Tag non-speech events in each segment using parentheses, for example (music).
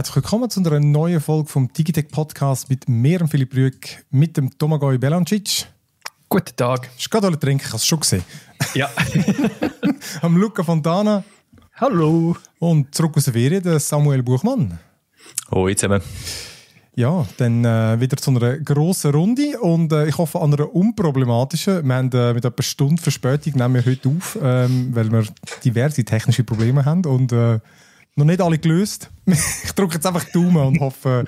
Herzlich willkommen zu einer neuen Folge vom Digitech Podcast mit mir, Philipp Rüegg, mit dem Tomagoj Belancic. Guten Tag. Ist gerade alle trinken, ich habe es schon gesehen. Ja. (laughs) Am Luca Fontana. Hallo. Und zurück aus der Ferien, der Samuel Buchmann. Hoi zusammen. Ja, dann äh, wieder zu einer grossen Runde und äh, ich hoffe an einer unproblematischen. Wir haben äh, mit etwa Stunde Verspätung nehmen wir heute auf, ähm, weil wir diverse technische Probleme haben und äh, noch nicht alle gelöst. (laughs) ich drücke jetzt einfach die Daumen und hoffe,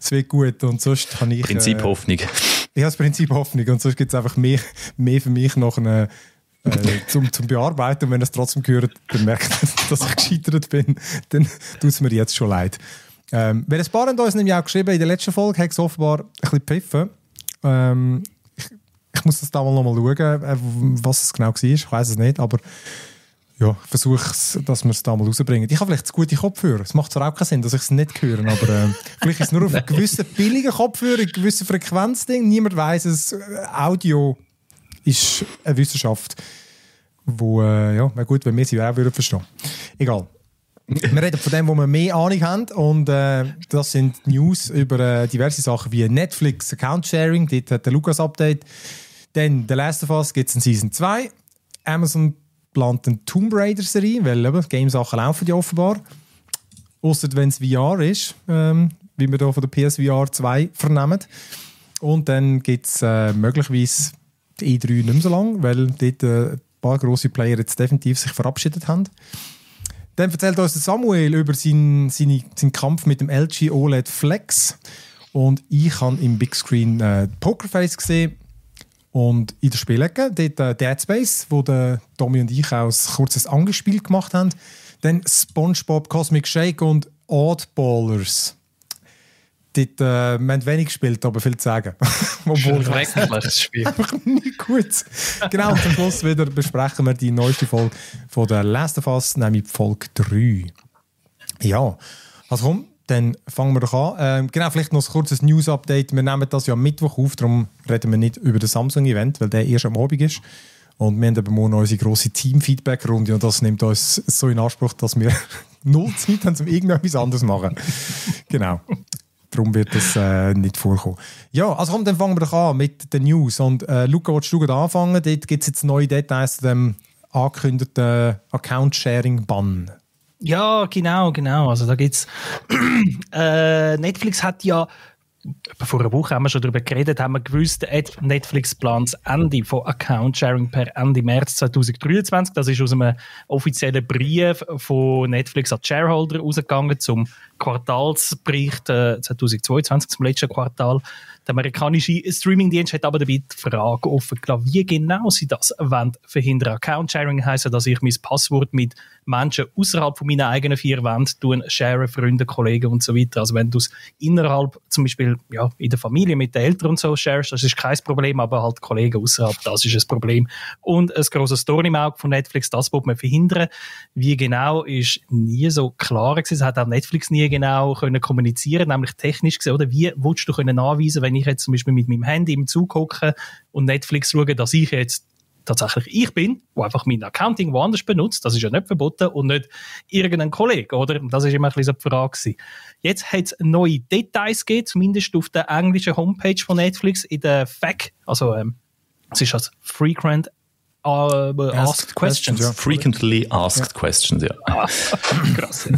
es wird gut. Und sonst habe ich... Prinzip äh, Hoffnung. Ich habe das Prinzip Hoffnung und sonst gibt es einfach mehr, mehr für mich noch eine, äh, zum, zum Bearbeiten. Und wenn es trotzdem gehört, dann merkt ihr, (laughs) dass ich gescheitert bin, dann tut es mir jetzt schon leid. Ähm, weil ein paar haben uns nämlich auch geschrieben, in der letzten Folge hat es offenbar ein bisschen gepfiffen. Ähm, ich, ich muss das da mal nochmal schauen, äh, was es genau war. Ich weiß es nicht, aber ja, ich versuche es, dass wir es da mal rausbringen. Ich habe vielleicht zu gute Kopfhörer. Es macht zwar auch keinen Sinn, dass ich es nicht höre, aber äh, vielleicht ist es nur auf (laughs) gewissen billigen Kopfhörer, eine gewisse Frequenzding. Niemand weiß es. Audio ist eine Wissenschaft, wo, äh, ja, wäre gut, wenn wir sie auch würden verstehen. Egal. Wir reden von dem, wo wir mehr Ahnung haben und äh, das sind News über äh, diverse Sachen wie Netflix Account Sharing, dort hat der Lukas Update. Dann The Last of Us gibt es in Season 2. Amazon plant eine Tomb Raider Serie, weil eben Game-Sachen laufen ja offenbar. Außer wenn es VR ist, ähm, wie wir hier von der PSVR 2 vernehmen. Und dann gibt es äh, möglicherweise die E3 nicht mehr so lang, weil dort äh, ein paar grosse Player jetzt definitiv sich verabschiedet haben. Dann erzählt uns Samuel über seinen, seine, seinen Kampf mit dem LG OLED Flex. Und ich habe im Big Screen äh, Pokerface gesehen. Und in der Spielecke, dort äh, Dead Space, wo der Tommy und ich auch ein kurzes Angespiel gemacht haben. Dann SpongeBob Cosmic Shake und Oddballers. Dort, äh, wir haben wenig gespielt, aber viel zu sagen. (laughs) Obwohl Schreckliches Spiel. (laughs) Einfach nicht gut. Genau, und zum Schluss wieder besprechen wir die neueste Folge von der Last of Us, nämlich Folge 3. Ja, also komm, dann fangen wir doch an. Ähm, genau, vielleicht noch ein kurzes News-Update. Wir nehmen das ja am Mittwoch auf, darum reden wir nicht über das Samsung-Event, weil der erst am Abend ist. Und wir haben eben morgen unsere grosse Team-Feedback-Runde und das nimmt uns so in Anspruch, dass wir (laughs) null Zeit haben, um irgendetwas anderes zu machen. (laughs) genau. Darum wird das äh, nicht vorkommen. Ja, also komm, dann fangen wir doch an mit den News. Und äh, Luca, willst du gerade anfangen? Dort gibt es jetzt neue Details zu dem angekündigten Account-Sharing-Bann. Ja, genau, genau. Also da gibt's (clears throat) äh, Netflix hat ja vor einer Woche haben wir schon darüber geredet, haben wir gewusst, Netflix plant das Ende von Account Sharing per Ende März 2023. Das ist aus einem offiziellen Brief von Netflix an die Shareholder rausgegangen zum Quartalsbericht äh, 2022, zum letzten Quartal. Der amerikanische Streamingdienst hat aber dabei die Frage offen wie genau sie das wollen verhindern. Account Sharing heisst, dass ich mein Passwort mit Menschen außerhalb von meinen eigenen vier Wänden share, Freunde, Kollegen und so weiter. Also wenn du es innerhalb, zum Beispiel ja, in der Familie mit den Eltern und so sharest, das ist kein Problem, aber halt Kollegen außerhalb, das ist ein Problem. Und ein grosses Dorn im Auge von Netflix, das wird man verhindern. Wie genau, ist nie so klar gewesen. Das hat auch Netflix nie genau können kommunizieren, nämlich technisch gesehen, oder? Wie willst du können anweisen, wenn ich jetzt zum Beispiel mit meinem Handy im Zug hocke und Netflix schaue, dass ich jetzt tatsächlich ich bin, wo einfach mein Accounting woanders benutzt, das ist ja nicht verboten und nicht irgendein Kollege, oder? Das ist immer ein bisschen so die Frage gewesen. Jetzt hat es neue Details gegeben, zumindest auf der englischen Homepage von Netflix, in der FAQ, also ähm, es ist als Frequent uh, asked, asked questions. Ja. Frequently asked ja. questions, ja. Ah, krass.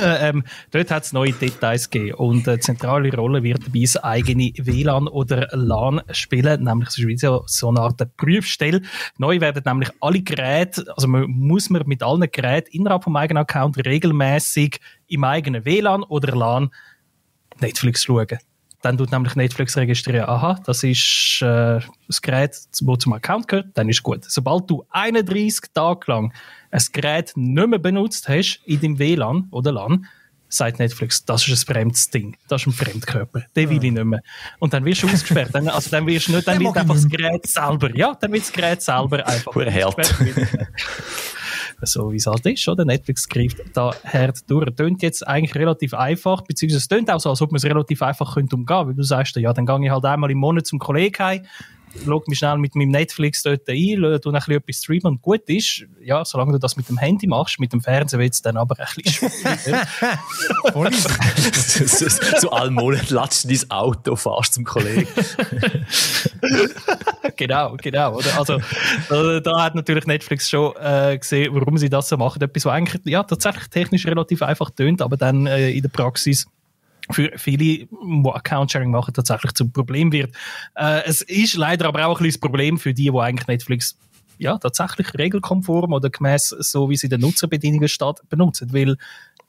(laughs) ähm, dort hat es neue Details gegeben und eine zentrale Rolle wird dabei das eigene WLAN oder LAN spielen, nämlich es ist so, so eine Art Prüfstelle. Neu werden nämlich alle Geräte, also man muss man mit allen Geräten innerhalb vom eigenen Account regelmäßig im eigenen WLAN oder LAN Netflix schauen. Dann tut nämlich Netflix registrieren, aha, das ist äh, das Gerät, das zum Account gehört, dann ist gut. Sobald du 31 Tage lang ein Gerät nicht mehr benutzt hast in deinem WLAN oder LAN, sagt Netflix, das ist ein fremdes Ding, das ist ein Fremdkörper, den will ich nicht mehr. Und dann wirst du ausgesperrt, dann, also dann wirst du nicht, dann (laughs) wird einfach das Gerät selber, ja, dann wird das Gerät selber (laughs) einfach ausgesperrt. (laughs) so wie es halt ist, oder? Netflix greift da hart durch. Tönt jetzt eigentlich relativ einfach, beziehungsweise es tönt auch so, als ob man es relativ einfach könnte umgehen, weil du sagst, ja, dann gehe ich halt einmal im Monat zum Kollegen heim, log mich schnell mit meinem Netflix dort ein, tu ein bisschen etwas streamen und gut ist. Ja, solange du das mit dem Handy machst, mit dem Fernseher wird es dann aber ein bisschen schwieriger. (laughs) Easy. so, so alle Monate latschst du dein Auto, fährst zum Kollegen. (laughs) genau, genau. Oder? Also, da, da hat natürlich Netflix schon äh, gesehen, warum sie das so machen. Etwas, was eigentlich ja, tatsächlich technisch relativ einfach tönt, aber dann äh, in der Praxis für viele, die Account-Sharing machen, tatsächlich zum Problem wird. Äh, es ist leider aber auch ein bisschen das Problem für die, die eigentlich Netflix ja, tatsächlich regelkonform oder gemäß so, wie sie den Nutzerbedingungen steht, benutzen. Weil,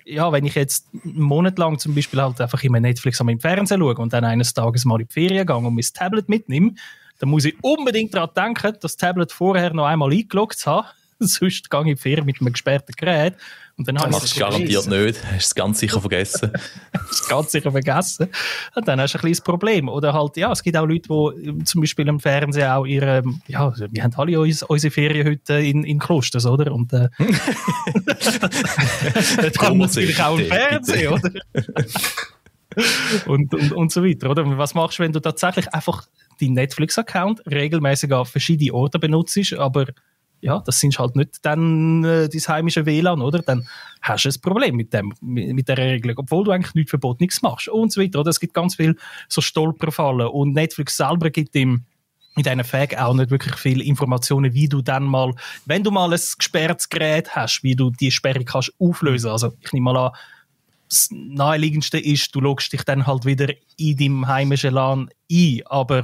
ja, wenn ich jetzt einen Monat lang zum Beispiel halt einfach immer Netflix am im Fernsehen schaue und dann eines Tages mal in die Ferien gehe und mein Tablet mitnehme, dann muss ich unbedingt daran denken, das Tablet vorher noch einmal eingeloggt zu haben. (laughs) Sonst gehe ich in die Ferien mit einem gesperrten Gerät. Und dann habe Machst du garantiert nicht. Hast es ganz sicher vergessen. (laughs) das ganz sicher vergessen. Und dann hast du ein kleines Problem. Oder halt, ja, es gibt auch Leute, die zum Beispiel im Fernsehen auch ihre, ja, wir haben alle uns, unsere Ferienhütte in, in Klosters, oder? Und, äh, dort haben wir natürlich auch einen Fernseher, oder? und, und, und so weiter, oder? Was machst du, wenn du tatsächlich einfach deinen Netflix-Account regelmäßig an verschiedene Orte benutzt, aber ja, das sind halt nicht dann äh, dein heimische WLAN, oder? Dann hast du ein Problem mit dem, mit, der Regelung, obwohl du eigentlich nichts Verbotenes machst und so weiter, oder? Es gibt ganz viel so Stolperfallen und Netflix selber gibt im in diesen Fag auch nicht wirklich viele Informationen, wie du dann mal, wenn du mal ein gesperrtes Gerät hast, wie du die Sperre kannst auflösen. Also ich nehme mal an, das naheliegendste ist, du logst dich dann halt wieder in deinem heimischen LAN ein, aber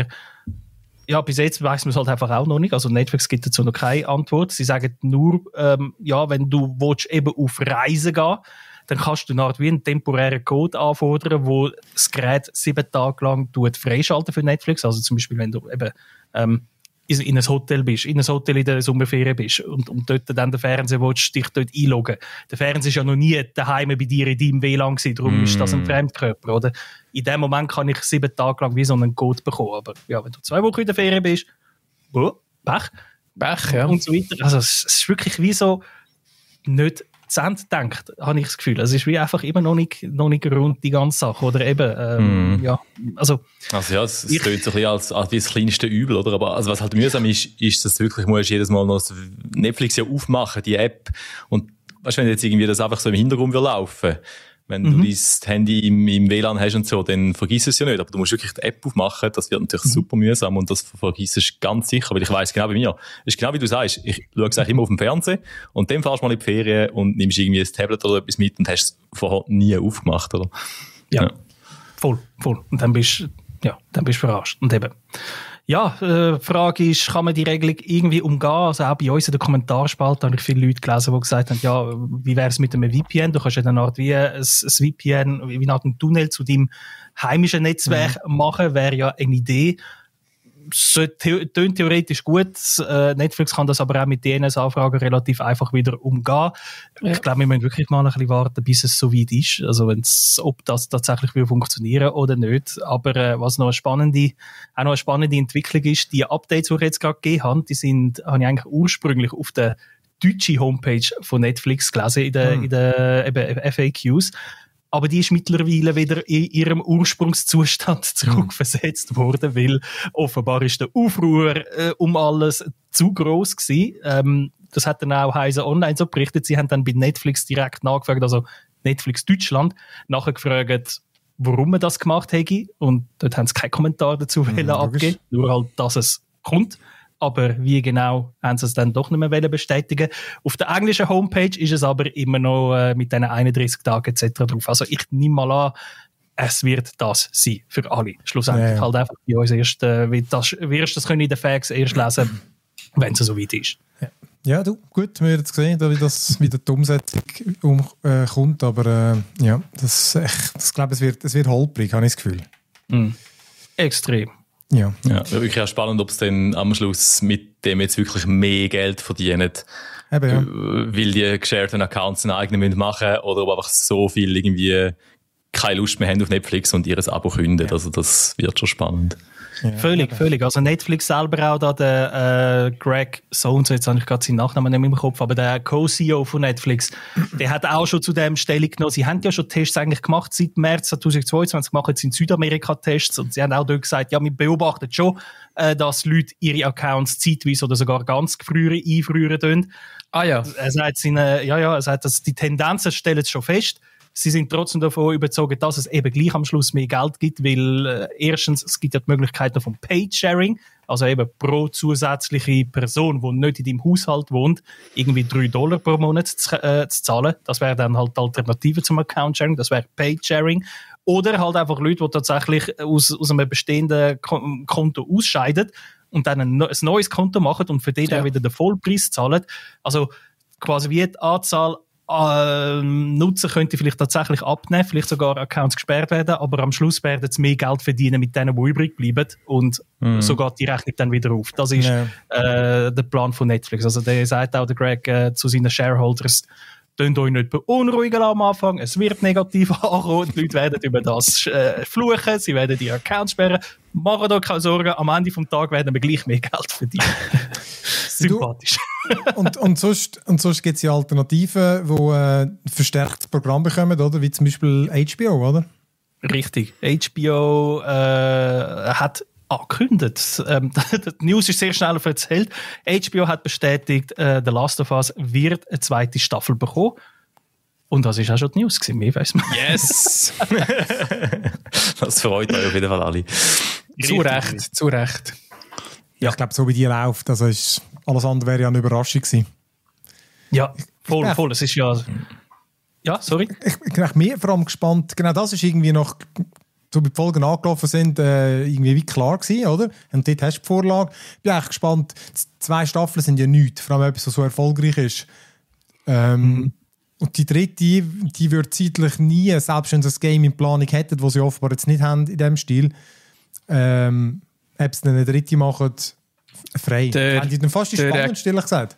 ja, bis jetzt weiß man es halt einfach auch noch nicht. Also Netflix gibt dazu noch keine Antwort. Sie sagen nur, ähm, ja, wenn du willst, eben auf Reisen gehen dann kannst du eine Art wie einen temporären Code anfordern, wo das Gerät sieben Tage lang freischalten für Netflix. Also zum Beispiel, wenn du eben ähm, in ein Hotel bist, in ein Hotel in der Sommerferien bist und, und dort dann der Fernseher willst, dich dort einloggen. Der Fernseher ist ja noch nie daheim bei dir in deinem WLAN gewesen, darum mm. ist das ein Fremdkörper, oder? In dem Moment kann ich sieben Tage lang wie so einen Code bekommen, aber ja, wenn du zwei Wochen in der Ferien bist, boah, Pech. Pech, ja. Und so weiter. Also es ist wirklich wie so nicht zu Ende denkt, habe ich das Gefühl. Es ist wie einfach immer noch nicht, noch nicht rund, die ganze Sache. Oder eben, ähm, mm. ja, also. Also ja, es, es klingt so ein bisschen als, als das kleinste Übel, oder? Aber also was halt mühsam ist, ist, dass du wirklich musst jedes Mal noch Netflix ja aufmachen, die App. Und weißt du, wenn jetzt irgendwie das einfach so im Hintergrund will laufen, wenn mhm. du dein Handy im, im WLAN hast und so, dann vergiss es ja nicht. Aber du musst wirklich die App aufmachen. Das wird natürlich mhm. super mühsam und das vergisst du ganz sicher, weil ich weiß genau bei mir. Das ist genau wie du sagst. Ich schaue es eigentlich immer auf dem Fernsehen und dann fahrst du mal in die Ferien und nimmst irgendwie ein Tablet oder etwas mit und hast es vorher nie aufgemacht, oder? Ja. ja. Voll, voll. Und dann bist, ja, dann bist du verarscht. Und eben, ja, äh, die Frage ist, kann man die Regelung irgendwie umgehen? Also auch bei uns in der Kommentarspalte habe ich viele Leute gelesen, die gesagt haben, ja, wie wäre es mit einem VPN? Du kannst ja eine Art wie ein, ein VPN, wie eine Art Tunnel zu deinem heimischen Netzwerk mhm. machen, wäre ja eine Idee tönt theoretisch gut. Äh, Netflix kann das aber auch mit DNS-Anfragen relativ einfach wieder umgehen. Ja. Ich glaube, wir müssen wirklich mal ein bisschen warten, bis es so weit ist. Also wenn's, ob das tatsächlich will funktionieren oder nicht. Aber äh, was noch eine spannende, auch noch eine spannende Entwicklung ist, die Updates, die ich jetzt gerade gegeben habe, die sind, habe ich eigentlich ursprünglich auf der deutschen Homepage von Netflix gelesen, in den, hm. in den eben FAQs aber die ist mittlerweile wieder in ihrem Ursprungszustand zurückversetzt worden, weil offenbar ist der Aufruhr äh, um alles zu groß gewesen. Ähm, das hat dann auch Heise Online so berichtet. Sie haben dann bei Netflix direkt nachgefragt, also Netflix Deutschland, nachher gefragt, warum man das gemacht hätte. Und dort haben sie keinen Kommentar dazu mhm, abgegeben, nur halt, dass es kommt aber wie genau haben sie es dann doch nicht mehr bestätigen Auf der englischen Homepage ist es aber immer noch äh, mit diesen 31 Tagen etc. drauf. Also ich nehme mal an, es wird das sein für alle. Schlussendlich ja, halt einfach bei uns erst, äh, das, wirst das können in den Facts erst lesen, (laughs) wenn es so weit ist. Ja. Ja, du, gut, wir haben jetzt gesehen, wie das wie die Umsetzung umkommt, äh, aber äh, ja, das, ich, das glaube, es wird, es wird holprig, habe ich das Gefühl. Mm. Extrem. Ja. ja. Wirklich auch spannend, ob es dann am Schluss mit dem jetzt wirklich mehr Geld verdienen. Eben, ja. Weil die gesharten Accounts einen eigenen machen müssen oder ob einfach so viel irgendwie keine Lust mehr haben auf Netflix und ihr Abo kündet. Ja. Also das wird schon spannend. Ja, völlig, völlig. Also Netflix selber auch da, der äh, Greg Sones, jetzt habe ich gerade seinen Nachnamen nicht mehr im Kopf, aber der Co-CEO von Netflix, (clears throat) der hat auch schon zu dem Stellung genommen. Sie haben ja schon Tests eigentlich gemacht, seit März 2022 machen sie in Südamerika Tests und sie haben auch dort gesagt, ja, wir beobachten schon, äh, dass Leute ihre Accounts zeitweise oder sogar ganz gefrieren, einfrieren Ah ja. Er sagt, seine, ja, ja, er sagt, dass die Tendenzen stellen es schon fest sie sind trotzdem davon überzeugt, dass es eben gleich am Schluss mehr Geld gibt, weil äh, erstens, es gibt ja die Möglichkeit von Paid-Sharing, also eben pro zusätzliche Person, die nicht in deinem Haushalt wohnt, irgendwie drei Dollar pro Monat zu, äh, zu zahlen. Das wäre dann halt die Alternative zum Account-Sharing, das wäre Paid-Sharing. Oder halt einfach Leute, die tatsächlich aus, aus einem bestehenden Konto ausscheiden und dann ein, ein neues Konto machen und für die ja. dann wieder den Vollpreis zahlen. Also quasi wie die Anzahl ähm, Nutzer könnte vielleicht tatsächlich abnehmen, vielleicht sogar Accounts gesperrt werden, aber am Schluss werden sie mehr Geld verdienen mit denen, die übrig bleiben und mhm. so geht die Rechnung dann wieder auf. Das ist ja. äh, der Plan von Netflix. Also der sagt auch der Greg äh, zu seinen Shareholders, Tönt euch nicht beunruhigen am Anfang. Es wird negativ (laughs) ankommen. Die Leute werden über das äh, fluchen. Sie werden die Accounts sperren. Macht euch keine Sorgen. Am Ende des Tages werden wir gleich mehr Geld verdienen. (laughs) (laughs) Sympathisch. und, und sonst, und sonst gibt es ja Alternativen, die äh, verstärktes Programm bekommen, oder? Wie zum Beispiel HBO, oder? Richtig. HBO äh, hat angekündigt. Ähm, (laughs) die News ist sehr schnell erzählt. HBO hat bestätigt, äh, The Last of Us wird eine zweite Staffel bekommen. Und das ist auch schon die News gewesen, mehr weiss man. Yes! (laughs) das freut euch auf jeden Fall alle. Zu Recht, zu Recht. Ja. Ich glaube, so wie die läuft, also ist, alles andere wäre ja eine Überraschung gewesen. Ja, voll, voll. Es ist ja... Ja, sorry. Ich, ich bin mehr vor allem gespannt. Genau das ist irgendwie noch so die Folgen angelaufen sind, äh, irgendwie wie klar gewesen, oder? Und dort hast du die Vorlage. Ich bin echt gespannt. Zwei Staffeln sind ja nichts, vor allem etwas, was so erfolgreich ist. Ähm, mhm. Und die dritte, die wird zeitlich nie, selbst wenn sie das Game in Planung hätten, was sie offenbar jetzt nicht haben in diesem Stil, ähm, ob sie eine dritte machen, frei. Der, haben die dann fast die spannend, ehrlich gesagt.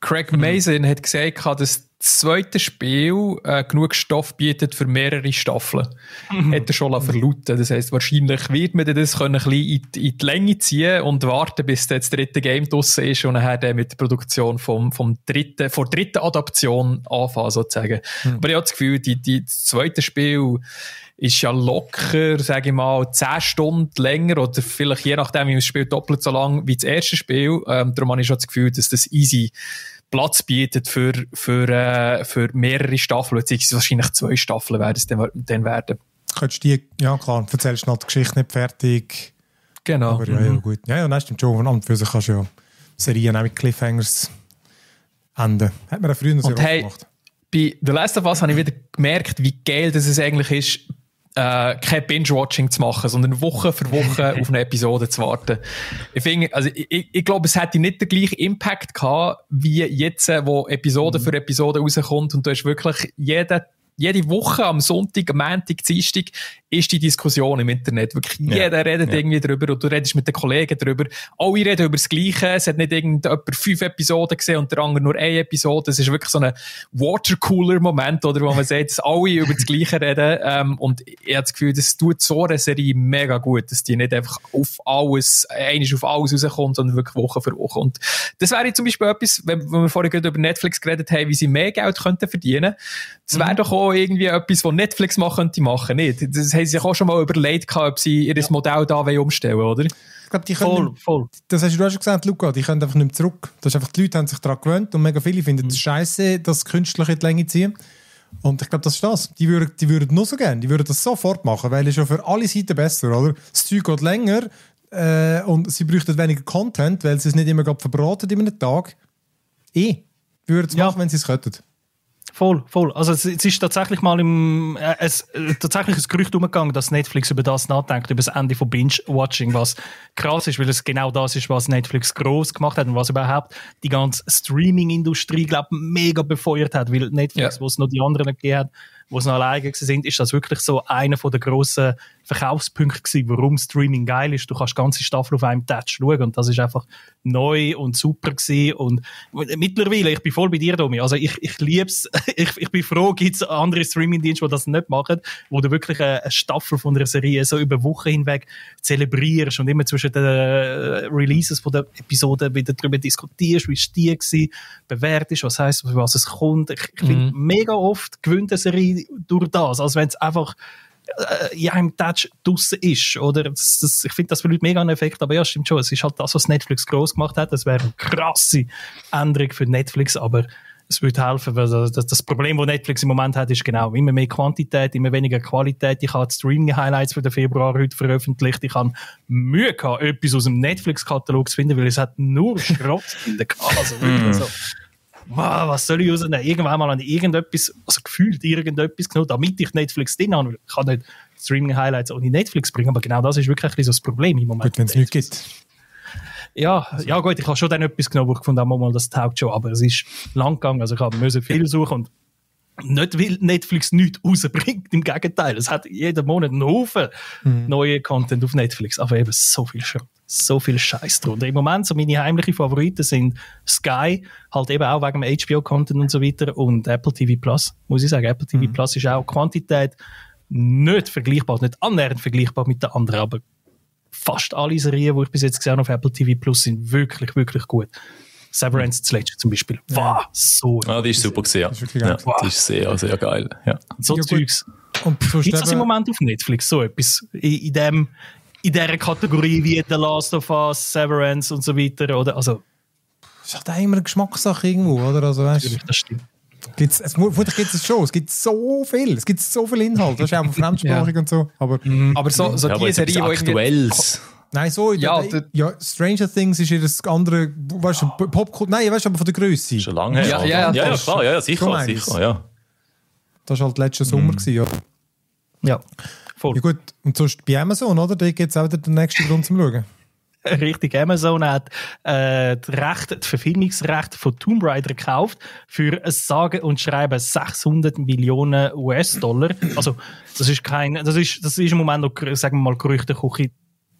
Craig Mason hat gesagt, dass das zweite Spiel äh, genug Stoff bietet für mehrere Staffeln. Mhm. Hat er schon verlauten Das heisst, wahrscheinlich wird man das können ein bisschen in die, in die Länge ziehen und warten, bis das dritte Game draussen ist und dann mit der Produktion vom, vom dritten, vor dritten Adaption anfangen, sozusagen. Mhm. Aber ich habe das Gefühl, die, die, das zweite Spiel ist ja locker, sage ich mal, 10 Stunden länger oder vielleicht je nachdem, wie man das Spiel doppelt so lang wie das erste Spiel. Ähm, darum habe ich schon das Gefühl, dass das easy Platz bietet für, für, äh, für mehrere Staffeln, beziehungsweise wahrscheinlich zwei Staffeln werden es dann, dann werden. Könntest du die, ja klar, erzählst noch die Geschichte nicht fertig. Genau. Aber ja, mhm. ja gut. Ja, ja, nein, stimmt schon. Und für sich kannst du ja Serien auch mit Cliffhangers enden. Hat man ja früher sehr hey, gemacht. Bei The Last of Us habe ich wieder gemerkt, wie geil das es eigentlich ist, äh, kein Binge-Watching zu machen, sondern Woche für Woche (laughs) auf eine Episode zu warten. Ich finde, also ich, ich glaube, es hätte nicht den gleichen Impact gehabt, wie jetzt, wo Episode mhm. für Episode rauskommt und du hast wirklich jeden jede Woche am Sonntag, am Montag, Dienstag ist die Diskussion im Internet. Wirklich ja. jeder redet ja. irgendwie drüber und du redest mit den Kollegen drüber. Alle reden über das Gleiche. Es hat nicht irgendjemand fünf Episoden gesehen und der andere nur eine Episode. Es ist wirklich so ein Watercooler-Moment, oder, wo man sagt, dass alle (laughs) über das Gleiche reden. Ähm, und ich habe das Gefühl, das tut so eine Serie mega gut, dass die nicht einfach auf alles, einiges auf alles rauskommt, sondern wirklich Woche für Woche. Und das wäre zum Beispiel etwas, wenn, wenn wir vorhin gerade über Netflix geredet haben, wie sie mehr Geld könnten verdienen. Das wäre mhm. doch auch irgendwie etwas, was Netflix machen könnte, machen nicht. Das haben sie sich auch schon mal überlegt, ob sie ihr ja. Modell da umstellen oder? Ich glaube, die können, voll, voll. Das hast du auch schon gesagt, Luca, die können einfach nicht mehr zurück. Das ist einfach, die Leute haben sich daran gewöhnt und mega viele finden es mhm. scheiße, das künstlich in die Länge ziehen. Und ich glaube, das ist das. Die würden, die würden nur so gerne, die würden das sofort machen, weil es schon für alle Seiten besser, oder? Das Zeug geht länger äh, und sie bräuchten weniger Content, weil sie es nicht immer verbraten in einem Tag. Eh. Würden es ja. machen, wenn sie es könnten. Voll, voll. Also es, es ist tatsächlich mal im, äh, es, äh, tatsächlich ein Gerücht umgegangen, dass Netflix über das nachdenkt, über das Ende von Binge-Watching, was krass ist, weil es genau das ist, was Netflix groß gemacht hat und was überhaupt die ganze Streaming-Industrie, glaube mega befeuert hat, weil Netflix, ja. wo es noch die anderen gegeben hat, wo sie noch alleine sind, ist das wirklich so einer der grossen Verkaufspunkte gewesen, warum Streaming geil ist. Du kannst ganze Staffel auf einem Touch schauen und das ist einfach neu und super gewesen und mittlerweile, ich bin voll bei dir, Domi, also ich, ich lieb's, (laughs) ich, ich bin froh, gibt's andere Streaming-Dienste, die das nicht machen, wo du wirklich eine, Staffel von einer Serie so über Wochen hinweg zelebrierst und immer zwischen den äh, Releases von der Episode wieder darüber diskutierst, wie es die war, bewertest, was heisst, was es kommt. Ich, ich finde, mhm. mega oft gewinnt eine Serie durch das, als wenn es einfach äh, ja, im Touch draussen ist. Oder? Das, das, ich finde das für Leute mega ein Effekt, aber ja, stimmt schon. Es ist halt das, was Netflix groß gemacht hat. Das wäre eine krasse Änderung für Netflix, aber es würde helfen, weil das, das Problem, das Netflix im Moment hat, ist genau immer mehr Quantität, immer weniger Qualität. Ich habe die Streaming-Highlights für den Februar heute veröffentlicht. Ich habe Mühe gehabt, etwas aus dem Netflix-Katalog zu finden, weil es hat nur Schrott in der (laughs) Also wirklich so wow, was soll ich rausnehmen? Irgendwann mal an irgendetwas, also gefühlt irgendetwas genommen, damit ich Netflix drin habe. Ich kann nicht Streaming-Highlights ohne Netflix bringen, aber genau das ist wirklich ein das Problem im Moment. Gut, wenn es nicht gibt. Ja, ja gut, ich habe schon dann etwas genommen, wo ich gefunden habe, mal, das taugt schon, aber es ist lang gegangen, also ich habe müssen viel suchen und nicht, weil Netflix nichts rausbringt, im Gegenteil. Es hat jeden Monat einen Haufen mhm. neue Content auf Netflix, aber eben so viel Schrott so viel Scheiß drunter. Im Moment so meine heimlichen Favoriten sind Sky, halt eben auch wegen dem HBO-Content und so weiter und Apple TV Plus, muss ich sagen. Apple TV mhm. Plus ist auch Quantität nicht vergleichbar, nicht annähernd vergleichbar mit den anderen, aber fast alle Serien, die ich bis jetzt gesehen habe auf Apple TV Plus, sind wirklich, wirklich gut. Severance mhm. zuletzt zum Beispiel. Wow, so. Ah, die ist super gesehen. Ja. ja, wow. Die ist sehr, sehr geil. Ja. So ja, Zeugs. Und Gibt es im Moment auf Netflix so etwas in, in dem in dieser Kategorie wie The Last of Us, Severance und so weiter, oder? Also, das ist halt auch immer eine Geschmackssache irgendwo, oder? Also, weißt, natürlich, das stimmt. Gibt's, es, vermutlich gibt es schon. Es gibt so viel. Es gibt so viel Inhalt. Das ist auch fremdsprachig ja. und so. Aber, mhm. aber so, so ja, die Serie, die Aktuelles. Nein, so, ja, der, ja, Stranger Things ist ihr das andere, weißt du, Popcorn, nein, weißt du, aber von der Größe. Schon lange her. Ja, ja, ja, ja, klar, ja, sicher, sicher, ja. Das war halt letzten Sommer, mhm. gewesen, ja. Ja. Voll. Ja gut, und sonst bei Amazon, oder? Da gibt es auch wieder den nächsten Grund zum Schauen. (laughs) Richtig, Amazon hat äh, die Verfilmungsrechte von Tomb Raider gekauft für ein sage und schreiben 600 Millionen US-Dollar. Also das ist kein, das ist, das ist im Moment noch, sagen wir mal, Gerüchteküche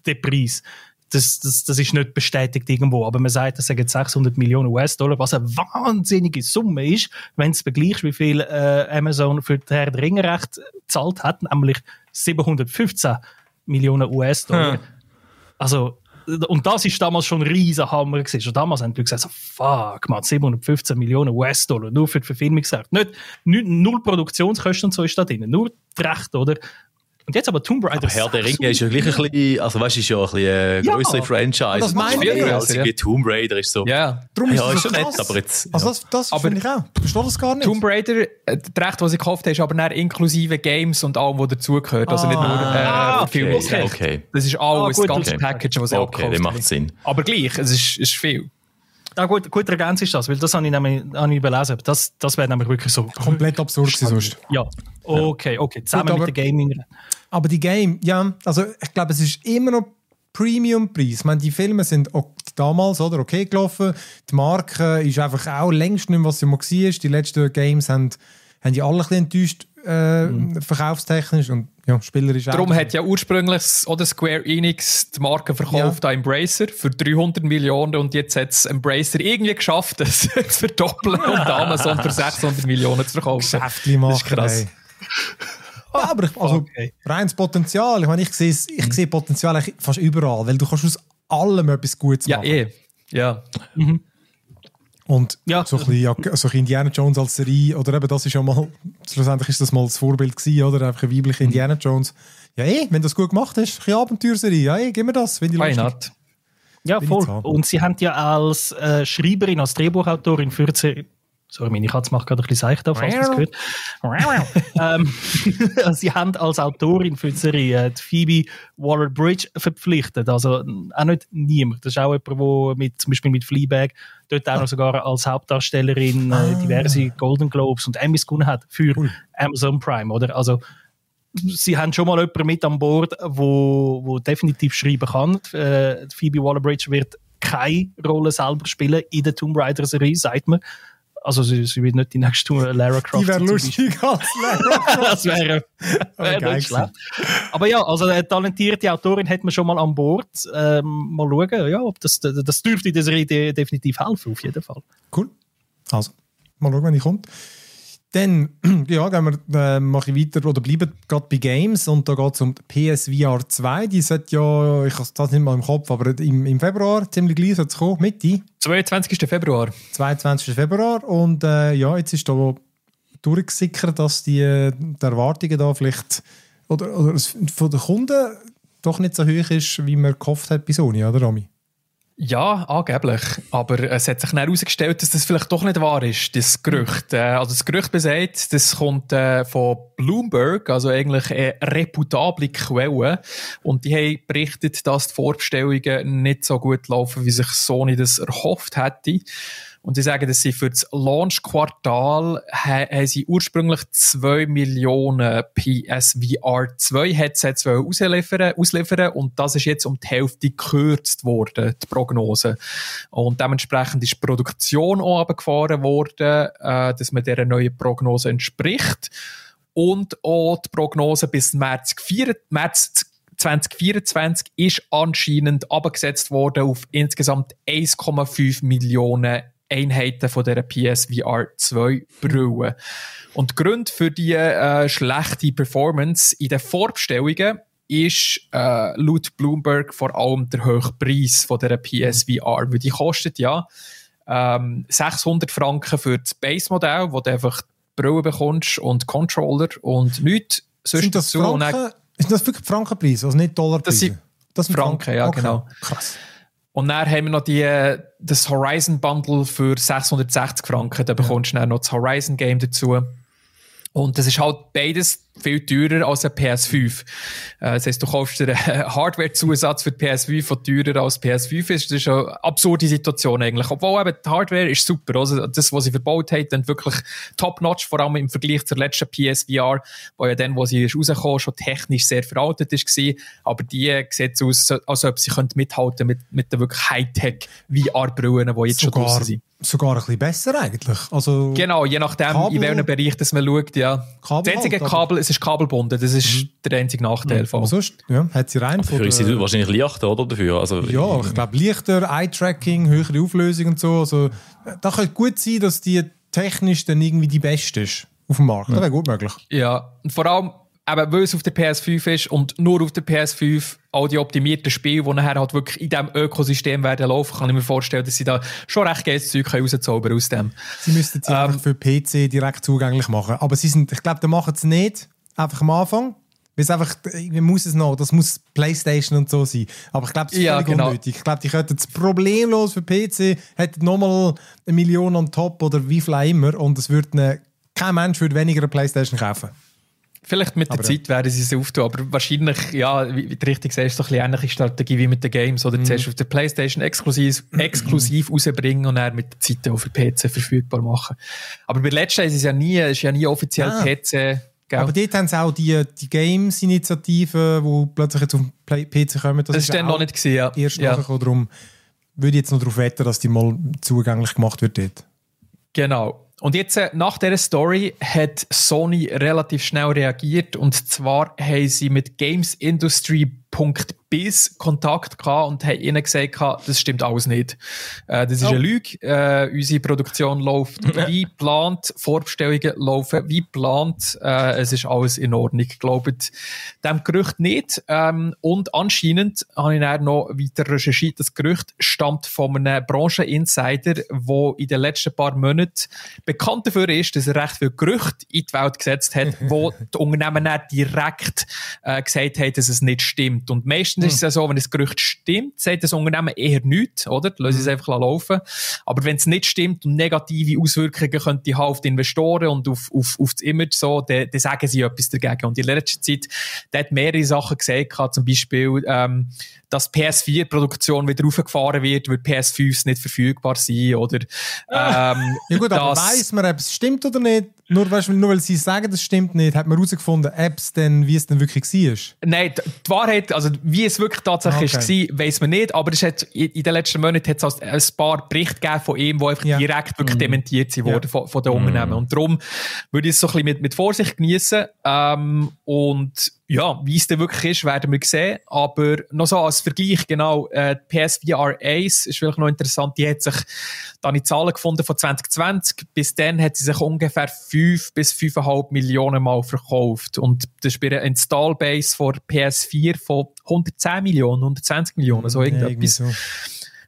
der Preis. Das, das, das ist nicht bestätigt irgendwo, aber man sagt, das sind 600 Millionen US-Dollar, was eine wahnsinnige Summe ist, wenn du vergleichst, wie viel äh, Amazon für die Herr der Ringe-Recht gezahlt hat, nämlich 715 Millionen US-Dollar. Hm. Also, und das ist damals schon ein riesen Hammer gewesen. Schon damals haben die gesagt, so, fuck, man, 715 Millionen US-Dollar nur für die Verfilmungsrechte. Nicht, nicht, null Produktionskosten und so ist da drin. Nur die Rechte, oder? Und jetzt aber Tomb Raider. Aber Herr der Ringe ist ja gleich ein bisschen, also weißt du, ist ja ein bisschen eine größere ja, Franchise. Das meine ich ja. Also wie Tomb Raider ist so. Ja, Darum ja, ist, ist schon nett, aber jetzt. Also das, das finde ich auch. Ich verstehe das gar nicht. Tomb Raider, äh, das Recht, was ich gekauft habe, ist aber nicht inklusive Games und allem, was dazugehört. Also nicht nur äh, ah, okay, okay, okay. Das ist alles, ah, gut, das ganze okay. Package, was ich okay, Okay, das macht Sinn. Aber gleich, es ist, ist viel. Ja, gut, gut ergänzt ist das, weil das habe ich nämlich habe ich überlesen. Das, das wäre nämlich wirklich so. Komplett absurd sonst. Ja, okay, okay. Zusammen gut, aber, mit der Gaming. Aber die Game, ja, also ich glaube, es ist immer noch Premium-Preis. Ich meine, die Filme sind auch damals oder, okay gelaufen. Die Marke ist einfach auch längst nicht mehr, was sie mal war. Die letzten Games haben, haben die alle ein bisschen enttäuscht äh, mhm. verkaufstechnisch und ja, spielerisch Darum auch. hat ja ursprünglich oder Square Enix die Marke verkauft ja. an Embracer für 300 Millionen und jetzt hat es Embracer irgendwie geschafft, (laughs) das zu verdoppeln und Amazon für 600 Millionen zu verkaufen. Geschäftlich machen, das ist krass. Ey. Ja, aber ich, also okay. reines Potenzial. Ich meine, ich sehe, ich mhm. sehe Potenzial fast überall, weil du kannst aus allem etwas Gutes machen. Ja, eh. Ja. Mhm. Und ja. so, ein bisschen, ja, so ein Indiana Jones als Serie, oder eben das ist ja mal, schlussendlich ist das mal das Vorbild gewesen, oder? Einfach eine weibliche Indiana Jones. Ja, eh, wenn das gut gemacht ist, eine Abenteuerserie, ja, eh, gib mir das, wenn die not? Ja, voll. Und sie haben ja als äh, Schreiberin, als Drehbuchautorin für die Sorry, meine Katze macht gerade ein bisschen seicht auf, hast du das gehört? ähm, (laughs) sie haben als Autorin für die Serie die Phoebe Waller-Bridge verpflichtet. Also auch nicht niemand. Das ist auch jemand, der mit, zum Beispiel mit Fleabag dort auch noch sogar als Hauptdarstellerin äh, ah. diverse Golden Globes und Emmys gewonnen hat für cool. Amazon Prime, oder? Also sie haben schon mal jemanden mit an Bord, wo, wo definitiv schreiben kann. Äh, Phoebe Waller-Bridge wird keine Rolle selber spielen in der Tomb Raider Serie, sagt man Also sie, sie wird nicht die nächste Lara Croft Die wäre lustig als Lara (laughs) Croft. das wäre wär geil nicht schlecht. Aber ja, also eine talentierte Autorin hat man schon mal an Bord. Ähm, mal schauen, ja, ob das, das, dürfte der Serie de- definitiv helfen, auf jeden Fall. Cool. Also, mal schauen, wenn ich kommt. Dann, (clears throat) ja, gehen wir, äh, mache ich weiter oder bleiben gerade bei Games und da geht es um die PSVR 2. Die sollte ja, ich habe das nicht mal im Kopf, aber im, im Februar, ziemlich gleich, sollte es kommen, Mitte, 22. Februar. 22. Februar. Und äh, ja, jetzt ist da durchgesickert, dass die, äh, die Erwartungen da vielleicht, oder, oder von den Kunden doch nicht so hoch ist, wie man gehofft hat bei Sony, oder Rami? Ja, angeblich. Aber es hat sich dann herausgestellt, dass das vielleicht doch nicht wahr ist, das Gerücht. Äh, also das Gerücht besagt, das kommt äh, von Bloomberg, also eigentlich eine reputable Quelle. Und die haben berichtet, dass die Vorbestellungen nicht so gut laufen, wie sich Sony das erhofft hätte. Und sie sagen, dass sie für das Launch-Quartal sie ursprünglich 2 Millionen PSVR 2 Headsets ausliefern, ausliefern und das ist jetzt um die Hälfte gekürzt worden, die Prognose. Und dementsprechend ist die Produktion auch runtergefahren worden, äh, dass man dieser neuen Prognose entspricht. Und auch die Prognose bis März, 4, März 2024 ist anscheinend abgesetzt worden auf insgesamt 1,5 Millionen Einheiten von der PSVR 2 Brille. Und die Gründe für die äh, schlechte Performance in den Vorbestellungen ist äh, laut Bloomberg vor allem der hohe Preis von der PSVR, weil die kostet ja ähm, 600 Franken für das Base-Modell, wo du einfach die Brille bekommst und Controller und nichts Sind das Franken? Ist das wirklich Frankenpreis, also nicht Dollarpreise? Das sind das sind Franken, ja, genau. Krass. Und dann haben wir noch die, äh, das Horizon Bundle für 660 Franken. Da bekommst du dann noch das Horizon Game dazu. Und das ist halt beides viel teurer als ein PS5. Äh, Das heisst, du kaufst dir einen (laughs) Hardware-Zusatz für die PS5, der teurer als PS5 ist. Das ist eine absurde Situation eigentlich. Obwohl eben die Hardware ist super. Also das, was sie verbaut haben, dann wirklich top-notch, vor allem im Vergleich zur letzten PSVR, wo ja dann, wo sie ist rausgekommen, schon technisch sehr veraltet ist gewesen. Aber die sieht so aus, als ob sie könnte mithalten mit, mit den wirklich Hightech-VR-Brillen, die jetzt schon Sogar, draussen sind. sogar ein bisschen besser eigentlich. Also, Genau, je nachdem, Kabel- in welchem Bereich das man schaut, ja. Kabel das einzige halt, Kabel, es ist kabelbunden, das ist der einzige Nachteil von. aber sonst ja, hat sie rein Für sie der, wahrscheinlich leichter, oder? Dafür. Also, Ja, ich glaube, leichter, Eye-Tracking, höhere Auflösung und so. Also, da könnte gut sein, dass die technisch dann irgendwie die beste ist auf dem Markt. Das wäre gut möglich. Ja, und vor allem, eben, weil es auf der PS5 ist und nur auf der PS5 all die optimierten Spiele, die nachher halt wirklich in diesem Ökosystem werden laufen, kann ich mir vorstellen, dass sie da schon recht geiles Zeug rauszaubern aus dem. Sie müssten sie einfach für PC direkt zugänglich machen. Aber sie sind, ich glaube, da machen sie es nicht, einfach am Anfang. Weil es einfach, irgendwie muss es noch, das muss Playstation und so sein. Aber ich glaube, das ist Ja, völlig genau. unnötig. Ich glaube, die könnten es problemlos für PC, hätten nochmal eine Million on top oder wie viel auch immer und es würde eine, kein Mensch würde weniger eine Playstation kaufen. Vielleicht mit der Aber, Zeit werden sie es auftun, aber wahrscheinlich, ja, wie, wie du richtig sagst, so ein bisschen ähnliche Strategie wie mit den Games. Oder zuerst auf der Playstation exklusiv, exklusiv rausbringen und dann mit der Zeit auch für PC verfügbar machen. Aber bei letzten ist es ja nie, ist ja nie offiziell Ah. PC, gell? Aber dort haben sie auch die, die Games-Initiative, die plötzlich jetzt auf den PC kommen. das ist ja dann noch nicht gesehen, ja. erst ja. nachgekommen. Darum würde ich jetzt noch darauf wetten, dass die mal zugänglich gemacht wird dort. Genau. Und jetzt, äh, nach dieser Story, hat Sony relativ schnell reagiert. Und zwar haben sie mit gamesindustry.biz Kontakt gehabt und haben ihnen gesagt, das stimmt alles nicht. Äh, das ist Oh. eine Lüge. Äh, unsere Produktion läuft (laughs) wie geplant, Vorbestellungen laufen wie geplant. Äh, es ist alles in Ordnung. Glaubt dem Gerücht nicht. Ähm, und anscheinend habe ich dann noch weiter recherchiert. Das Gerücht stammt von einem Brancheninsider, der in den letzten paar Monaten bekannt dafür ist, dass er recht viel Gerüchte in die Welt gesetzt hat, (laughs) wo die Unternehmen dann direkt äh, gesagt haben, dass es nicht stimmt. Und meistens ist es ja so, wenn das Gerücht stimmt, sagt das Unternehmen eher nichts, oder? Die Lassen es einfach laufen. Aber wenn es nicht stimmt und negative Auswirkungen könnte haben auf die Investoren und auf, auf, auf das Image so, dann, dann sagen sie etwas dagegen. Und in letzter Zeit, der hat mehrere Sachen gesagt, zum Beispiel, ähm, dass PS4-Produktion wieder aufgefahren wird, weil PS5s nicht verfügbar sind, oder, ähm, (laughs) Ja gut, aber weiss man, ob es stimmt oder nicht? nur, weißt, nur weil sie sagen, das stimmt nicht, hat man herausgefunden, Apps denn, wie es denn wirklich war? Nein, die Wahrheit, also wie es wirklich tatsächlich Okay. war, weiß man nicht. Aber es hat, in den letzten Monaten hat es ein paar Berichte gegeben von ihm, die einfach Ja. direkt wirklich dementiert sind Ja. worden von, von den Unternehmen. Und darum würde ich es so ein bisschen mit, mit Vorsicht genießen. Ähm, und ja, wie es dann wirklich ist, werden wir sehen. Aber noch so als Vergleich, genau, äh, die PSVR Ace ist vielleicht noch interessant. Die hat sich, da habe ich Zahlen gefunden von 2020. Bis dann hat sie sich ungefähr 5 bis 5,5 Millionen Mal verkauft. Und das ist bei einer Installbase von PS4 von 110 Millionen, 120 Millionen, so Ja, irgendetwas. so.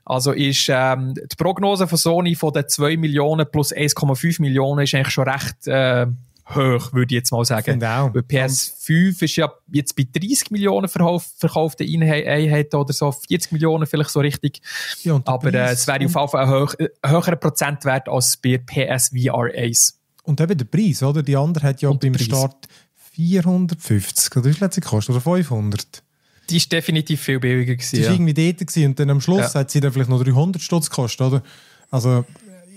Also ist ähm, die Prognose von Sony von den 2 Millionen plus 1,5 Millionen ist eigentlich schon recht äh, hoch, würde ich jetzt mal sagen. Auch. Weil PS5 ist ja jetzt bei 30 Millionen verkauf, verkauften Einhe- Einheiten oder so, 40 Millionen vielleicht so richtig. Ja, Aber äh, es wäre auf jeden Fall ein hoch, äh, höherer Prozentwert als bei PSVR Ace. Und eben der Preis, oder? Die andere hat ja beim Preis. Start 450, oder hat sie gekostet? Oder 500? Die ist definitiv viel billiger gewesen. war Ja. irgendwie dort gewesen, und dann am Schluss Ja. hat sie dann vielleicht noch 300 Stutz gekostet, oder? Also,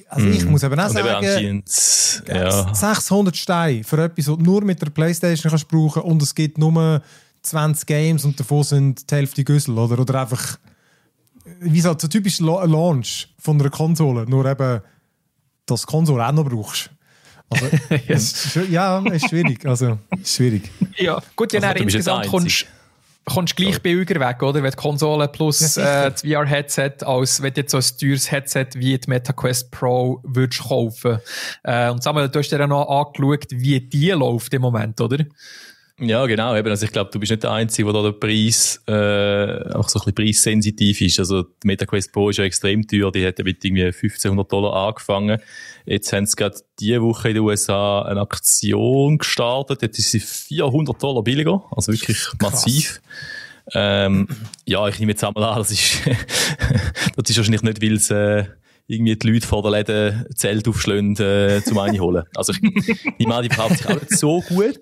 also ich muss eben auch Und eben sagen, anscheinend, ja. 600 Steine für etwas, was du nur mit der Playstation kannst brauchen und es gibt nur 20 Games und davon sind die Hälfte Güssel, oder? Oder einfach, wie so, so typisch La- Launch von einer Konsole, nur eben, dass du die Konsole auch noch brauchst. Also, (laughs) es ist, ja, ist schwierig, also, ist schwierig. Ja, gut, ja, Also, insgesamt kommst kommst gleich billiger weg, oder? Wenn die Konsole plus äh, das VR-Headset, als wenn du jetzt so ein teures Headset wie die MetaQuest Pro würdest kaufen. Äh, und Samuel, du hast dir ja noch angeschaut, wie die läuft im Moment, oder? Ja, genau. Eben. Also ich glaube, du bist nicht der Einzige, der da der Preis äh, auch so ein bisschen preissensitiv ist. Also die MetaQuest Pro ist ja extrem teuer. Die hat ja mit irgendwie 1500 Dollar angefangen. Jetzt haben sie gerade diese Woche in den USA eine Aktion gestartet. Jetzt ist sie 400 Dollar billiger. Also wirklich massiv. Ähm, ja, ich nehme jetzt einmal an, das ist, (laughs) das ist wahrscheinlich nicht, weil es äh, irgendwie die Leute vor der Läden Zelt aufschlagen, äh, zum einen holen. Also ich an, die verkauft sich auch nicht so gut.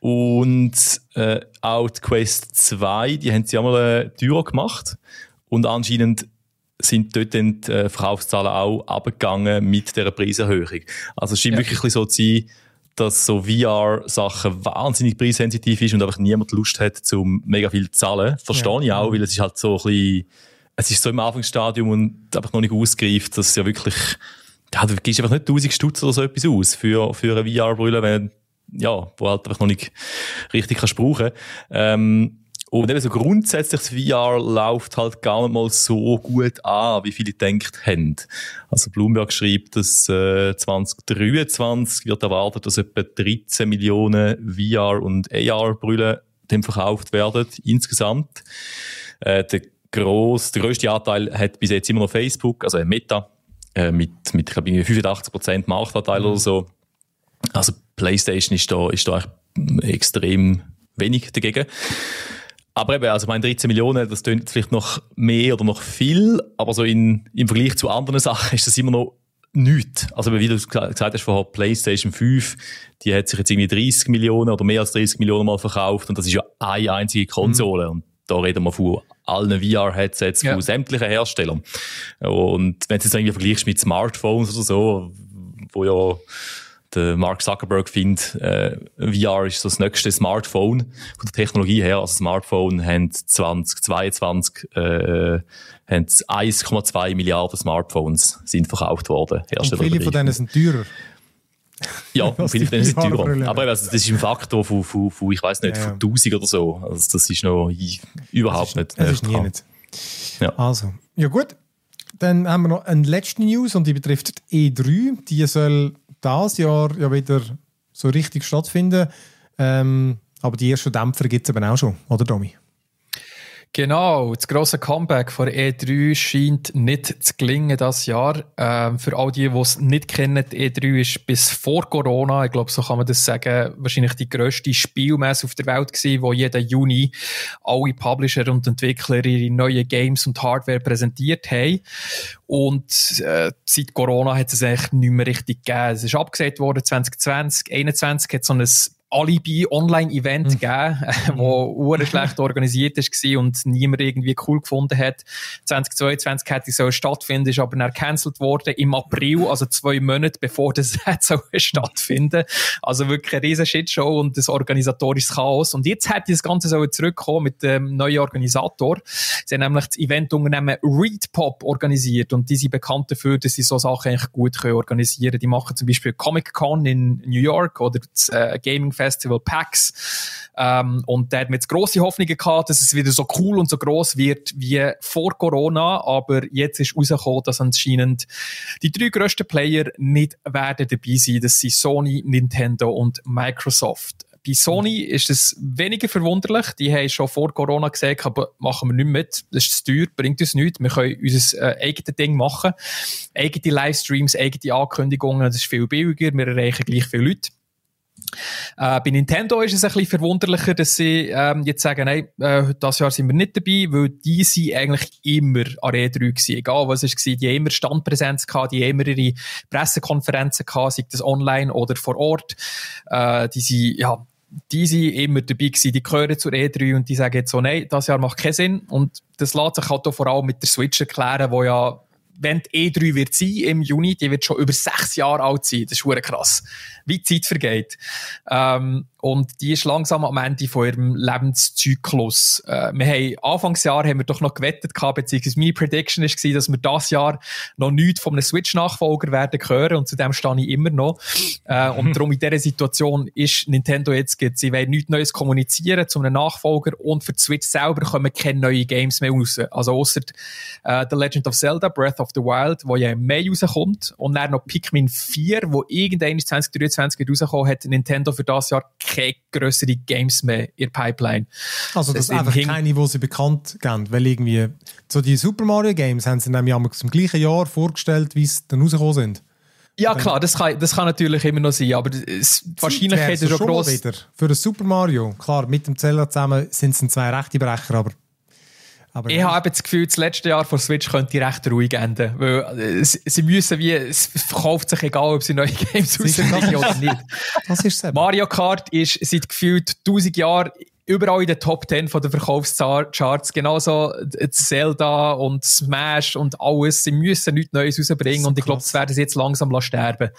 Und äh, auch die Quest 2, die haben sie einmal äh, teurer gemacht. Und anscheinend sind dort dann die äh, Verkaufszahlen auch abgegangen mit dieser Preiserhöhung. Also es scheint Ja. wirklich so zu sein, dass so VR-Sachen wahnsinnig preissensitiv ist und einfach niemand Lust hat, zum mega viel zu zahlen. Verstehe ich auch, weil es ist halt so ein bisschen, es ist so im Anfangsstadium und einfach noch nicht ausgereift, dass es ja wirklich, ja, du gibst einfach nicht 1000 Stutz oder so etwas aus für, für eine VR-Brille, wenn, ja, wo halt einfach noch nicht richtig kannst brauchen. Ähm, und eben so grundsätzlich das VR läuft halt gar nicht mal so gut an, wie viele gedacht haben. Also Bloomberg schreibt, dass äh, 2023 wird erwartet, dass etwa 13 Millionen VR- und AR-Brüllen dem verkauft werden insgesamt. Äh, der, gross, der grösste Anteil hat bis jetzt immer noch Facebook, also Meta, äh, mit, mit ich glaube, irgendwie 85% Marktanteil oder so. Also PlayStation ist da, ist da echt extrem wenig dagegen. Aber eben, also meine 13 Millionen, das klingt vielleicht noch mehr oder noch viel, aber so in, im Vergleich zu anderen Sachen (laughs) ist das immer noch nichts. Also wie du gesa- gesagt hast vorher, PlayStation 5, die hat sich jetzt irgendwie 30 Millionen oder mehr als 30 Millionen mal verkauft und das ist ja eine einzige Konsole. Und da reden wir von allen VR-Headsets Ja. von sämtlichen Herstellern. Und wenn du es jetzt irgendwie vergleichst mit Smartphones oder so, wo ja der Mark Zuckerberg findet, äh, VR ist so das nächste Smartphone von der Technologie her. Also Smartphone haben 2022 äh, haben 1,2 Milliarden Smartphones sind verkauft worden. Und viele von denen sind teurer. Ja, (laughs) viele von denen sind teurer. Aber also, das ist ein Faktor von, von, von ich weiß nicht, Ja, von 1000 oder so. Also das ist noch überhaupt nicht. Das ist nie nicht. Ja. Also, ja gut. Dann haben wir noch eine letzte News und die betrifft die E3. Die soll dieses Jahr ja wieder so richtig stattfinden. Ähm, aber die ersten Dämpfer gibt es eben auch schon, oder Domi? Genau, das grosse Comeback von E3 scheint nicht zu gelingen das Jahr. Ähm, für all die, die es nicht kennen, die E3 ist bis vor Corona, ich glaube, so kann man das sagen, wahrscheinlich die grösste Spielmesse auf der Welt gewesen, wo jeden Juni alle Publisher und Entwickler ihre neuen Games und Hardware präsentiert haben. Und äh, seit Corona hat es eigentlich nicht mehr richtig gegeben. Es ist abgesagt worden 2020, 2021 hat so ein Alibi-Online-Event Mhm. gegeben, wo ur (laughs) schlecht organisiert war und niemand irgendwie cool gefunden hat. 2022 hätte so stattfinden, ist aber dann cancelled worden im April, also zwei Monate bevor das (laughs) hätte so stattfinden. Also wirklich eine riesen Shitshow und das organisatorisches Chaos. Und jetzt hätte das Ganze so zurückkommen mit dem neuen Organisator. Sie haben nämlich das Eventunternehmen Readpop organisiert und die sind bekannt dafür, dass sie so Sachen eigentlich gut können organisieren können. Die machen zum Beispiel Comic Con in New York oder das äh, Gaming Festival PAX. Ähm, und da hat man jetzt grosse Hoffnungen gehabt, dass es wieder so cool und so groß wird wie vor Corona. Aber jetzt ist rausgekommen, dass anscheinend die drei grössten Player nicht werden dabei sein. Das sind Sony, Nintendo und Microsoft. Bei Sony ist es weniger verwunderlich. Die haben schon vor Corona gesagt, aber machen wir nicht mit. Das ist zu teuer, bringt uns nichts. Wir können unser äh, eigenes Ding machen. Eigene Livestreams, eigene Ankündigungen, das ist viel billiger. Wir erreichen gleich viele Leute. Äh, bei Nintendo ist es ein bisschen verwunderlicher, dass sie ähm, jetzt sagen, nein, äh, das Jahr sind wir nicht dabei, weil die sind eigentlich immer an E3 gewesen. Egal was es war, die haben immer Standpräsenz gehabt, die haben immer ihre Pressekonferenzen gehabt, sei das online oder vor Ort. Äh, die sind, ja, die sind immer dabei gewesen, die gehören zur E3 und die sagen jetzt so, nein, das Jahr macht keinen Sinn. Und das lässt sich halt auch vor allem mit der Switch erklären, wo ja wenn die E3 wird sein im Juni, die wird schon über sechs Jahre alt sein. Das ist hure krass. Wie die Zeit vergeht. Ähm, und die ist langsam am Ende von ihrem Lebenszyklus. Äh, wir haben, Anfangsjahr haben wir doch noch gewettet gehabt, beziehungsweise meine Prediction war, dass wir das Jahr noch nichts von einem Switch-Nachfolger werden hören und zu dem stehe ich immer noch. Äh, und (laughs) darum in dieser Situation ist Nintendo jetzt, sie wollen nichts Neues kommunizieren zu einem Nachfolger und für die Switch selber kommen keine neuen Games mehr raus. Also außer äh, The Legend of Zelda, Breath of the Wild, wo ja im Mai rauskommt und dann noch Pikmin 4, wo irgendwann 2023 wird rauskommen, hat Nintendo für das Jahr keine grössere Games mehr in der Pipeline. Also das, Das sind einfach hing- keine, die sie bekannt geben, weil irgendwie so die Super Mario Games haben sie nämlich zum gleichen Jahr vorgestellt, wie sie dann rausgekommen sind. Ja klar, das kann, das kann natürlich immer noch sein, aber es, die Wahrscheinlichkeit ist Wär's schon wieder. Für ein Super Mario, klar, mit dem Zelda zusammen sind es zwei rechte Brecher, aber... aber Ich habe eben das Gefühl, das letzte Jahr von Switch könnte recht ruhig enden. Weil äh, sie, müssen wie, es verkauft sich egal, ob sie neue (laughs) Games rausbringen oder nicht. (laughs) das ist es. Mario Kart ist seit gefühlt 1000 Jahren überall in den Top 10 von den Verkaufscharts. Genauso Zelda und Smash und alles. Sie müssen nichts Neues rausbringen und ich glaube, das werden sie jetzt langsam lassen sterben.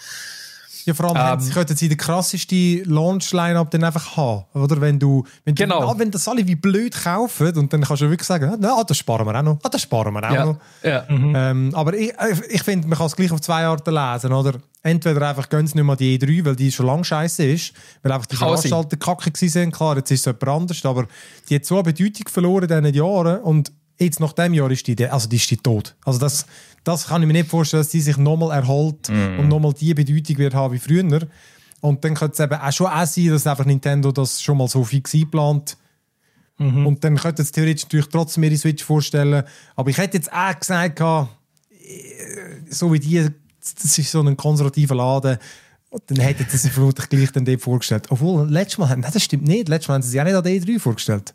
Ja, vor allem Ähm, sie könnten sie den krassesten Launch-Line-Up dann einfach haben. Oder wenn du, wenn du, Genau. ah, wenn das alle wie blöd kaufen und dann kannst du wirklich sagen, ah, ah, das sparen wir auch noch, ah, das sparen wir auch Ja, noch. ja. Ähm, aber ich, ich finde, man kann es gleich auf zwei Arten lesen, oder? Entweder einfach gehen sie nicht an die E3, weil die schon lange scheiße ist, weil einfach die Kann sein. Veranstalter kacke gewesen sind. Klar, jetzt ist es jemand anders, aber die hat so eine Bedeutung verloren in diesen Jahren und jetzt nach dem Jahr ist die, also die ist die tot. Also das, das kann ich mir nicht vorstellen, dass die sich nochmal erholt und nochmal die Bedeutung wird haben wie früher. Und dann könnte es eben auch schon auch sein, dass einfach Nintendo das schon mal so fix einplant. Und dann könnte es theoretisch natürlich trotzdem ihre Switch vorstellen. Aber ich hätte jetzt auch gesagt, gehabt, so wie die, das ist so ein konservativer Laden, und dann hätten sie sich vermutlich gleich dann dort vorgestellt. Obwohl, letztes Mal, nein, das stimmt nicht, letztes Mal haben sie sich auch nicht an der E3 vorgestellt.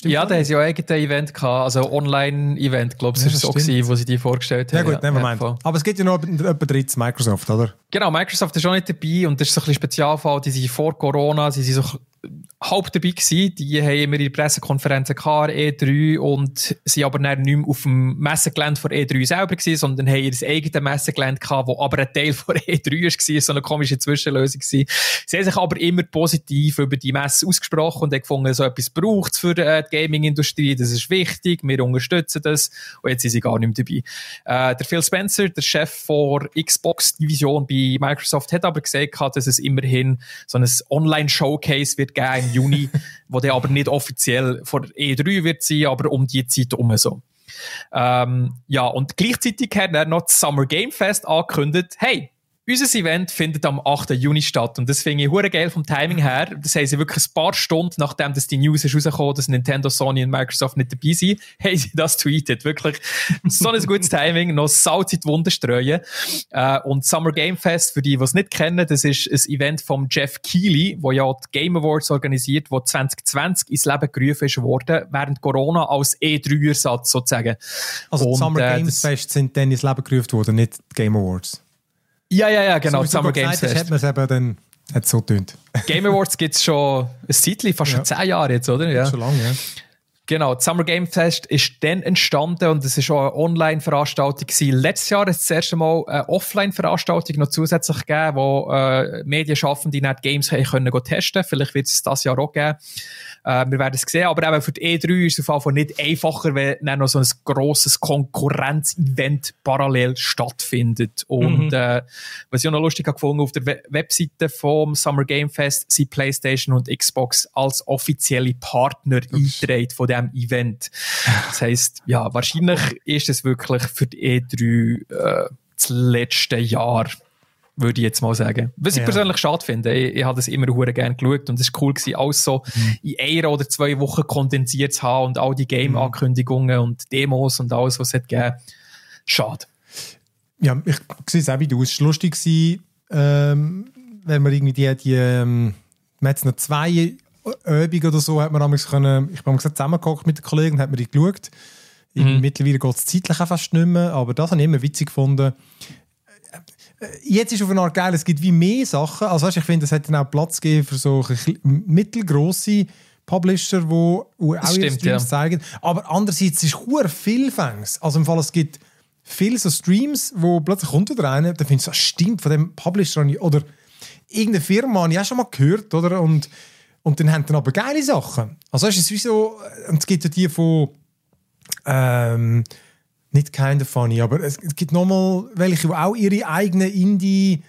Stimmt Ja, auch da haben sie ja eigentlich ein Event gehabt, also Online-Event, glaube ich, Ja, ist das so gewesen, wo sie die vorgestellt Ja haben. gut, nevermind. voll. Aber es gibt ja noch etwa drittes Microsoft, oder? Genau, Microsoft ist auch nicht dabei und das ist so ein bisschen Spezialfall. Die sind vor Corona, sie sind so halb dabei gewesen. Die haben immer ihre Pressekonferenzen gehabt, E3, und sind aber nicht mehr auf dem Messegelände von E3 selber gewesen, sondern haben ihr eigenes Messegelände gehabt, wo aber ein Teil von E3 war, so eine komische Zwischenlösung gewesen. Sie haben sich aber immer positiv über die Messe ausgesprochen und haben gefunden, so etwas braucht es für äh, die Gaming-Industrie, das ist wichtig, wir unterstützen das, und jetzt sind sie gar nicht mehr dabei. Äh, der Phil Spencer, der Chef vor Xbox-Division bei Microsoft, hat aber gesagt, dass es immerhin so ein Online-Showcase wird geben im Juni, wo der aber nicht offiziell vor E3 wird sein, aber um die Zeit um so. Ähm, ja, und gleichzeitig hat er noch das Summer Game Fest angekündigt, hey, unser Event findet am 8. Juni statt. Und das finde ich hure geil vom Timing her. Das haben sie wirklich ein paar Stunden, nachdem das die News ist rausgekommen, dass Nintendo, Sony und Microsoft nicht dabei sind, (laughs) haben sie das tweetet. Wirklich so ein gutes Timing, noch Salz in die Wunde streuen. Äh, und Summer Game Fest, für die, die es nicht kennen, das ist ein Event vom Jeff Keighley, wo ja die Game Awards organisiert, wo 2020 ins Leben gerufen ist worden, während Corona als E3-Ersatz sozusagen. Also Und, Summer äh, Games Fest sind dann ins Leben gerufen worden, nicht die Game Awards. Ja, ja, ja, genau, so, Summer Games gesagt hast, Fest. hat man es eben dann Hat so tönt. (laughs) Game Awards gibt es schon ein Zeitchen, fast schon zehn Jahre jetzt, oder? Ja. Schon lange, ja. Genau, das Summer Game Fest ist dann entstanden und es ist auch eine Online-Veranstaltung gewesen. Letztes Jahr ist das erste Mal eine Offline-Veranstaltung noch zusätzlich gegeben, wo äh, Medienschaffende nicht Games können testen Vielleicht wird es das Jahr auch geben. Äh, wir werden es sehen. Aber eben für die E3 ist es auf jeden Fall nicht einfacher, wenn dann noch so ein grosses Konkurrenz-Event parallel stattfindet. Und mhm. äh, was ich auch noch lustig habe gefunden, auf der We Webseite vom Summer Game Fest sind PlayStation und Xbox als offizielle Partner eingetragen von diesem Event. Das heisst, ja, wahrscheinlich ist es wirklich für die E3 äh, das letzte Jahr würde ich jetzt mal sagen. Was ich persönlich schade finde, ich, ich habe das immer hure gerne geschaut und es war cool gewesen, alles so mhm. in einer oder zwei Wochen kondensiert zu haben und all die Game-Ankündigungen und Demos und alles, was es hat gegeben. Schade. Ja, ich sehe es auch wie du. Es war lustig, gewesen, ähm, wenn man irgendwie die, die ähm, man jetzt noch zwei Übungen oder so, hat man können, ich habe gesagt, zusammengekocht mit den Kollegen und hat man die geschaut. Mhm. Mittlerweile geht es zeitlich auch fast nicht mehr, aber das habe ich immer witzig gefunden jetzt ist auf eine Art geil, es gibt wie mehr Sachen. Also weißt, ich finde, es hätte dann auch Platz gegeben für so mittelgroße Publisher, die auch das ihre Streams ja. zeigen. Aber andererseits ist es viel Fangs. Also im Fall, es gibt viele so Streams, wo plötzlich kommt wieder einer, dann findest du, das stimmt, von dem Publisher oder irgendeine Firma habe ich auch schon mal gehört, oder? Und, und dann haben dann aber geile Sachen. Also es ist wie so, und es gibt ja die von ähm, nicht kinda funny, aber es, es gibt nochmal welche, die auch ihre eigenen Indie-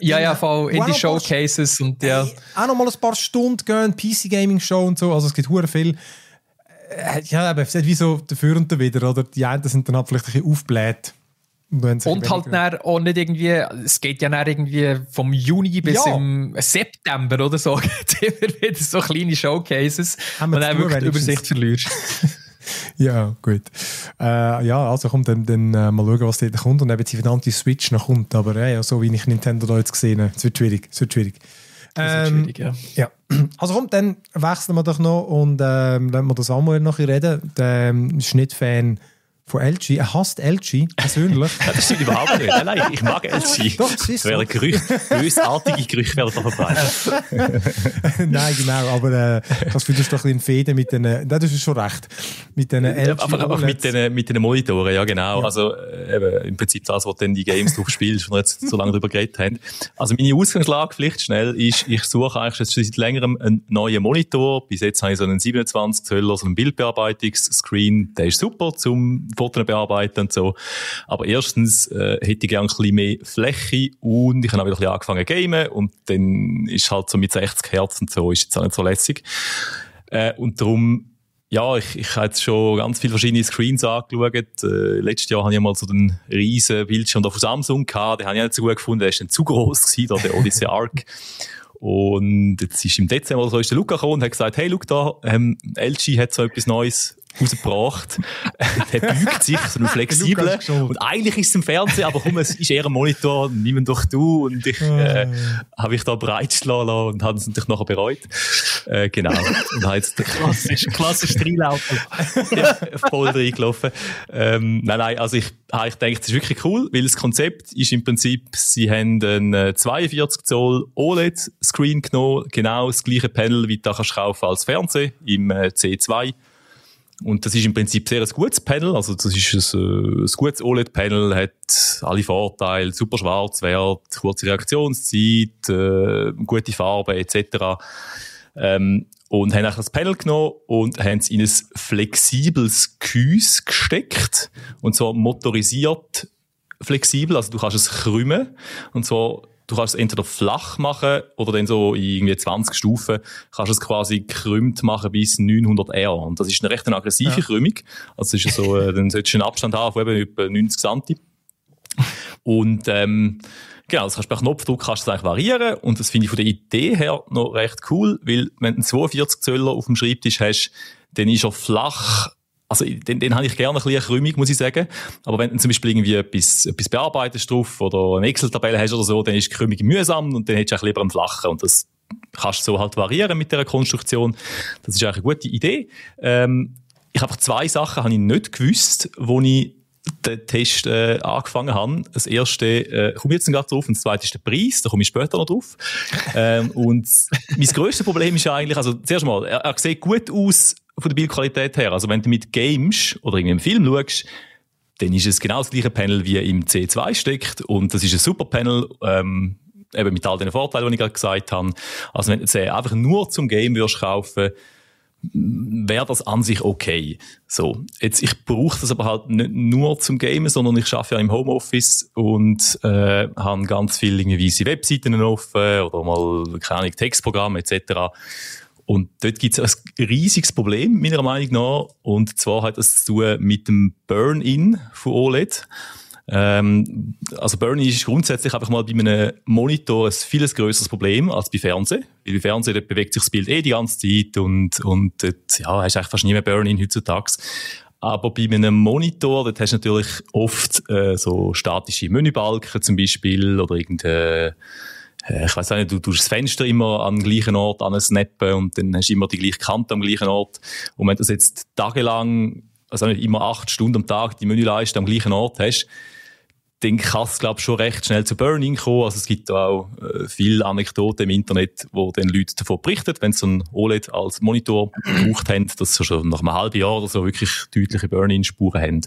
ja, ja, voll Indie-Showcases und ja. auch nochmal ein paar Stunden gehen, PC-Gaming-Show und so, also es gibt hure viel. Äh, ja, aber es ist wie so dafür und wieder, oder? Die einen sind dann halt vielleicht ein bisschen aufgebläht. Und, und halt dann auch nicht irgendwie, es geht ja dann irgendwie vom Juni bis ja. im September oder so, (laughs) gibt immer wieder so kleine Showcases, und dann wirklich die Übersicht verlierst. (laughs) (laughs) ja, gut. Äh, ja, also kommt dann, dann äh, mal schauen, was da kommt und eben die verdammte Switch noch kommt. Aber äh, ja, so wie ich Nintendo da jetzt gesehen habe, es wird schwierig. Es wird schwierig. Ähm, schwierig, ja. ja. (clears throat) Also kommt, dann wechseln wir doch noch und ähm, lassen wir das Samuel noch reden. Der ähm, Schnittfan von LG. Er hasst LG persönlich. das stimmt überhaupt nicht. Nein, nein, ich mag LG. Doch, das ist so. Gerüchte, bösartige Gerüchte werden da verbreitet. (laughs) nein, genau, aber äh, das findest du doch ein Fäden mit den, nein, das ist schon recht, mit den LG ja, Aber auch mit den, mit den Monitoren, ja genau. Ja. Also äh, eben, im Prinzip das, was dann die Games drauf spielst, wo wir jetzt so lange darüber geredet haben. Also meine Ausgangslage, vielleicht schnell, ist, ich suche eigentlich jetzt schon seit längerem einen neuen Monitor. Bis jetzt habe ich so einen 27 Zöller, so einen Bildbearbeitungsscreen. Der ist super zum Fotos bearbeiten und so. Aber erstens äh, hätte ich gerne ein bisschen mehr Fläche und ich habe auch wieder ein bisschen angefangen zu gamen und dann ist halt so mit 60 Hertz und so ist jetzt auch nicht so lässig. Äh, und darum ja, ich, ich habe jetzt schon ganz viele verschiedene Screens angeschaut. Äh, letztes Jahr hatte ich mal so den riesen Bildschirm da von Samsung gehabt. Den habe ich nicht so gut gefunden. Der ist dann zu groß (laughs) gewesen, da, der Odyssey Arc. Und jetzt ist im Dezember so ist der Luca gekommen und hat gesagt, hey, schau da, ähm, LG hat so etwas Neues rausgebracht. (laughs) der beugt sich, so ein flexibler. und eigentlich ist es im Fernsehen, aber komm, es ist eher ein Monitor, nimm doch du. Und ich, äh, ah. habe ich da breitschlagen lassen und habe es natürlich nachher bereut. Äh, genau. Und habe jetzt klassisch, klassisch reinlaufen. (laughs) ja, voll reingelaufen. Ähm, nein, nein, also ich, habe ich denke, das ist wirklich cool, weil das Konzept ist im Prinzip, sie haben einen 42 äh, Zoll OLED-Screen genommen, genau das gleiche Panel, wie du kannst kaufen als Fernsehen im äh, C2 und das ist im Prinzip sehr ein gutes Panel. Also das ist ein, äh, ein gutes OLED-Panel, hat alle Vorteile, super Schwarzwert, kurze Reaktionszeit, äh, gute Farbe etc. Ähm, und haben das Panel genommen und haben es in ein flexibles Gehäuse gesteckt. Und zwar motorisiert flexibel, also du kannst es krümmen. Und zwar du kannst es entweder flach machen oder dann so in irgendwie 20 Stufen kannst du es quasi gekrümmt machen bis 900 R. Und das ist eine recht aggressive ja. Krümmung. Also ist so, äh, dann solltest du einen Abstand haben von eben etwa 90 cm. Und ähm, Genau, das kannst du per Knopfdruck kannst du das eigentlich variieren und das finde ich von der Idee her noch recht cool, weil wenn du einen 42 Zöller auf dem Schreibtisch hast, dann ist er flach also den, den habe ich gerne ein bisschen krümmig, muss ich sagen. Aber wenn du zum Beispiel irgendwie etwas, etwas bearbeitest drauf oder eine Excel-Tabelle hast oder so, dann ist krümmig mühsam und dann hättest du auch lieber einen flachen. Und das kannst du so halt variieren mit der Konstruktion. Das ist eigentlich eine gute Idee. Ähm, ich habe zwei Sachen habe ich nicht gewusst, wo ich den Test äh, angefangen habe. Das erste äh, komme jetzt gerade drauf und das zweite ist der Preis, da komme ich später noch drauf. ähm, und mein grösstes Problem ist eigentlich, also zuerst mal, er, er sieht gut aus von der Bildqualität her. Also wenn du mit Games oder irgendwie einen Film schaust, dann ist es genau das gleiche Panel wie im C2 steckt und das ist ein super Panel, ähm, eben mit all den Vorteilen, die ich gerade gesagt habe. Also wenn du jetzt einfach nur zum Game würdest kaufen, wäre das an sich okay. So. Jetzt, ich brauche das aber halt nicht nur zum Gamen, sondern ich arbeite ja im Homeoffice und, äh, habe ganz viele irgendwie Webseiten offen oder mal, keine Ahnung, Textprogramme etc. Und dort gibt es ein riesiges Problem, meiner Meinung nach. Und zwar hat das zu tun mit dem Burn-In von OLED. Ähm, also Burn-In ist grundsätzlich einfach mal bei einem Monitor ein viel größeres Problem als bei Fernsehen. Weil bei Fernsehen bewegt sich das Bild eh die ganze Zeit und, und dort, ja, hast eigentlich fast nie mehr Burn-In heutzutage. Aber bei einem Monitor, dort hast du natürlich oft äh, so statische Menübalken zum Beispiel oder irgendeine ich weiß nicht, du tust das Fenster immer am gleichen Ort ansnappen und dann hast du immer die gleiche Kante am gleichen Ort. Und wenn du das jetzt tagelang, also nicht immer acht Stunden am Tag die Menüleiste am gleichen Ort hast, dann kann es, glaube ich, schon recht schnell zu Burning kommen. Also es gibt auch äh, viele Anekdoten im Internet, wo dann Leute davon berichten, wenn sie so ein OLED als Monitor gebraucht haben, dass sie schon nach einem halben Jahr oder so wirklich deutliche Burn-In-Spuren haben.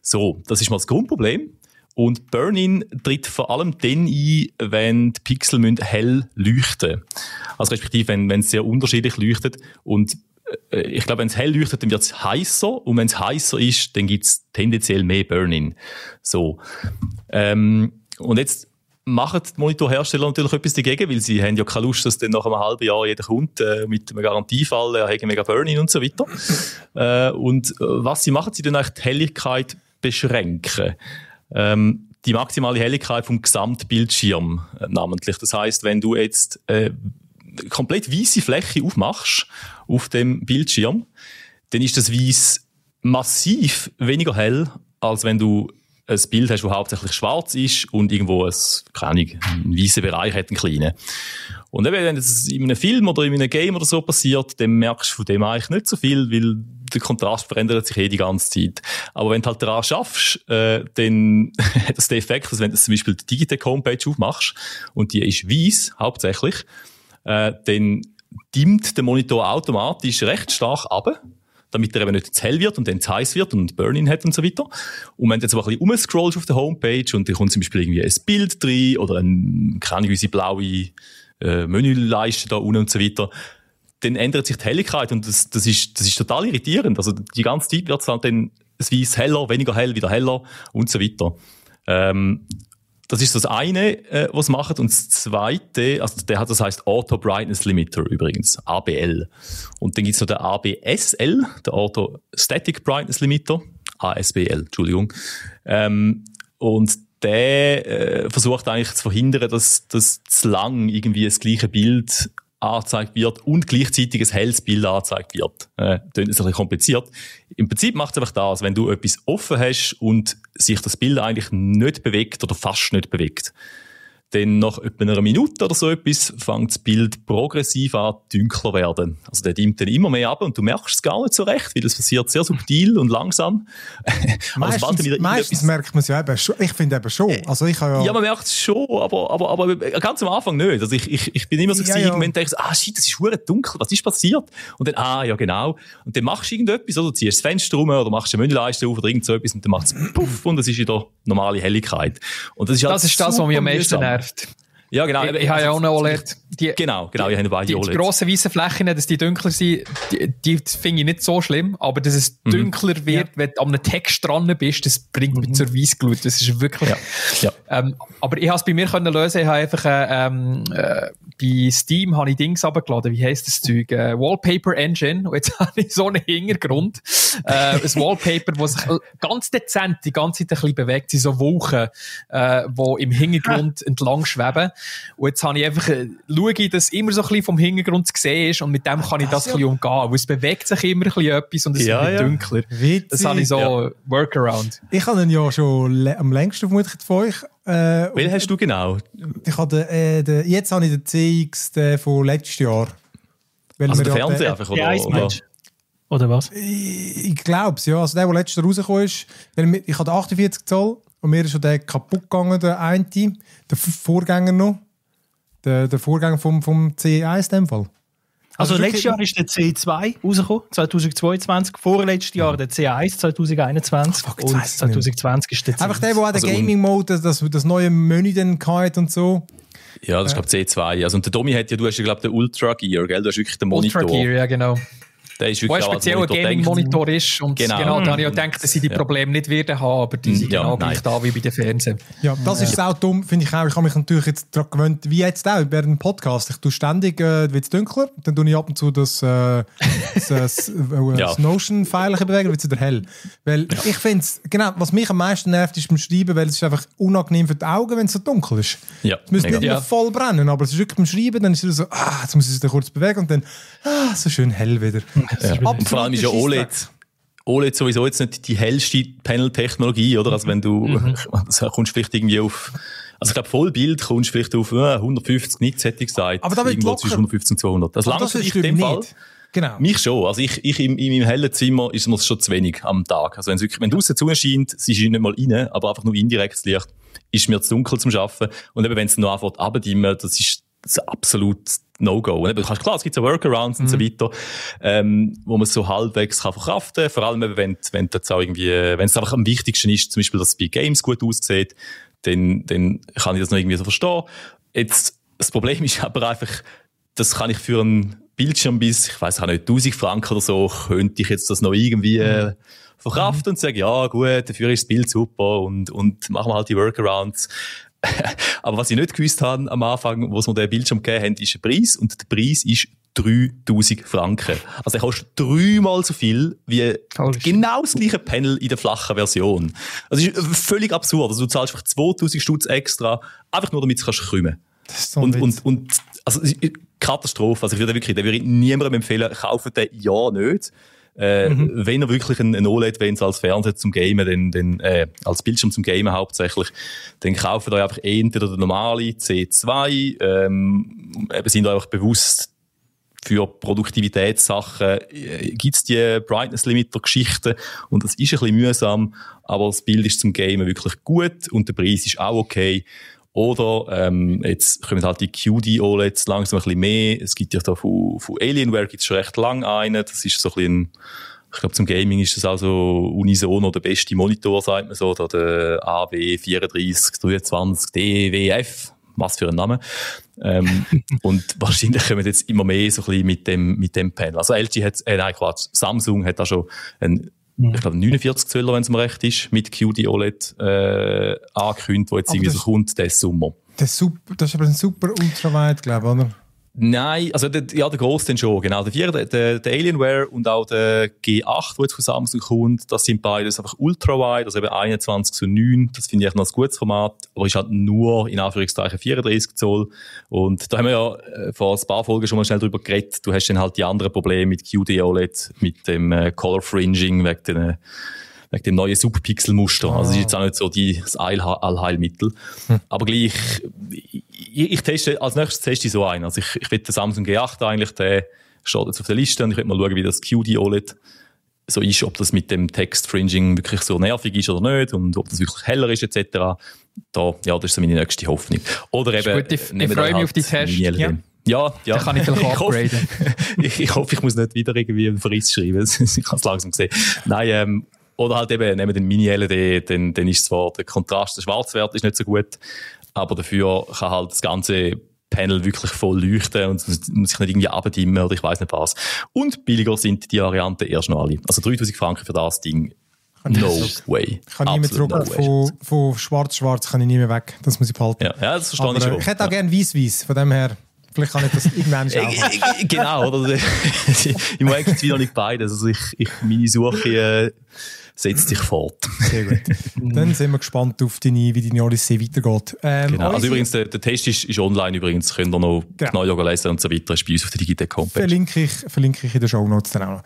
So, das ist mal das Grundproblem. Und Burn-In tritt vor allem dann ein, wenn die Pixel hell leuchten Also respektive, wenn, wenn es sehr unterschiedlich leuchtet. Und äh, ich glaube, wenn es hell leuchtet, dann wird es heißer. Und wenn es heißer ist, dann gibt es tendenziell mehr Burn-In. So. Ähm, und jetzt machen die Monitorhersteller natürlich etwas dagegen, weil sie haben ja keine Lust, dass dann nach einem halben Jahr jeder Kunde äh, mit einem Garantiefall, er hat mega Burn-In und so weiter. äh, und äh, was sie machen, sie dann eigentlich die Helligkeit beschränken ähm, die maximale Helligkeit vom Gesamtbildschirm äh, namentlich. Das heißt, wenn du jetzt äh, komplett weiße Fläche aufmachst auf dem Bildschirm, dann ist das Weiß massiv weniger hell, als wenn du ein Bild hast, das hauptsächlich schwarz ist und irgendwo ein, keine Ahnung, ein weißer Bereich hat, einen kleinen. Und eben, wenn das in einem Film oder in einem Game oder so passiert, dann merkst du von dem eigentlich nicht so viel, weil der Kontrast verändert sich eh die ganze Zeit. Aber wenn du halt daran schaffst, äh, dann (laughs) hat das den Effekt, dass wenn du zum Beispiel die Digitech Homepage aufmachst und die ist weiß, hauptsächlich, äh, dann dimmt der Monitor automatisch recht stark ab damit er eben nicht zu hell wird und dann zu heiß wird und Burn-in hat und so weiter. Und wenn du jetzt aber ein bisschen umscrollst auf der Homepage und dann kommt zum Beispiel irgendwie ein Bild drin oder ein, keine Ahnung, blaue äh, Menüleiste da unten und so weiter, dann ändert sich die Helligkeit und das, das, ist, das ist total irritierend. Also die ganze Zeit wird es halt dann es Weiß heller, weniger hell, wieder heller und so weiter. Ähm, das ist das eine, äh, was macht. Und das zweite, also der hat, das heißt Auto Brightness Limiter übrigens, ABL. Und dann gibt's noch der ABSL, der Auto Static Brightness Limiter, ASBL, Entschuldigung. Ähm, und der äh, versucht eigentlich zu verhindern, dass, dass zu lang irgendwie das gleiche Bild angezeigt wird und gleichzeitig ein helles Bild angezeigt wird. Äh, das ist ein bisschen kompliziert. Im Prinzip macht es einfach das, wenn du etwas offen hast und sich das Bild eigentlich nicht bewegt oder fast nicht bewegt, dann nach etwa einer Minute oder so etwas fängt das Bild progressiv an dunkler werden. Also der dimmt dann immer mehr ab und du merkst es gar nicht so recht, weil es passiert sehr subtil und langsam. meistens, (laughs) also, meistens merkt man es ja eben schon. Ich finde eben schon. Also ich ja, ja, man merkt es schon, aber, aber, aber ganz am Anfang nicht. Also ich, ich, ich bin immer so, ja, ja. irgendwann denke ich, ah shit, das ist hure dunkel, was ist passiert? Und dann, ah ja genau. Und dann machst du irgendetwas, oder ziehst das Fenster rum oder machst eine Menüleiste auf oder irgend so etwas und dann macht es puff und es ist wieder normale Helligkeit. Und das ist, halt das, ist das, was mich am meisten nervt nervt. Ja, genau. Ich, ich habe ja auch eine OLED. Die, genau, genau, ich habe beide die, OLED. Die grossen weißen Flächen, dass die dunkler sind, die, die finde ich nicht so schlimm, aber dass es mhm. dunkler wird, ja. wenn du an einem Text dran bist, das bringt mich mhm. zur Weissglut. Das ist wirklich... Ja. ja. Ähm, aber ich habe es bei mir können lösen, ich habe einfach äh, ähm, äh, bei Steam habe ich Dings abgeladen, wie heisst das Zeug? Äh, Wallpaper Engine. Und jetzt (laughs) habe ich so einen Hintergrund. Äh, ein Wallpaper, das sich ganz dezent die ganze Zeit ein bisschen bewegt, sind so Wolken, äh, die im Hintergrund (laughs) entlang schweben. Und jetzt habe ich einfach, äh, schaue ich, dass immer so ein bisschen vom Hintergrund zu sehen ist und mit dem kann ich das, das ein bisschen umgehen. Weil es bewegt sich immer ein bisschen etwas und es ja, wird ja. dunkler. Witzig. Das habe ich so ja. Workaround. Ich habe ihn ja schon am längsten vermutlich von euch. Äh, Welchen hast du genau? Ich habe äh, den, jetzt habe ich den CX den von letztes Jahr. Weil also der Fernseher einfach, oder? oder? Oder was? Ich, ich glaube es, ja. Also der, der letztes rausgekommen ist, mir- ich hatte 48 Zoll und mir ist schon der kaputt gegangen, der eine, der Vorgänger noch. Der, der Vorgänger vom, vom C1 in dem Fall. Also, Also letztes Jahr ist der C2 rausgekommen, 2022. Vorletztes Jahr der C1, 2021. Fuck, jetzt und weiss ich's nicht mehr. 2020 ist der C2. Einfach der, der auch Also den Gaming-Mode, das, das neue Menü dann hatte und so. Ja, das ist, glaube ich, C2. Also, und der Domi hat ja, du hast ja, glaube ich, den Ultra Gear, gell? Du hast wirklich den Monitor. Ultra Gear, ja genau. Der ist Wo wirklich ein auch als spezieller. Gaming-Monitor ist. Und Genau. genau, da habe ich auch gedacht, dass sie die Ja. Probleme nicht werden haben, aber die sind Ja, genau gleich da wie bei den Fernsehen. Ja, das ist auch dumm, finde ich auch. Ich habe mich natürlich jetzt daran gewöhnt, wie jetzt auch, während dem Podcast. Ich tue ständig, äh, wird es dunkler, dann tue ich ab und zu das, äh, das, äh, das, (laughs) äh, Ja. das Notion-File bewegen, wird es wieder hell. Weil ich finde es, genau, was mich am meisten nervt, ist beim Schreiben, weil es ist einfach unangenehm für die Augen, wenn es so dunkel ist. Ja, Es müsste nicht mehr Ja. voll brennen, aber es ist wirklich beim Schreiben, dann ist es so, ah, jetzt muss ich es kurz bewegen und dann, ah, so schön hell wieder. (laughs) Ja. Und vor allem ist ja OLED, OLED sowieso jetzt nicht die hellste Panel-Technologie, oder? Also wenn du, Mhm. (laughs) also kommst vielleicht irgendwie auf, also ich glaube Vollbild kommst du vielleicht auf äh, 150 Nits, hätte ich gesagt. Aber da wird Irgendwo locker- zwischen 150 und 200. Das dich in dem nicht. Fall. Genau. Mich schon. Also ich, ich in, in meinem hellen Zimmer ist mir schon zu wenig am Tag. Also wenn es wirklich, wenn draußen die Sonne scheint, sie scheint nicht mal rein, aber einfach nur indirektes Licht, ist mir zu dunkel zum Arbeiten. Und eben wenn es noch anfängt ist das ist absolut No-Go. Klar, es gibt so Workarounds und so weiter, ähm, wo man so halbwegs kann verkraften kann. Vor allem wenn, wenn das auch irgendwie, wenn es einfach am wichtigsten ist, zum Beispiel, dass es bei Games gut aussieht, dann, dann kann ich das noch irgendwie so verstehen. Jetzt, das Problem ist aber einfach, das kann ich für einen Bildschirm bis, ich weiß auch nicht, 1000 Franken oder so, könnte ich jetzt das noch irgendwie äh, verkraften und sagen, ja gut, dafür ist das Bild super und, und machen wir halt die Workarounds. (laughs) Aber was ich nicht gewusst habe am Anfang, wo sie mir den Bildschirm gegeben haben, ist ein Preis und der Preis ist 3000 Franken. Also er kostet dreimal so viel wie shit. genau das gleiche Panel in der flachen Version. Also es ist völlig absurd. Also du zahlst einfach 2000 Stutz extra, einfach nur damit du kannst krümmen. Das ist so Und, Witz. und, und, also, Katastrophe. Also, ich würde wirklich, den würde ich niemandem empfehlen, kauft den ja nicht. Äh, Mhm. Wenn er wirklich ein, ein OLED wenn als Fernseher zum Gamen, dann, dann, äh, als Bildschirm zum Gamen hauptsächlich, dann kauft euch einfach entweder den normale C2, ähm, eben sind euch einfach bewusst, für Produktivitätssachen äh, gibt's die Brightness Limiter Geschichten und das ist ein bisschen mühsam, aber das Bild ist zum Gamen wirklich gut und der Preis ist auch okay. Oder ähm, jetzt kommen halt die QD OLEDs langsam ein bisschen mehr. Es gibt ja da von, von Alienware gibt's schon recht lang einen. Das ist so ein bisschen, ich glaube zum Gaming ist das auch so unisono der beste Monitor, sagt man so, da der AW3423 DWF was für ein Name. Ähm, (laughs) und wahrscheinlich kommen jetzt immer mehr so ein bisschen mit dem, mit dem Panel. Also LG hat, äh, nein, Quatsch, Samsung hat da schon ein, ich glaube, 49 Zöller, wenn es mir recht ist, mit QD OLED, äh, angekündigt, wo jetzt Aber irgendwie so kommt, der Sommer. Das, ist super, das ist aber ein super ultraweit, glaube ich, oder? Nein, also der, ja, der grosse dann schon, genau. Der, vier, der, der, Alienware und auch der G8, der jetzt von Samsung kommt, das sind beides einfach ultra-wide, also eben 21 zu 9, das finde ich echt noch ein gutes Format, aber ist halt nur, in Anführungszeichen, 34 Zoll. Und da haben wir ja äh, vor ein paar Folgen schon mal schnell drüber geredet, du hast dann halt die anderen Probleme mit QD OLED, mit dem äh, Color Fringing, wegen den, äh, wegen dem neuen Subpixel-Muster. Also das ist jetzt auch nicht so die, das Allheil- Allheilmittel. Aber gleich, ich, ich teste, als nächstes teste ich so einen. Also ich, ich will den Samsung G8 eigentlich, der steht jetzt auf der Liste und ich will mal schauen, wie das QD OLED so ist, ob das mit dem Text-Fringing wirklich so nervig ist oder nicht und ob das wirklich heller ist etc. Da, ja, das ist so meine nächste Hoffnung. Oder eben, gut, ich- ich freue mich auf die halt Tests. Ja. Ja, ja. Dann kann ich vielleicht (laughs) hoffe, upgraden. (laughs) ich, ich hoffe, ich muss nicht wieder irgendwie einen Verriss schreiben. (laughs) ich kann es langsam sehen. Nein, ähm, oder halt eben, nehmen den Mini-LED, dann, dann ist zwar der Kontrast, der Schwarzwert ist nicht so gut, aber dafür kann halt das ganze Panel wirklich voll leuchten und muss sich nicht irgendwie abdimmen oder ich weiß nicht was. Und billiger sind die Varianten erst noch alle. Also 3000 Franken für das Ding. No way. Ich kann nie mehr zurück. no von, von schwarz-schwarz kann ich nie mehr weg. Das muss ich behalten. Ja, ja, das verstehe Aber, ich äh, schon. ich hätte auch ja. gerne weiß-weiß. Von dem her, vielleicht kann ich das irgendwann Äh, machen. äh, genau, oder? (laughs) ich mag jetzt wieder nicht beides. Also ich, ich, meine Suche äh, setzt sich fort. Sehr gut. (laughs) Dann sind wir gespannt auf deine, wie deine Odyssee weitergeht. Ähm, Genau. Also übrigens, der, der Test ist, ist online übrigens, könnt ihr noch Genau. genau. lesen und so weiter, ist bei uns auf der Digitec Homepage. verlinke ich, verlinke ich in den Show Notes dann auch noch.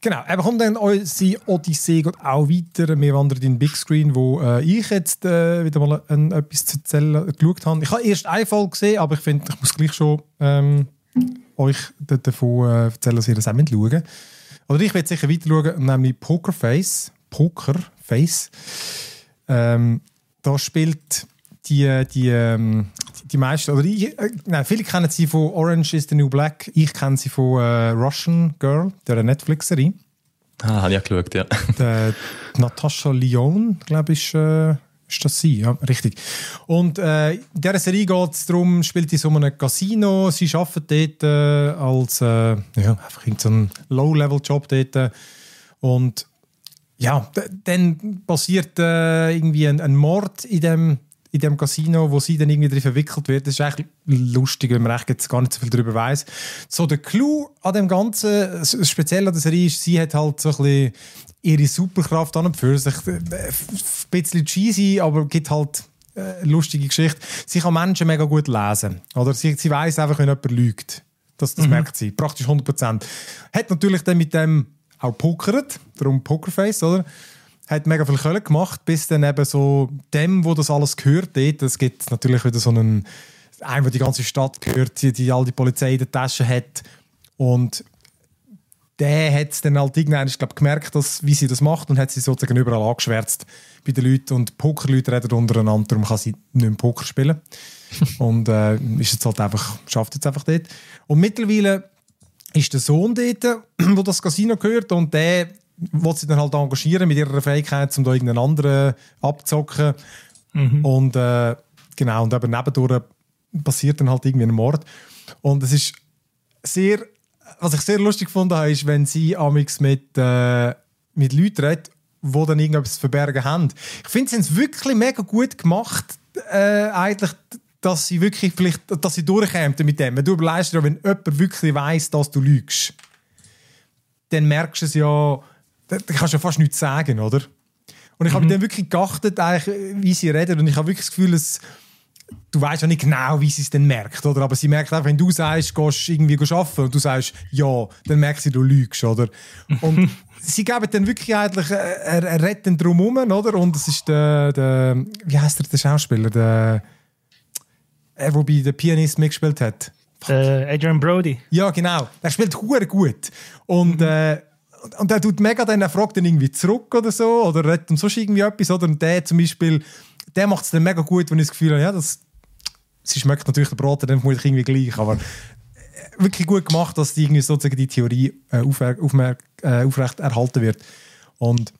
Genau, aber kommt dann unsere Odyssee geht auch weiter. Wir wandern in den Big Screen, wo äh, ich jetzt äh, wieder mal ein, etwas zu erzählen geschaut habe. Ich habe erst eine Folge gesehen, aber ich finde, ich muss gleich schon ähm, euch davon äh, erzählen, dass ihr das auch schauen oder ich werde sicher weiter schauen, nämlich Pokerface. Pokerface. Ähm, da spielt die, die, ähm, die meisten, oder ich, äh, nein, viele kennen sie von Orange is the New Black. Ich kenne sie von äh, Russian Girl, der Netflix-Serie. Ah, habe ich auch geschaut, ja. (laughs) Der, Natascha Lyon, glaube ich, ist, äh, ist das sie, ja, richtig. Und äh, in dieser Serie geht es darum, spielt sie so einem Casino, sie arbeitet dort äh, als, äh, ja, einfach so ein Low-Level-Job dort. Und ja, dann passiert äh, irgendwie ein, ein Mord in dem in dem Casino, wo sie dann irgendwie drin verwickelt wird. Das ist eigentlich lustig, wenn man echt jetzt gar nicht so viel darüber weiß. So der Clou an dem Ganzen, speziell an der Serie ist, sie hat halt so ein bisschen ihre Superkraft an und für sich. Ein bisschen cheesy, aber gibt halt eine lustige Geschichte. Sie kann Menschen mega gut lesen. Oder sie, sie weiß einfach, wenn jemand lügt. Das, das mhm. merkt sie. Praktisch 100%. Hat natürlich dann mit dem auch pokert, darum Pokerface, oder? hat mega viel Köln gemacht, bis dann eben so dem, wo das alles gehört, dort, es gibt natürlich wieder so einen, einen, der die ganze Stadt gehört, die, die all die Polizei in der Tasche hat und der hat es dann halt irgendwann, ich glaube, gemerkt, dass, wie sie das macht und hat sie sozusagen überall angeschwärzt bei den Leuten und Pokerleute reden untereinander, darum kann sie nicht mehr Poker spielen (laughs) und äh, ist jetzt halt einfach, schafft jetzt einfach dort. Und mittlerweile ist der Sohn dort, (clears throat) wo das Casino gehört und der will sie dann halt engagieren mit ihrer Fähigkeit, um da irgendeinen anderen abzocken. Mhm. Und äh, genau, und eben nebendurch passiert dann halt irgendwie ein Mord. Und es ist sehr, was ich sehr lustig gefunden habe, ist, wenn sie amix mit, äh, mit Leuten redet, die dann irgendetwas zu verbergen haben. Ich finde, sie haben es wirklich mega gut gemacht, äh, eigentlich, dass sie wirklich vielleicht, dass sie durchkämen mit dem. Du überlegst wenn jemand wirklich weiss, dass du lügst, dann merkst du es ja, da, da kannst du ja fast nichts sagen, oder? Und ich habe mhm. mit dem wirklich geachtet, wie sie reden. Und ich habe wirklich das Gefühl, dass du weißt ja nicht genau, wie sie es denn merkt, oder? Aber sie merkt einfach, wenn du sagst, gehst irgendwie arbeiten und du sagst ja, dann merkt sie, du lügst, oder? Und (laughs) sie geben dann wirklich eigentlich, äh, er, er redet dann drum herum, oder? Und es ist der, der wie heißt der, der Schauspieler, der, er, der bei der Pianist mitgespielt hat. Uh, Adrian Brody. Ja, genau. Er spielt hure gut. Und mhm. äh, und der tut mega dann, er fragt dann irgendwie zurück oder so, oder redet um sonst irgendwie etwas, oder? Und der zum Beispiel, der macht es dann mega gut, wenn ich das Gefühl habe, ja, das, sie schmeckt natürlich der Brot dann muss ich irgendwie gleich, aber äh, wirklich gut gemacht, dass die irgendwie sozusagen die Theorie äh, äh, aufrecht erhalten wird. Und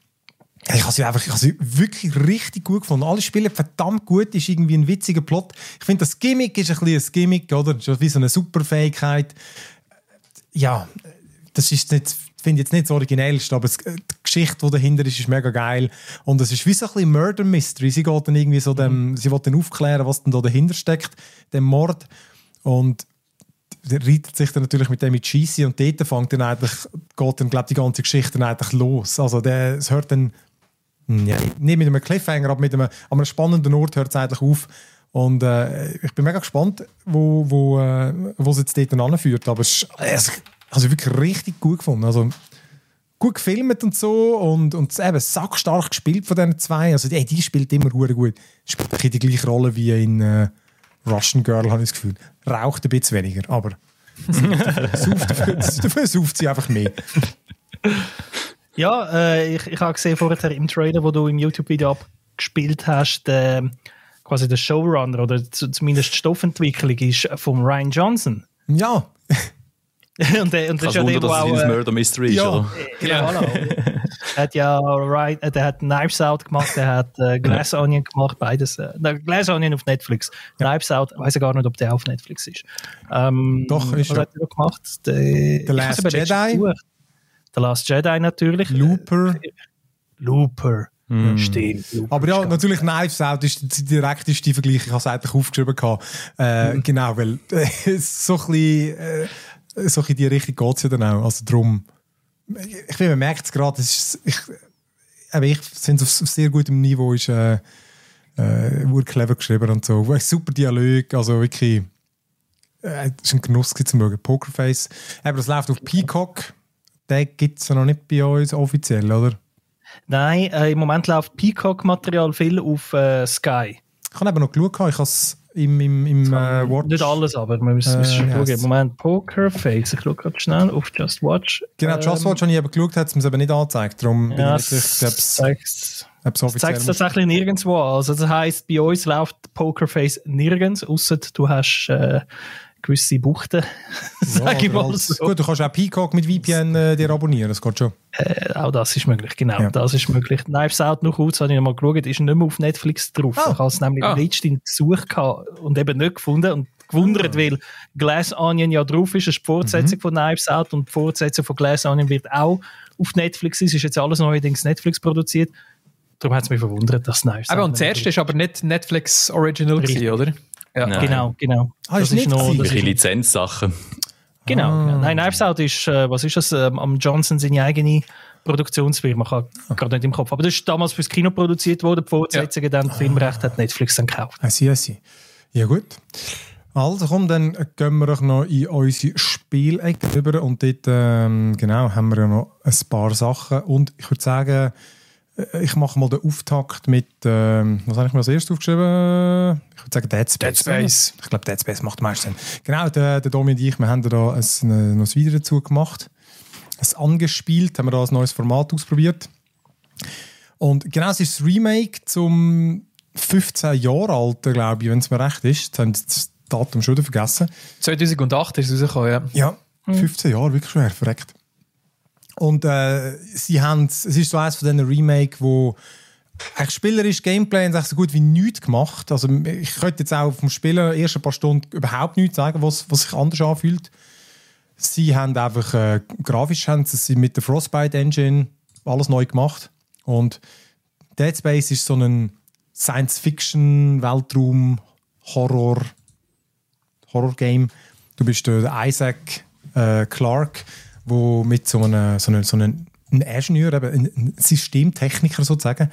ich habe sie einfach, ich habe sie wirklich richtig gut gefunden. Alle spielen verdammt gut, ist irgendwie ein witziger Plot. Ich finde, das Gimmick ist ein bisschen ein Gimmick, oder? Das ist wie so eine Superfähigkeit. Ja, das ist nicht finde jetzt nicht das Originellste, aber die Geschichte, die dahinter ist, ist mega geil. Und es ist wie so ein bisschen Murder Mystery. Sie geht dann irgendwie so dem, mhm. sie will dann aufklären, was denn da dahinter steckt, dem Mord. Und reitet sich dann natürlich mit dem mit Scheisse und dort fängt dann eigentlich, geht dann, glaube die ganze Geschichte dann eigentlich los. Also der, es hört dann, ja, nicht mit einem Cliffhanger, aber mit einem, an einem spannenden Ort hört es eigentlich auf. Und äh, ich bin mega gespannt, wo, wo, äh, wo es jetzt dort anführt. Aber es, es also wirklich richtig gut gefunden. Also gut gefilmt und so und, und eben sackstark gespielt von diesen zwei. Also ey, die spielt immer gut. Spielt die gleiche Rolle wie in äh, Russian Girl, habe ich das Gefühl. Raucht ein bisschen weniger, aber (laughs) dafür sauft sie einfach mehr. (laughs) Ja, äh, ich, ich habe gesehen vorher im Trailer, wo du im YouTube-Video abgespielt hast, äh, quasi der Showrunner oder zumindest die Stoffentwicklung ist von Ryan Johnson. Ja. (laughs) und, der, und das ist ja der, dass es Murder Mystery ist. Ja, genau. Ja. er hat ja right, äh, der hat Knives Out gemacht, der hat äh, Glass Onion gemacht, beides. Äh, Glass Onion auf Netflix. Ja. Knives Out, weiß ich gar nicht, ob der auf Netflix ist. Ähm, Doch, ist was er. hat er gemacht? The, The Last Jedi. The Last Jedi natürlich. Looper. Looper. Mm. Stimmt. Aber ja, natürlich Knives Out ist der direkteste Vergleich. Ich habe es eigentlich aufgeschrieben. Äh, mm. Genau, weil äh, (laughs) so ein bisschen... Äh, so in die Richtung geht es ja dann auch. Also darum, ich finde, man merkt es gerade, ich, ich finde es auf sehr gutem Niveau, ist äh, äh, clever geschrieben und so. Super Dialog, also wirklich, äh, ist ein Genuss zu schauen. Pokerface, aber das läuft auf Peacock, den gibt es ja noch nicht bei uns offiziell, oder? Nein, äh, im Moment läuft Peacock-Material viel auf äh, Sky. Ich habe eben noch geschaut, ich habe im, im, im äh, Watch. Nicht alles, aber wir müssen, müssen schauen. heisst's? Moment, Pokerface. Ich schaue gerade schnell auf Just Watch. Genau, Just Watch habe ich eben geschaut, hat es mir aber nicht angezeigt. Darum bin Ja, ich nicht sicher, ob es- zeigt es es tatsächlich nirgendwo an. Also das heisst, bei uns läuft Pokerface nirgends, außer du hast äh, gewisse Buchten, (laughs) sag ich oder mal als- so. Gut, du kannst auch Peacock mit VPN äh, dir abonnieren, das geht schon. Äh, auch das ist möglich, genau. Ja. Das ist möglich. Knives Out noch kurz, habe ich noch mal geschaut, ist nicht mehr auf Netflix drauf. Ah. Ich habe es nämlich Ah. letztens gesucht gehabt und eben nicht gefunden und gewundert, weil Glass Onion ja drauf ist, das ist die Fortsetzung von Knives Out und die Fortsetzung von Glass Onion wird auch auf Netflix sein. Es ist jetzt alles neuerdings Netflix produziert. Darum hat es mich verwundert, dass Knives Aber Out und nicht zuerst drauf ist aber nicht Netflix Original gewesen, oder? Ja. Nein. Genau, genau. Ah, ist nicht noch, das ist, Lizenzsachen. genau, Ah. genau. Nein, Knives Out ist, äh, was ist das, ähm, am Johnson seine eigene Produktionsfirma, ich habe gerade nicht im Kopf. Aber das ist damals fürs Kino produziert worden, die Fortsetzungen dann, das Filmrecht hat Netflix dann gekauft. I see, I see. Ja gut. Also komm, dann gehen wir doch noch in unsere Spielecke rüber und dort ähm, genau, haben wir ja noch ein paar Sachen und ich würde sagen, ich mache mal den Auftakt mit, ähm, was habe ich mir als erstes aufgeschrieben? Ich würde sagen Dead Space. Dead Space. Ich glaube Dead Space macht am meisten Sinn. Genau, der, der Domi und ich, wir haben da ein, ein, noch ein Video dazu gemacht, es angespielt, haben wir da ein neues Format ausprobiert. Und genau, es ist das Remake zum 15 Jahre alten, glaube ich, wenn es mir recht ist. Jetzt haben das Datum schon wieder vergessen. 2008 ist es rausgekommen, ja. Ja, 15 Jahre, wirklich schwer, verreckt. Und äh, sie haben, es ist so eines von diesen Remake, wo eigentlich spielerisch Gameplay eigentlich so gut wie nichts gemacht. Also ich könnte jetzt auch vom Spielen erst ein paar Stunden überhaupt nichts sagen, was, was sich anders anfühlt. Sie haben einfach äh, grafisch haben sie mit der Frostbite Engine alles neu gemacht. Und Dead Space ist so ein Science-Fiction, Weltraum, Horror, Horror-Game. Du bist der Isaac äh, Clarke, wo mit so einem, so einem, so einem ein Ingenieur, eben ein Systemtechniker sozusagen,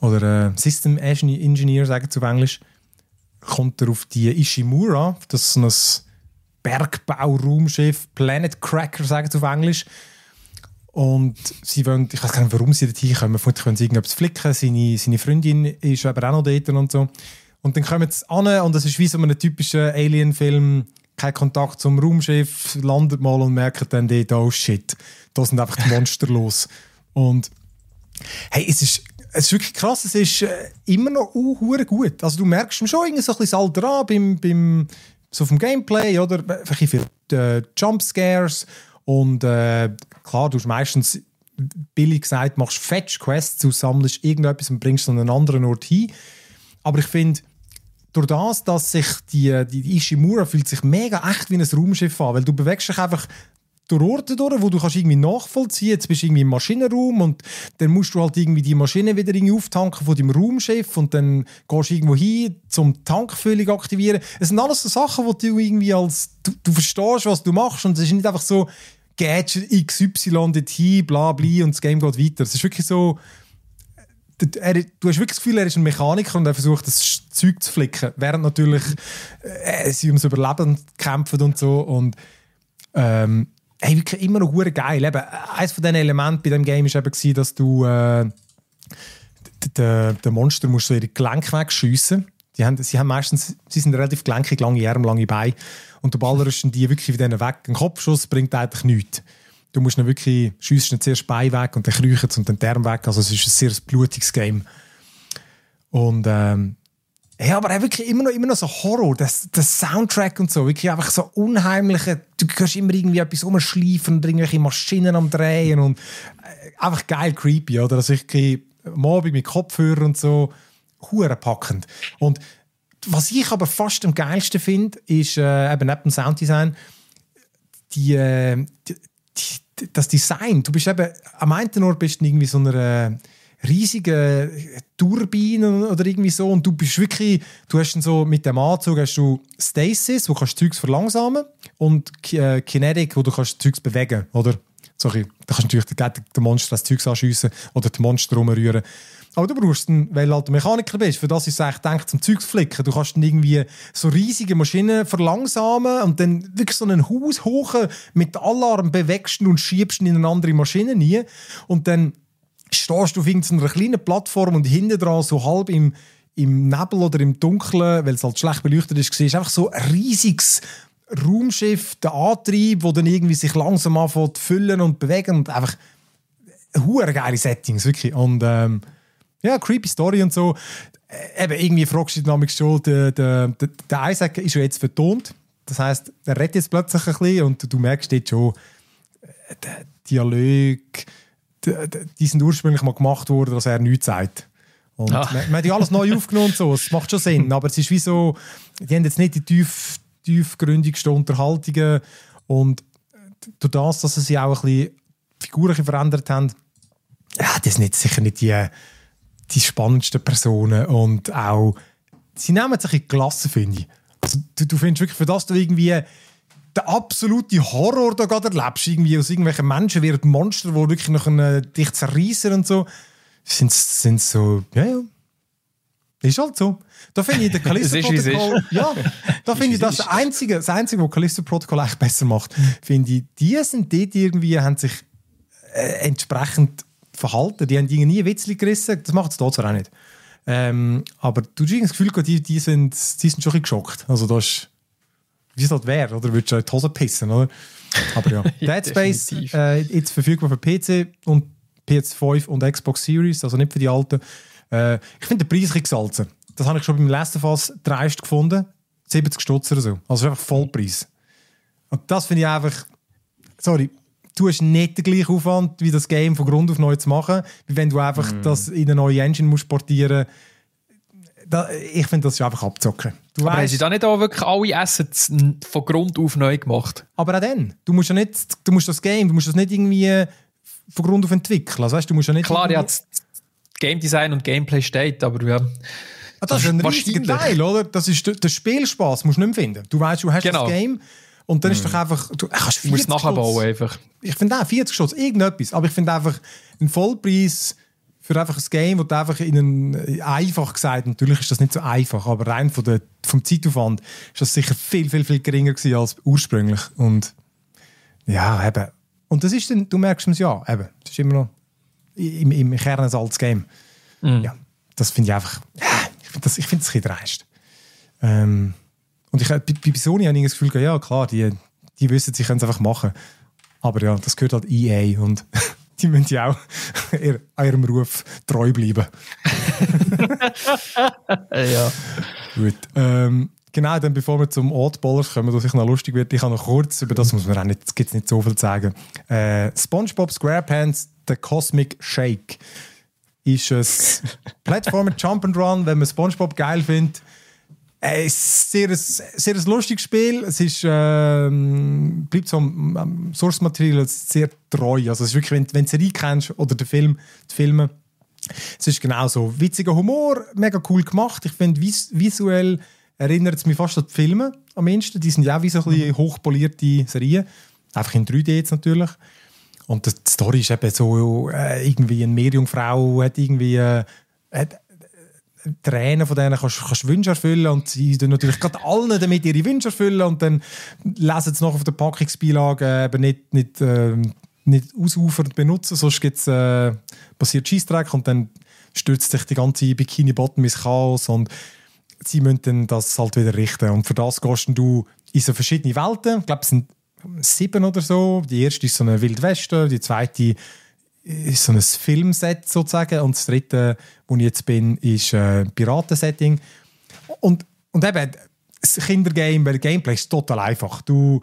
oder äh, System Engineer, sagen sie auf Englisch, kommt er auf die Ishimura, das ist so ein Bergbau-Raumschiff, Planet Cracker, sagen sie auf Englisch. Und sie wollen, ich weiß gar nicht, warum sie dort hinkommen. Vermutlich wollen sie irgendetwas flicken. Seine, seine Freundin ist aber auch noch dort und so. Und dann kommen sie an und das ist wie so ein typischer Alien-Film. Kein Kontakt zum Raumschiff, landet mal und merkt dann dort, oh shit, da sind einfach die (laughs) Monster los. Und hey, es ist, es ist wirklich krass, es ist äh, immer noch uh, gut. Also du merkst schon irgendwie so ein bisschen Alter an beim, beim, so vom Gameplay, oder? Vielleicht viel äh, Jumpscares und äh, klar, du hast meistens billig gesagt, machst Fetch-Quests, du sammelst irgendetwas und bringst es an einen anderen Ort hin. Aber ich finde, durch das, dass sich die, die, Ishimura fühlt sich mega echt wie ein Raumschiff an, weil du bewegst dich einfach durch Orte durch, wo du kannst irgendwie nachvollziehen, jetzt bist du irgendwie im Maschinenraum und dann musst du halt irgendwie die Maschine wieder irgendwie auftanken von deinem Raumschiff und dann gehst du irgendwo hin, zum Tankfüllung aktivieren. Es sind alles so Sachen, wo du irgendwie als, du, du verstehst, was du machst und es ist nicht einfach so, Gadget XY dorthin, bla bla und das Game geht weiter. Es ist wirklich so, er, du hast wirklich das Gefühl, er ist ein Mechaniker und er versucht, das Zeug zu flicken, während natürlich äh, sie ums Überleben kämpfen und so. Und ähm, hey, wirklich immer noch hure geil. Eben, eines von diesen Elementen bei dem Game war eben, gewesen, dass du äh, d- d- der Monster musst so ihre Gelenke wegschiessen. Die haben, sie haben meistens, sie sind relativ gelenkig, lange Arme, lange Beine. Und du ballerst die wirklich wie denen weg. Ein Kopfschuss bringt eigentlich nichts. Du musst dann wirklich, schiessest dann zuerst Bein weg und dann kriechen und dann die Arme weg. Also es ist ein sehr blutiges Game. Und ähm, ja, aber wirklich immer noch, immer noch so Horror, das, das Soundtrack und so, wirklich einfach so unheimliche, du kannst immer irgendwie etwas umschleifen und irgendwelche Maschinen am Drehen und äh, einfach geil creepy, oder? Also ich Abend mit Kopfhörer und so, hure packend. Und was ich aber fast am geilsten finde, ist äh, eben neben dem Sounddesign, die, äh, die, das Design. Du bist eben, am einen Ort bist du irgendwie so einer riesigen Turbine oder irgendwie so und du bist wirklich, du hast so mit dem Anzug hast du Stasis, wo kannst du Zeugs verlangsamen und äh, Kinetic, wo du kannst Zeugs bewegen, oder? Sorry, da kannst du natürlich den, den Monster das Zeugs anschiessen oder die Monster rumrühren. Aber du brauchst dann, weil du halt Mechaniker bist, für das ist es eigentlich gedacht, zum Zeugs flicken. Du kannst dann irgendwie so riesige Maschinen verlangsamen und dann wirklich so einen Haus hoch mit Alarm bewegst und schiebst ihn in eine andere Maschine nie. Und dann stehst du auf irgendeiner kleinen Plattform und hinten dran so halb im, im Nebel oder im Dunkeln, weil es halt schlecht beleuchtet ist, siehst, einfach so ein riesiges Raumschiff, der Antrieb, wo dann irgendwie sich langsam anfängt zu füllen und bewegen und einfach hure geile Settings, wirklich. Und ähm, ja, creepy Story und so. Äh, eben, irgendwie fragst du dich nämlich schon, der, der, der, Isaac ist ja jetzt vertont. Das heißt, er redet jetzt plötzlich ein bisschen und du merkst jetzt schon, äh, der Dialog, die, sind ursprünglich mal gemacht worden, dass er nichts sagt. Und Ah. man, man hat ja alles neu (laughs) aufgenommen und so, es macht schon Sinn, aber es ist wie so, die haben jetzt nicht die tief, tiefgründigsten Unterhaltungen und durch das, dass sie auch ein bisschen Figuren verändert haben, ja, das sind jetzt sicher nicht die, die spannendsten Personen und auch, sie nehmen sich in die Klasse, finde ich. Also, du, du findest wirklich, für das du irgendwie den absoluten Horror da gerade erlebst, irgendwie aus irgendwelchen Menschen werden Monster, die wirklich noch äh, dich zerreißen und so, sind, sind so, ja, ja. Ist halt so. Da finde ich den (laughs) Callisto-Protokoll, ja, da finde ich das das Einzige, das Einzige, was Callisto-Protokoll eigentlich besser macht, finde ich, die sind dort irgendwie, haben sich äh, entsprechend verhalten. Die haben Dinge nie Witzli gerissen. Das macht es dort zwar auch nicht. Ähm, aber du hast das Gefühl, die, die, sind, die sind schon ein bisschen geschockt. Also das ist, wie es halt wäre, oder? Würdest du in die Hose pissen, oder? Aber ja. (laughs) Dead Space, äh, jetzt verfügbar für PC und PS5 und Xbox Series, also nicht für die alten. Äh, ich finde den Preis ein bisschen gesalzen. Das habe ich schon beim letzten Fass dreist gefunden. 70 Stutz oder so. Also einfach Vollpreis. Und das finde ich einfach, sorry, du hast nicht den gleichen Aufwand, wie das Game von Grund auf neu zu machen, wie wenn du einfach das in eine neue Engine musst portieren da, Ich finde, das ist einfach abzocken. Du Aber haben weißt, sie da nicht auch wirklich alle Assets von Grund auf neu gemacht? aber auch dann, du musst ja nicht, du musst das Game, du musst das nicht irgendwie von Grund auf entwickeln. Also, weißt, du musst ja nicht Klar, ja, das Game Design und Gameplay steht, aber ja. Ah, das ist ein riesiger. Teil, oder? Das ist der, der Spielspaß, musst du nicht mehr finden. Du weißt, du hast Genau. das Game und dann ist doch einfach, du kannst Du musst 40 nachbauen einfach. ich finde auch 40 Stutz, irgendetwas. Aber ich finde einfach einen Vollpreis für einfach ein Game, wo du einfach in einen, einfach gesagt, natürlich ist das nicht so einfach, aber rein von der, vom Zeitaufwand ist das sicher viel, viel, viel geringer gewesen als ursprünglich. Und ja, eben. Und das ist dann, du merkst es ja, eben. Das ist immer noch im, im Kern ein altes Game. Ja, das finde ich einfach, ja, ich finde das, ich finde das ein bisschen dreist. Ähm, und ich, bei, bei Sony habe ich das Gefühl, ja klar, die, die wissen, sie können es einfach machen. Aber ja, das gehört halt EA und (laughs) die müssen ja auch (laughs) ihr, ihrem Ruf treu bleiben. (laughs) ja. Gut. Ähm, genau, dann bevor wir zum Oddballers kommen, was ich noch lustig wird, ich habe noch kurz, über das muss man auch nicht, es gibt nicht so viel zu sagen. Äh, SpongeBob SquarePants, The Cosmic Shake, ist ein Plattformer Jump and Run, wenn man SpongeBob geil findet. Äh, Es ist sehr, ein sehr ein lustiges Spiel. Es ist, ähm, bleibt so am, am Source-Material sehr treu. Also es ist wirklich, wenn, wenn du die Serie kennst oder den Film, die Filme, es ist genau so. Witziger Humor, mega cool gemacht. Ich finde, vis visuell erinnert es mich fast an die Filme am ehesten. Die sind ja auch wie so ein bisschen hochpolierte Serien. Einfach in 3D jetzt natürlich. Und die Story ist eben so, äh, irgendwie eine Meerjungfrau hat irgendwie äh, hat, Tränen von denen kannst, kannst Wünsche erfüllen und sie tun natürlich gerade allen damit ihre Wünsche erfüllen und dann lesen sie noch auf der Packungsbeilage äh, eben nicht, nicht, ähm, nicht ausufernd benutzen, sonst gibt's, äh, passiert Scheissdreck und dann stürzt sich die ganze Bikini-Bottom ins Chaos und sie müssen dann das halt wieder richten und für das gehst du in so verschiedene Welten, ich glaube es sind sieben oder so, die erste ist so eine Wildweste, die zweite ist so ein Filmset sozusagen und das dritte, wo ich jetzt bin, ist äh, ein Piratensetting. Und, und eben, das Kindergame, weil Gameplay ist total einfach. Du,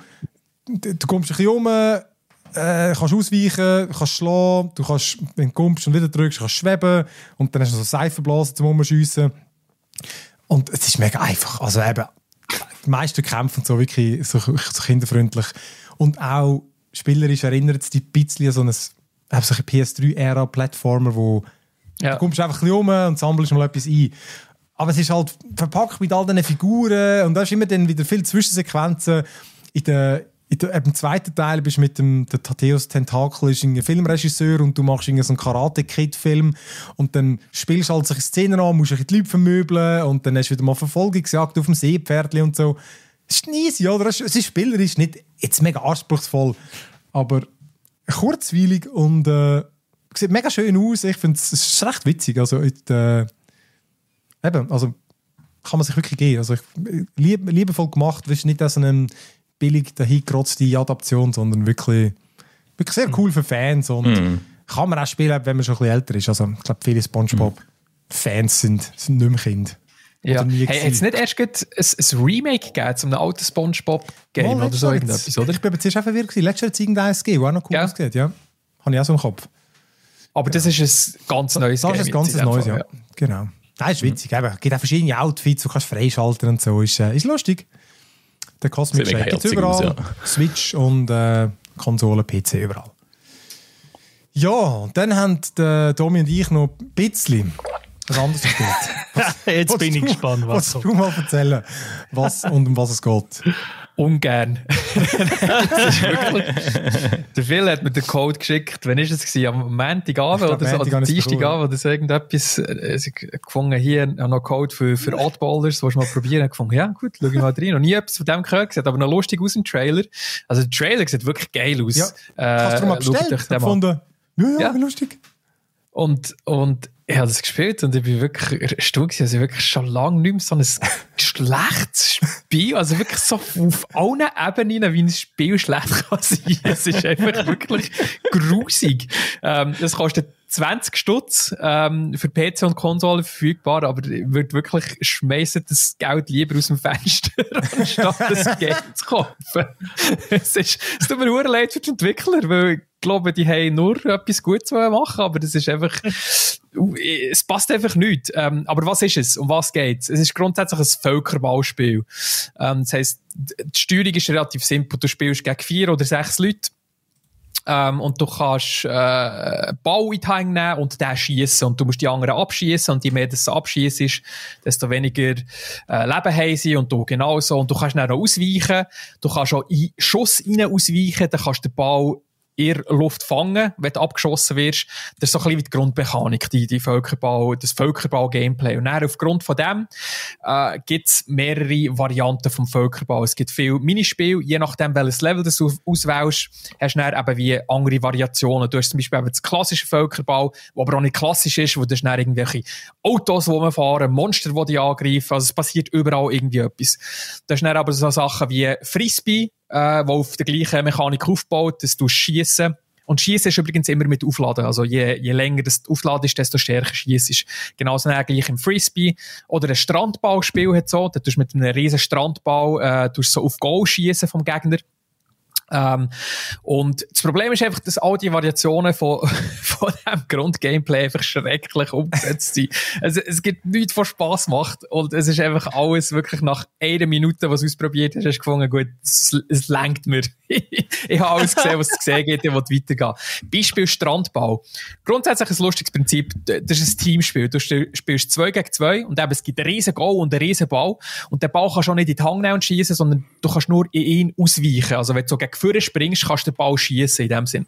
du kommst ein bisschen um, äh, kannst ausweichen, kannst schlagen, du kannst, wenn du kommst und wieder drückst, kannst schweben und dann hast du so Seifenblasen zum Umschiessen. Und es ist mega einfach. Also eben, die meisten Kämpfe und so wirklich so, so kinderfreundlich. Und auch spielerisch erinnert es dich ein bisschen an so ein, ein PS3-Ära-Plattformer, wo Ja. du kommst einfach ein bisschen um und sammelst mal etwas ein. Aber es ist halt verpackt mit all diesen Figuren und da ist immer dann wieder viel Zwischensequenzen. In der, in der, im zweiten Teil bist du mit dem der Thaddeus Tentakel, ist ein Filmregisseur und du machst irgendwie so einen Karate-Kid-Film und dann spielst du halt solche Szenen an, musst die Leute vermöbeln und dann hast du wieder mal Verfolgungsjagd auf dem Seepferdli und so. Es ist easy, oder? Es ist- Es ist spielerisch nicht jetzt mega anspruchsvoll, aber kurzweilig und äh, sieht mega schön aus. Ich finde es recht witzig. Also, it, äh, eben, also kann man sich wirklich geben. Also ich, lieb, liebevoll gemacht, ist nicht so eine billig dahingerotzte Adaption, sondern wirklich, wirklich sehr cool für Fans und Mhm. kann man auch spielen, wenn man schon ein bisschen älter ist. Also ich glaube, viele Spongebob-Fans sind, sind nicht mehr Kinder. Ja. Hey, hat es nicht erst ein, ein Remake gegeben zu einem alten Spongebob-Game oder so irgendetwas, oder? Ich bin aber zuerst auch verwirrt gewesen. Letztes Jahr hat es irgendeines gegeben, das auch noch cool Ja. ausgeht, ja. Habe ich auch so im Kopf. Aber das ist ein ganz neues Das Game. ist ein ganz neues, Fall, ja. Genau. Das ist witzig. Eben. Es gibt auch verschiedene Outfits, du kannst freischalten und so. Ist, äh, ist lustig. Der Cosmic Shake gibt es herzig aus, überall. Switch und äh, Konsole, PC überall. Ja, und dann haben der Domi und ich noch ein bisschen was anderes gespielt. (laughs) Jetzt Willst bin ich du- gespannt, was kommt. du mal erzählen, was und um was es geht? Ungern. (laughs) der Phil hat mir den Code geschickt. Wann ist es gewesen? Am Montagabend oder so? Oder Dienstagabend oder so irgendetwas. Äh, ich habe gefunden, hier noch Code für, für Oddballers. Du mal probieren? Ich gefunden, ja gut, schau ich mal rein. Noch nie etwas von dem gehört. Sieht aber noch lustig aus im Trailer. Also der Trailer sieht wirklich geil aus. Ja. Hast du mal Äh, bestellt? gefunden, ja, ja, Ja. wie lustig. Und, und ich habe das gespielt und ich bin wirklich erstaunt gewesen. Also wirklich schon lange nicht mehr so ein schlechtes Spiel. Also wirklich so auf allen Ebenen, wie ein Spiel schlecht kann sein. Es ist einfach wirklich grusig. Ähm, das kostet 20 Stutz ähm, für PC und Konsole verfügbar, aber würde wirklich schmeißen das Geld lieber aus dem Fenster, (laughs) anstatt das Geld zu kaufen. es, ist, es tut mir nur leid für die Entwickler, weil ich glaube, die haben nur etwas Gutes machen, aber das ist einfach, es passt einfach nicht. Ähm, aber was ist es? Um was geht's? Es ist grundsätzlich ein Völkerballspiel. Ähm, das heisst, die Steuerung ist relativ simpel. Du spielst gegen vier oder sechs Leute. Ähm, und du kannst äh, Ball in die Hänge nehmen und den schießen und du musst die anderen abschießen und je mehr das abschießt, desto weniger äh, Leben haben sie und du genauso. Und du kannst dann auch ausweichen, du kannst auch in Schuss rein ausweichen, dann kannst du den Ball in der Luft fangen, wenn du abgeschossen wirst. Das ist so ein bisschen wie die Grundmechanik, die, die Völkerball, das Völkerball-Gameplay. Und dann aufgrund von dem äh, gibt es mehrere Varianten vom Völkerball. Es gibt viele Minispiele, je nachdem, welches Level du aus- auswählst, hast du dann eben wie andere Variationen. Du hast zum Beispiel das klassische Völkerball, wo aber auch nicht klassisch ist, wo du hast dann irgendwelche Autos, die rumfahren, Monster, die dich angreifen. Also es passiert überall irgendwie etwas. Du hast dann aber so Sachen wie Frisbee, äh, wo auf der gleichen Mechanik aufbaut, dass du schießen und Schießen ist übrigens immer mit Aufladen. Also je, je länger das Aufladen ist, desto stärker schießt. Genauso dann gleich im Frisbee. Oder ein Strandballspiel hat so. Da tust du mit einem riesen Strandball, äh, tust so auf Goal schießen vom Gegner. Ähm, und das Problem ist einfach, dass all die Variationen von, (laughs) von dem Grundgameplay einfach schrecklich umgesetzt sind. Also, es gibt nichts, was Spass macht. Und es ist einfach alles wirklich nach einer Minute, was ausprobiert hast, hast du gefunden, gut, es, es lenkt mir. (laughs) ich habe alles gesehen, was es gesehen geht, ich will weitergehen. Beispiel Strandbau. Grundsätzlich ein lustiges Prinzip. Das ist ein Teamspiel. Du st- spielst zwei gegen zwei und eben, es gibt einen riesen Goal und einen riesen Ball. Und den Ball kannst du auch nicht in die Hand nehmen und schießen, sondern du kannst nur in ihn ausweichen. Also, wenn du so gegen vorne springst, kannst du den Ball schießen in dem Sinn.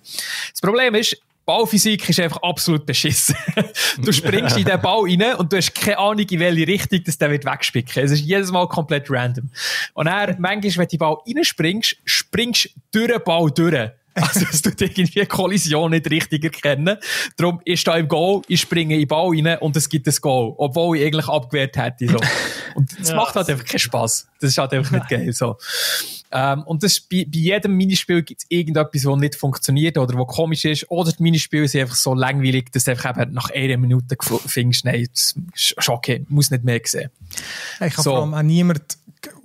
Das Problem ist, Ballphysik ist einfach absolut beschissen. (laughs) du springst in den Ball rein und du hast keine Ahnung, in welche Richtung das der wird wegspicken. Es ist jedes Mal komplett random. Und dann, manchmal, wenn du den Ball reinspringst, springst du durch den Ball durch. Also, es tut irgendwie Kollision nicht richtig erkennen. Darum ist da im Goal, ich springe in den Ball rein und es gibt ein Goal. Obwohl ich eigentlich abgewehrt hätte, so. Und das Ja. macht halt einfach keinen Spass. Das ist halt einfach nicht geil, so. Ähm, und das, bei, bei jedem Minispiel gibt es irgendetwas, das nicht funktioniert oder was komisch ist. Oder die Minispiele sind einfach so langweilig, dass du einfach eben nach einer Minute findest, nein, das ist okay, muss nicht mehr sehen. Ich habe So. vor allem auch niemand,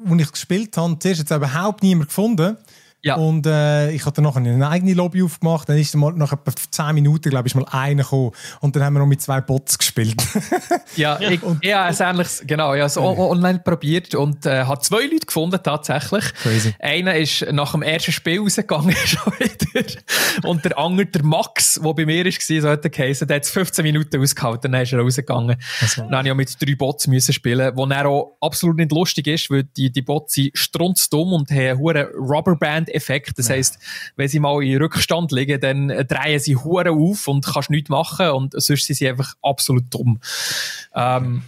als ich gespielt habe, zuerst jetzt überhaupt niemand gefunden. Ja. Und äh, ich habe dann nachher eine eigene Lobby aufgemacht. Dann ist mal nach etwa 10 Minuten, glaube ich, mal einer gekommen. Und dann haben wir noch mit zwei Bots gespielt. (laughs) Ja, ich, ich habe es ähnlich, genau, ich habe es o- online probiert und äh, habe zwei Leute gefunden, tatsächlich. Crazy. Einer ist nach dem ersten Spiel rausgegangen, (laughs) schon wieder. Und der andere, der Max, der bei mir war, so hat er geheißen, der hat es 15 Minuten ausgehalten, dann ist er rausgegangen. Dann habe ich auch mit drei Bots müssen spielen, wo dann auch absolut nicht lustig ist, weil die, die Bots sind strunzdumm und haben einen hohen Rubberband-Effekt. Das heisst, wenn sie mal in Rückstand liegen, dann drehen sie hure auf und kannst nichts machen und sonst sind sie einfach absolut dumm. Ähm,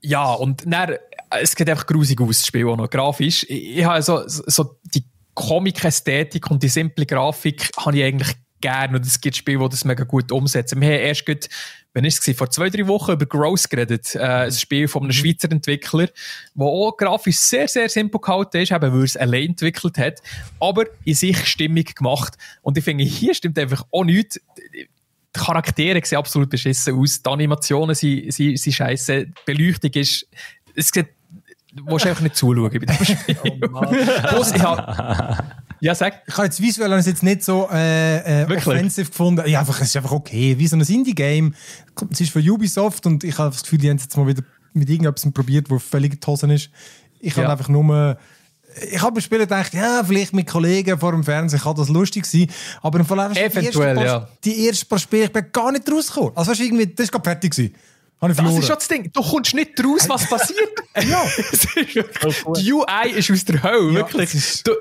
ja, und dann, es geht einfach grusig aus, das Spiel auch noch, grafisch. Ich, ich habe so, so die Comic-Ästhetik und die simple Grafik habe ich eigentlich gerne und es gibt Spiele, die das mega gut umsetzen. Wir haben erst gut, wenn ist es vor zwei, drei Wochen über Gross geredet, äh, ein Spiel von einem mhm. Schweizer Entwickler, wo auch grafisch sehr, sehr simpel gehalten ist, eben weil er es allein entwickelt hat, aber in sich stimmig gemacht. Und ich finde, hier stimmt einfach auch nichts. Die Charaktere sehen absolut beschissen aus, die Animationen sind, sind, sind scheiße, die Beleuchtung ist, es sieht, du musst einfach nicht zuschauen bei dem Spiel. Oh ich habe ja, sag. Ich habe jetzt visuell jetzt nicht so äh, äh, offensiv gefunden. Ja, einfach, es ist einfach okay. Wie so ein Indie-Game. Es ist von Ubisoft und ich habe das Gefühl, die haben es jetzt mal wieder mit irgendetwas probiert, wo völlig Hose ist. Ich ja. habe einfach nur ich habe beim Spielen gedacht, ja, vielleicht mit Kollegen vor dem Fernsehen kann das lustig sein. Aber im Fall Eventuell, die, ersten ja. paar, die ersten paar Spiele, ich bin gar nicht rausgekommen. Also, weißt du, irgendwie, das war gerade fertig. Gewesen. Das ist schon das Ding. Du kommst nicht raus, was passiert. (laughs) ja. die UI ist aus der Hölle, wirklich. Ja, du,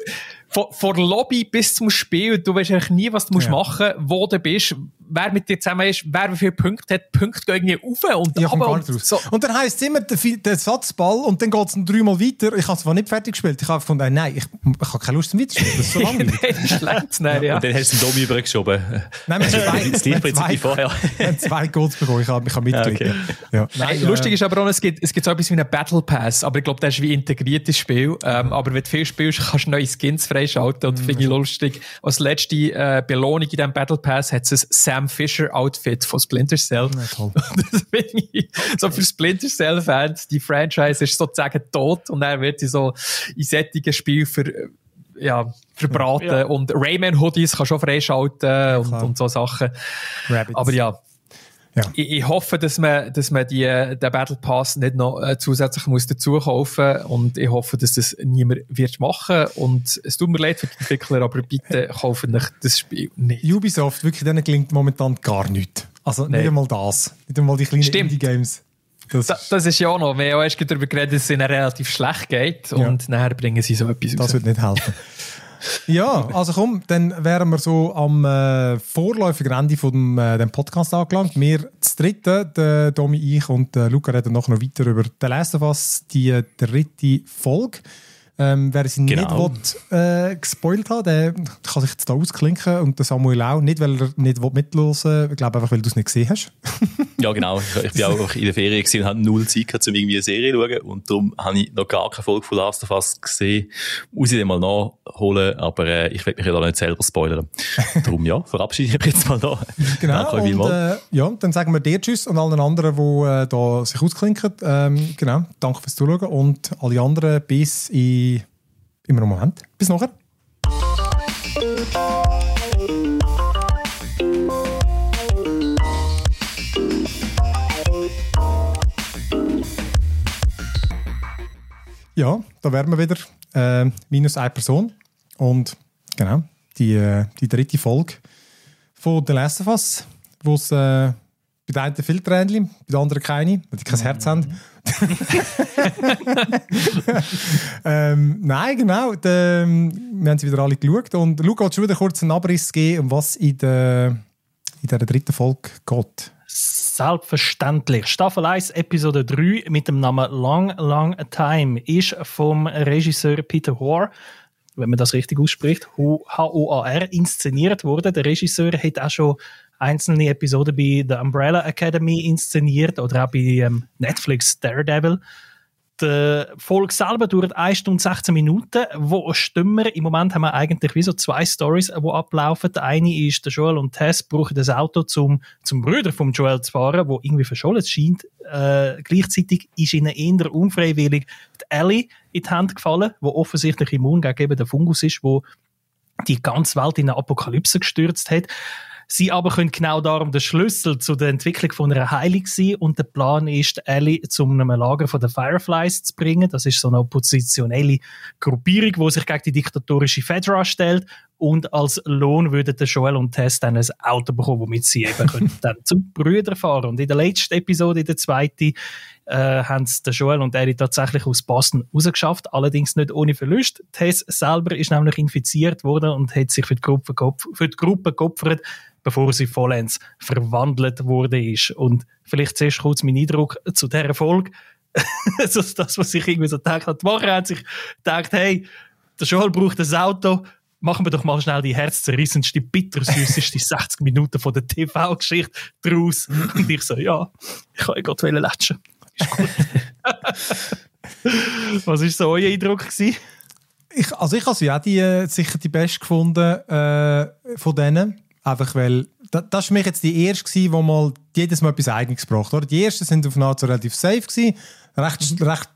von, von Lobby bis zum Spiel, du weißt eigentlich nie, was du musst ja. machen wo du bist, wer mit dir zusammen ist, wer wie viele Punkte hat, Punkte gehen irgendwie rauf und ja, runter. Und, so. und dann heisst es immer der, der Satzball und dann geht es dreimal weiter. Ich habe es nicht fertig gespielt. Ich habe gefunden, nein, ich, ich habe keine Lust zum Weiterspielen. Das ist so (laughs) langweilig. schlecht, nein, ja. Und dann hast du den Domi übergeschoben. Nein, wir haben zwei, zwei, vorher. zwei Goals bekommen. Ich habe mich mitgekriegt. Okay. Ja. Nein, äh, lustig ist aber auch, es gibt, es gibt so etwas wie einen Battle Pass, aber ich glaube, das ist wie integriertes Spiel. Ähm, aber wenn du viel spielst, kannst du neue Skins freischalten und mhm. finde ich lustig. Als letzte äh, Belohnung in diesem Battle Pass hat es ein Sam Fisher Outfit von Splinter Cell. Ja, (laughs) das finde ich, so für Splinter Cell Fans, die Franchise ist sozusagen tot und er wird sie so in sättigen Spiel für ja, verbraten. Ja. Und Rayman Hoodies kann schon freischalten ja, und, und so Sachen. Rabbits. Aber ja, ja. Ich, ich, hoffe, dass man, dass man die, den Battle Pass nicht noch äh, zusätzlich muss dazu kaufen und ich hoffe, dass das niemand wird machen und es tut mir leid für die Entwickler, aber bitte kaufen nicht das Spiel nicht. Ubisoft, wirklich, denen klingt momentan gar nichts. Also nicht einmal das. Nicht einmal die kleinen Indie-Games. Das, das, das, ist ja auch noch. Wir haben erst darüber geredet, dass es ihnen relativ schlecht geht und ja. nachher bringen sie so etwas Das raus. wird nicht helfen. (laughs) Ja, also komm, dann wären wir so am äh, vorläufigen Ende von dem, äh, dem Podcast angelangt. Wir das dritte, der Domi, ich und äh, Luca reden noch weiter über «The Last of Us», die dritte Folge. Ähm, wer sie genau. nicht will, äh, gespoilt hat, der kann sich jetzt da ausklinken und der Samuel auch. Nicht, weil er nicht mitlosen will, ich glaube einfach, weil du es nicht gesehen hast. (laughs) ja, genau. Ich, ich bin auch in der Ferien und hatte null Zeit gehabt, um irgendwie eine Serie zu schauen. Und darum habe ich noch gar keine Folge von Last of Us gesehen. Muss ich den mal nachholen, aber äh, ich will mich ja da nicht selber spoilern. darum ja, verabschiede ich mich jetzt mal da. (laughs) Genau. und, äh, ja, dann sagen wir dir Tschüss und allen anderen, die äh, da sich ausklinken. Ähm, genau, danke fürs Zuschauen und alle anderen bis in Immer noch Moment. Bis nachher. Ja, da wären wir wieder. Äh, minus eine Person. Und genau, die, äh, die dritte Folge von The Last of Us, wo es äh, bei den einen viel bei den anderen keine, weil die kein Herz haben. (laughs) ähm, nein, genau. De, wir haben sie wieder alle geschaut. Und Luca hat schon wieder kurz einen Abriss geben, um was in der, in der dritten Folge geht. Selbstverständlich. Staffel 1, Episode 3 mit dem Namen Long, Long Time ist vom Regisseur Peter Hoare wenn man das richtig ausspricht, H-O-A-R, inszeniert worden. Der Regisseur hat auch schon einzelne Episoden bei The Umbrella Academy inszeniert oder auch bei ähm, Netflix Daredevil. Die Folge selber dauert 1 Stunde 16 Minuten. Wo stimmen wir? Im Moment haben wir eigentlich wie so zwei Stories, die ablaufen. Die eine ist, der Joel und Tess brauchen das Auto zum, zum Brüder vom Joel zu fahren, wo irgendwie verschollen scheint. Äh, gleichzeitig ist ihnen eher unfreiwillig die Ellie in die Hand gefallen, wo offensichtlich immun gegen den Fungus ist, wo die ganze Welt in eine Apokalypse gestürzt hat. Sie aber können genau darum der Schlüssel zu der Entwicklung von einer Heilung sein und der Plan ist, Ellie zu einem Lager von den Fireflies zu bringen. Das ist so eine oppositionelle Gruppierung, die sich gegen die diktatorische Fedra stellt und als Lohn würden der Joel und Tess dann ein Auto bekommen, womit sie eben (laughs) können dann zum Brüder fahren. Und in der letzten Episode, in der zweiten, äh, haben es der Joel und Ellie tatsächlich aus Boston rausgeschafft, allerdings nicht ohne Verlust. Tess selber ist nämlich infiziert worden und hat sich für die Gruppe, für die Gruppe geopfert, bevor sie vollends verwandelt wurde ist. Und vielleicht zuerst kurz mein Eindruck zu dieser Folge. (laughs) also das, was ich irgendwie so gedacht habe. Die Woche hat sich gedacht, hey, der Joel braucht ein Auto, machen wir doch mal schnell die herzzerrissendste, bittersüßeste (laughs) 60 Minuten von der TV-Geschichte draus. (laughs) Und ich so, ja, ich kann ja gerade latschen. Ist gut. Was war so euer Eindruck? Gewesen? Ich, also ich habe sie auch die, äh, sicher die beste gefunden äh, von denen. Einfach weil, das, das für mich jetzt die erste gewesen, wo mal jedes Mal etwas Eigenes gebracht oder? Die ersten sind auf so relativ safe gewesen, recht, mhm. recht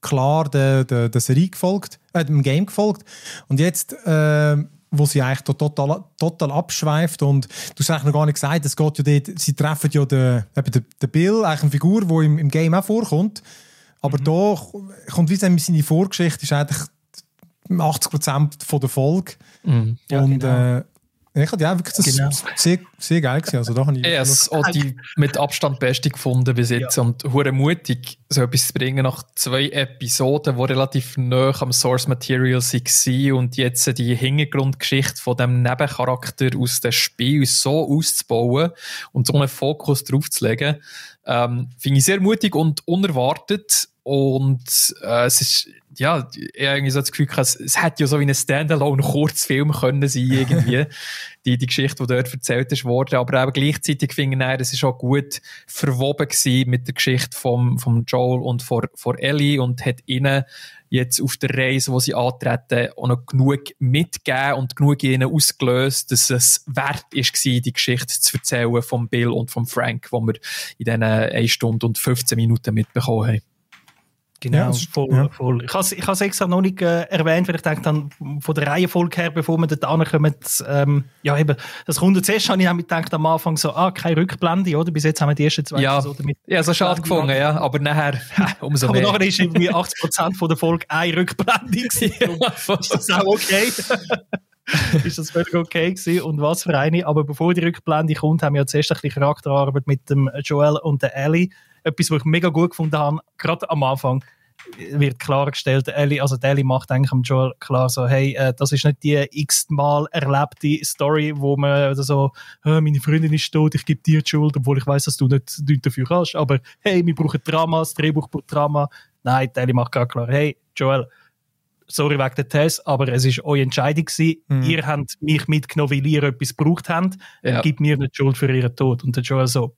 klar der, der, der Serie gefolgt, äh, dem Game gefolgt. Und jetzt, äh, wo sie eigentlich total, total abschweift und du hast eigentlich noch gar nicht gesagt, es geht ja dort, sie treffen ja den, eben den, den Bill, eigentlich eine Figur, die im, im Game auch vorkommt. Aber mhm. da kommt wie seine Vorgeschichte, ist eigentlich 80% der Folge. Mhm. Ja, und genau. äh, ich hatte ja wirklich das genau. sehr, sehr geil gesehen. Also, da habe ich ja, es auch die mit Abstand beste gefunden bis jetzt ja. und hure mutig, so etwas zu bringen nach zwei Episoden, die relativ nah am Source Material waren und jetzt die Hintergrundgeschichte von dem Nebencharakter aus dem Spiel so auszubauen und so einen Fokus drauf zu legen, ähm, finde ich sehr mutig und unerwartet und äh, es ist ja, ich irgendwie so das Gefühl es, es hätte ja so wie ein Standalone-Kurzfilm können sein, (laughs) irgendwie, die, die Geschichte, die dort erzählt ist worden. Aber eben gleichzeitig finde ich, es ist auch gut verwoben gewesen mit der Geschichte vom, vom Joel und von, von Ellie und hat ihnen jetzt auf der Reise, wo sie antreten, auch noch genug mitgegeben und genug ihnen ausgelöst, dass es wert ist, die Geschichte zu erzählen von Bill und von Frank, wo wir in diesen 1 Stunde und 15 Minuten mitbekommen haben. Genau, ja, voll, ja. voll. Ich habe ich es extra noch nicht äh, erwähnt, weil ich denke dann von der Reihenfolge her, bevor wir dort ankommen, ähm, ja eben, das kommt und zuerst habe ich gedacht am Anfang so, ah, keine Rückblende, oder? Bis jetzt haben wir die ersten zwei ja. Episoden mit Ja, so schade gefunden, ja, aber nachher (laughs) umso aber mehr. Aber nachher ist irgendwie 80% von der Folge eine Rückblende gewesen. (laughs) ja, ist das auch okay? (laughs) ist das völlig okay gewesen und was für eine. Aber bevor die Rückblende kommt, haben wir ja zuerst ein bisschen Charakterarbeit mit dem Joel und der Ellie etwas, was ich mega gut gefunden habe, gerade am Anfang wird klargestellt, Ellie, also Ellie macht eigentlich am Joel klar so, hey, äh, das ist nicht die x-mal erlebte Story, wo man so, äh, meine Freundin ist tot, ich gebe dir die Schuld, obwohl ich weiß, dass du nicht, nicht dafür kannst, aber hey, wir brauchen Drama, das Drehbuch braucht Drama. Nein, Ellie macht gar klar, hey, Joel, sorry wegen der Test, aber es ist eure Entscheidung gewesen. Mhm. Ihr habt mich mitgenommen, weil ihr etwas gebraucht habt. Ja. Gib mir nicht Schuld für ihren Tod. Und der Joel so,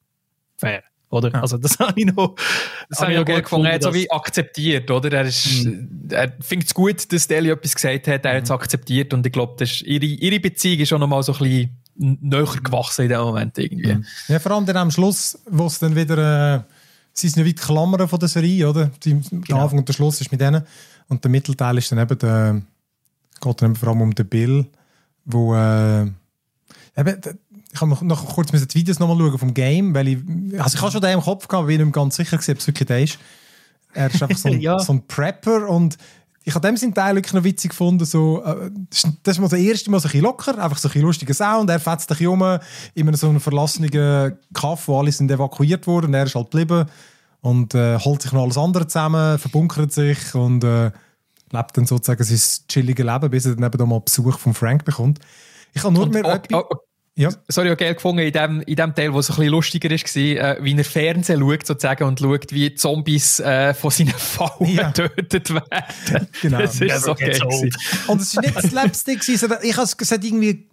fair. Oder? Ja. Also, das (laughs) habe ich noch. Das habe ich noch gut gefunden. Er hat so wie akzeptiert, oder? Er, ist, mhm. er findet es gut, dass Deli etwas gesagt hat. Er mhm. hat es akzeptiert. Und ich glaube, ihre, ihre Beziehung ist schon noch mal so ein bisschen näher gewachsen in dem Moment irgendwie. Mhm. Ja, vor allem dann am Schluss, wo es dann wieder, äh, sie sind ja wie die Klammern von der Serie, oder? Die, genau. Der Anfang und der Schluss ist mit denen. Und der Mittelteil ist dann eben der, geht dann vor allem um den Bill, wo, äh, eben, ich habe noch kurz die Videos nochmal schauen vom Game, weil ich, also ich habe schon den im Kopf gehabt, aber ich bin nicht ganz sicher, ob es wirklich der ist. Er ist einfach so (laughs) ein, ja. so ein Prepper und ich habe dem seinen Teil wirklich noch witzig gefunden. So, äh, das ist mal das erste Mal so ein bisschen locker, einfach so ein bisschen lustiger Sound. Er fetzt sich um in einem so einem verlassenen Kaff, wo alle sind evakuiert wurden und er ist halt geblieben und äh, holt sich noch alles andere zusammen, verbunkert sich und äh, lebt dann sozusagen sein chilliges Leben, bis er dann eben mal Besuch von Frank bekommt. Ich habe nur und, mehr... Oh, oh, ja. Sorry, auch geil gefunden in dem, in dem Teil, wo es ein bisschen lustiger ist, war, äh, wie er Fernsehen schaut, sozusagen, und schaut, wie Zombies äh, von seinen Fallen ja. getötet werden. (laughs) Genau. Das ist so geil. Und es ist nicht Slapstick, sondern ich habe gesagt, irgendwie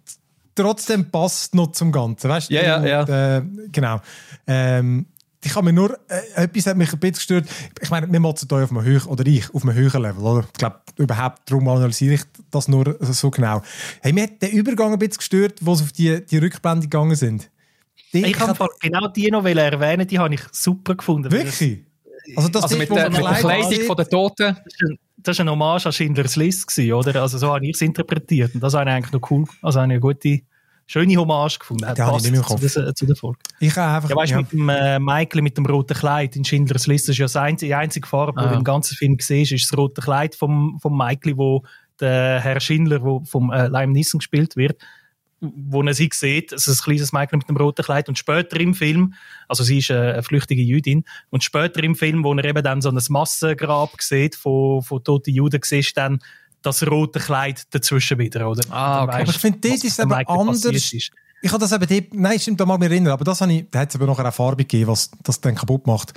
trotzdem passt noch zum Ganzen, weißt du? Ja, ja, ja. Äh, genau. Ähm, ich habe mir nur, äh, etwas hat mich ein bisschen gestört. Ich meine, wir motzen hier auf einem höheren, oder ich, auf einem höheren Level, oder? Ich glaube, überhaupt, darum analysiere ich das nur so genau. Hey, mir hat der Übergang ein bisschen gestört, wo sie auf die, die Rückblende gegangen sind. Die, ich habe genau die noch erwähnen, die habe ich super gefunden. Wirklich? Also, das also mit, der, mit der Kleidung von den Toten? Das war ein Hommage an Schindlers List, oder? Also so habe ich es interpretiert. Und das habe ich eigentlich noch cool. Also eine gute schöne Hommage gefunden. Ja, passt ich zu, der, zu der Folge. Ich habe einfach... Ja, weißt, ja. mit dem äh, Michael mit dem roten Kleid in Schindlers Liste, ist ja einzige, die einzige Farbe, ah. die du im ganzen Film siehst, ist das rote Kleid vom, vom Michael, wo der Herr Schindler, wo vom äh, Lime Nissen gespielt wird, wo er sie sieht, es ist ein kleines Michael mit dem roten Kleid und später im Film, also sie ist äh, eine flüchtige Jüdin, und später im Film, wo er eben dann so ein Massengrab sieht von, von toten Juden, siehst dann das rote Kleid dazwischen wieder, oder? Ah, okay. Weißt, aber ich finde, das ist eben anders. Ich habe das eben dort, nein, stimmt, da mag mich erinnern, aber das habe ich, da hat es aber noch eine Farbe gegeben, was das dann kaputt macht.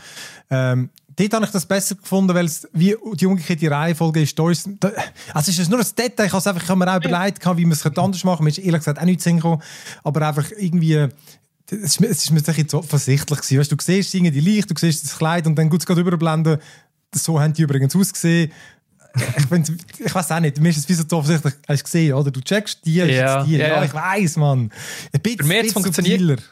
Ähm, dort habe ich das besser gefunden, weil es wie die umgekehrte Reihenfolge ist. Da ist da, also es ist nur ein Detail, ich habe, einfach, ich habe mir auch überlegt, wie man es anders machen könnte. Mir ist ehrlich gesagt auch nichts hingekommen. Aber einfach irgendwie, es ist, es ist mir jetzt so offensichtlich gewesen. Weißt, du siehst die Licht, du siehst das Kleid und dann gut es gerade überblenden. So haben die übrigens ausgesehen. Ich, find, ich weiß auch nicht, mir ist es wie so offensichtlich, hast du gesehen, oder? Du checkst die, ja, die. Ja, ja, ich weiß, Mann. Ein bisschen, Für mich es funktioniert.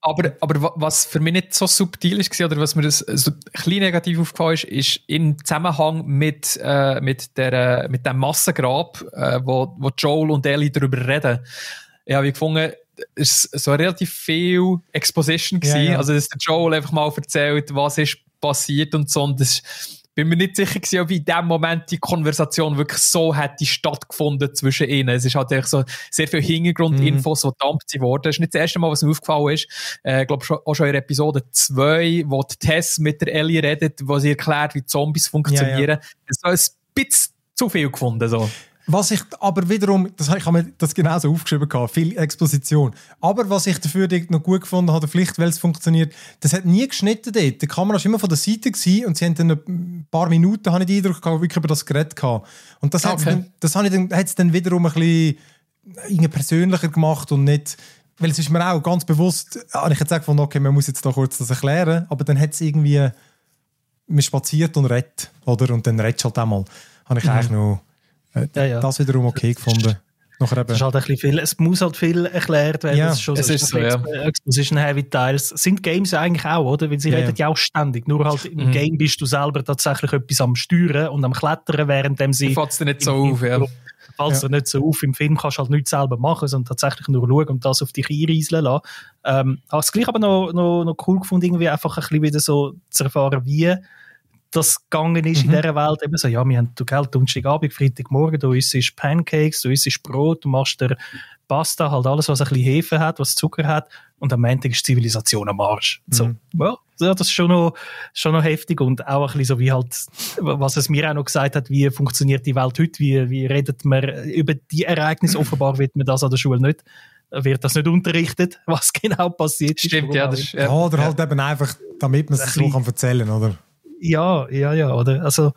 Aber, aber was für mich nicht so subtil ist, oder was mir das so ein bisschen negativ aufgefallen ist, ist im Zusammenhang mit, äh, mit, der, mit dem Massengrab, äh, wo, wo Joel und Ellie darüber reden. Ich habe gefunden, es ist so relativ viel Exposition gewesen. Ja, ja. Also, dass der Joel einfach mal erzählt, was ist passiert und so. Und das bin mir nicht sicher gewesen, ob in dem Moment die Konversation wirklich so hätte stattgefunden zwischen ihnen. Es ist halt echt so sehr viel Hintergrundinfos, mhm. die dampft worden. Das ist nicht das erste Mal, was mir aufgefallen ist. Äh, ich glaube auch schon in Episode 2, wo die Tess mit der Ellie redet, wo sie erklärt, wie Zombies funktionieren. Ja, ja. Das ist ein bisschen zu viel gefunden, so. Was ich aber wiederum, das, ich habe mir das genauso aufgeschrieben, gehabt, viel Exposition. Aber was ich dafür noch gut gefunden habe, vielleicht weil es funktioniert, das hat nie geschnitten dort. Die Kamera war immer von der Seite gewesen und sie haben dann ein paar Minuten, habe ich den Eindruck gehabt, wirklich über das Gerät gehabt. Und das, okay. dann, das habe ich dann, hat es dann wiederum ein bisschen persönlicher gemacht und nicht, weil es ist mir auch ganz bewusst, habe ich jetzt auch gefunden, okay, man muss jetzt da kurz das erklären, aber dann hat es irgendwie, man spaziert und redet, oder? Und dann redest halt einmal. Habe ich mhm. eigentlich noch äh, ja, ja. Das wiederum okay gefunden. Nachher eben. Es, ist halt ein viel, es muss halt viel erklärt werden. Ja, es ist schon es ist so, ja. Exposition Heavy Teils. Sind Games ja eigentlich auch, oder? Weil sie ja, reden ja auch ständig. Nur halt im mhm. Game bist du selber tatsächlich etwas am Steuern und am Klettern, während sie. Fällt es dir nicht so auf, ja. Fällt es dir nicht so auf. Im Film kannst du halt nichts selber machen, sondern tatsächlich nur schauen und das auf dich einreiseln lassen. Ähm, habe es gleich aber noch, noch, noch cool gefunden, irgendwie einfach ein bisschen wieder so zu erfahren, wie das gegangen ist mhm. in dieser Welt. Eben so, ja, wir haben, du Geld, Donnerstagabend, Freitagmorgen, du isst Pancakes, du isst Brot, du machst dir Pasta, halt alles, was ein bisschen Hefe hat, was Zucker hat. Und am Ende ist Zivilisation am Arsch. Mhm. So, well, ja, das ist schon noch, schon noch heftig und auch ein bisschen so wie halt, was es mir auch noch gesagt hat, wie funktioniert die Welt heute, wie, wie redet man über die Ereignisse. (clears throat) Offenbar wird man das an der Schule nicht wird das nicht unterrichtet, was (laughs) genau passiert Stimmt, ist. ja, das ist, ja. ja, oder halt eben einfach, damit man es so kann erzählen, oder? Ja, ja, ja, oder? Also,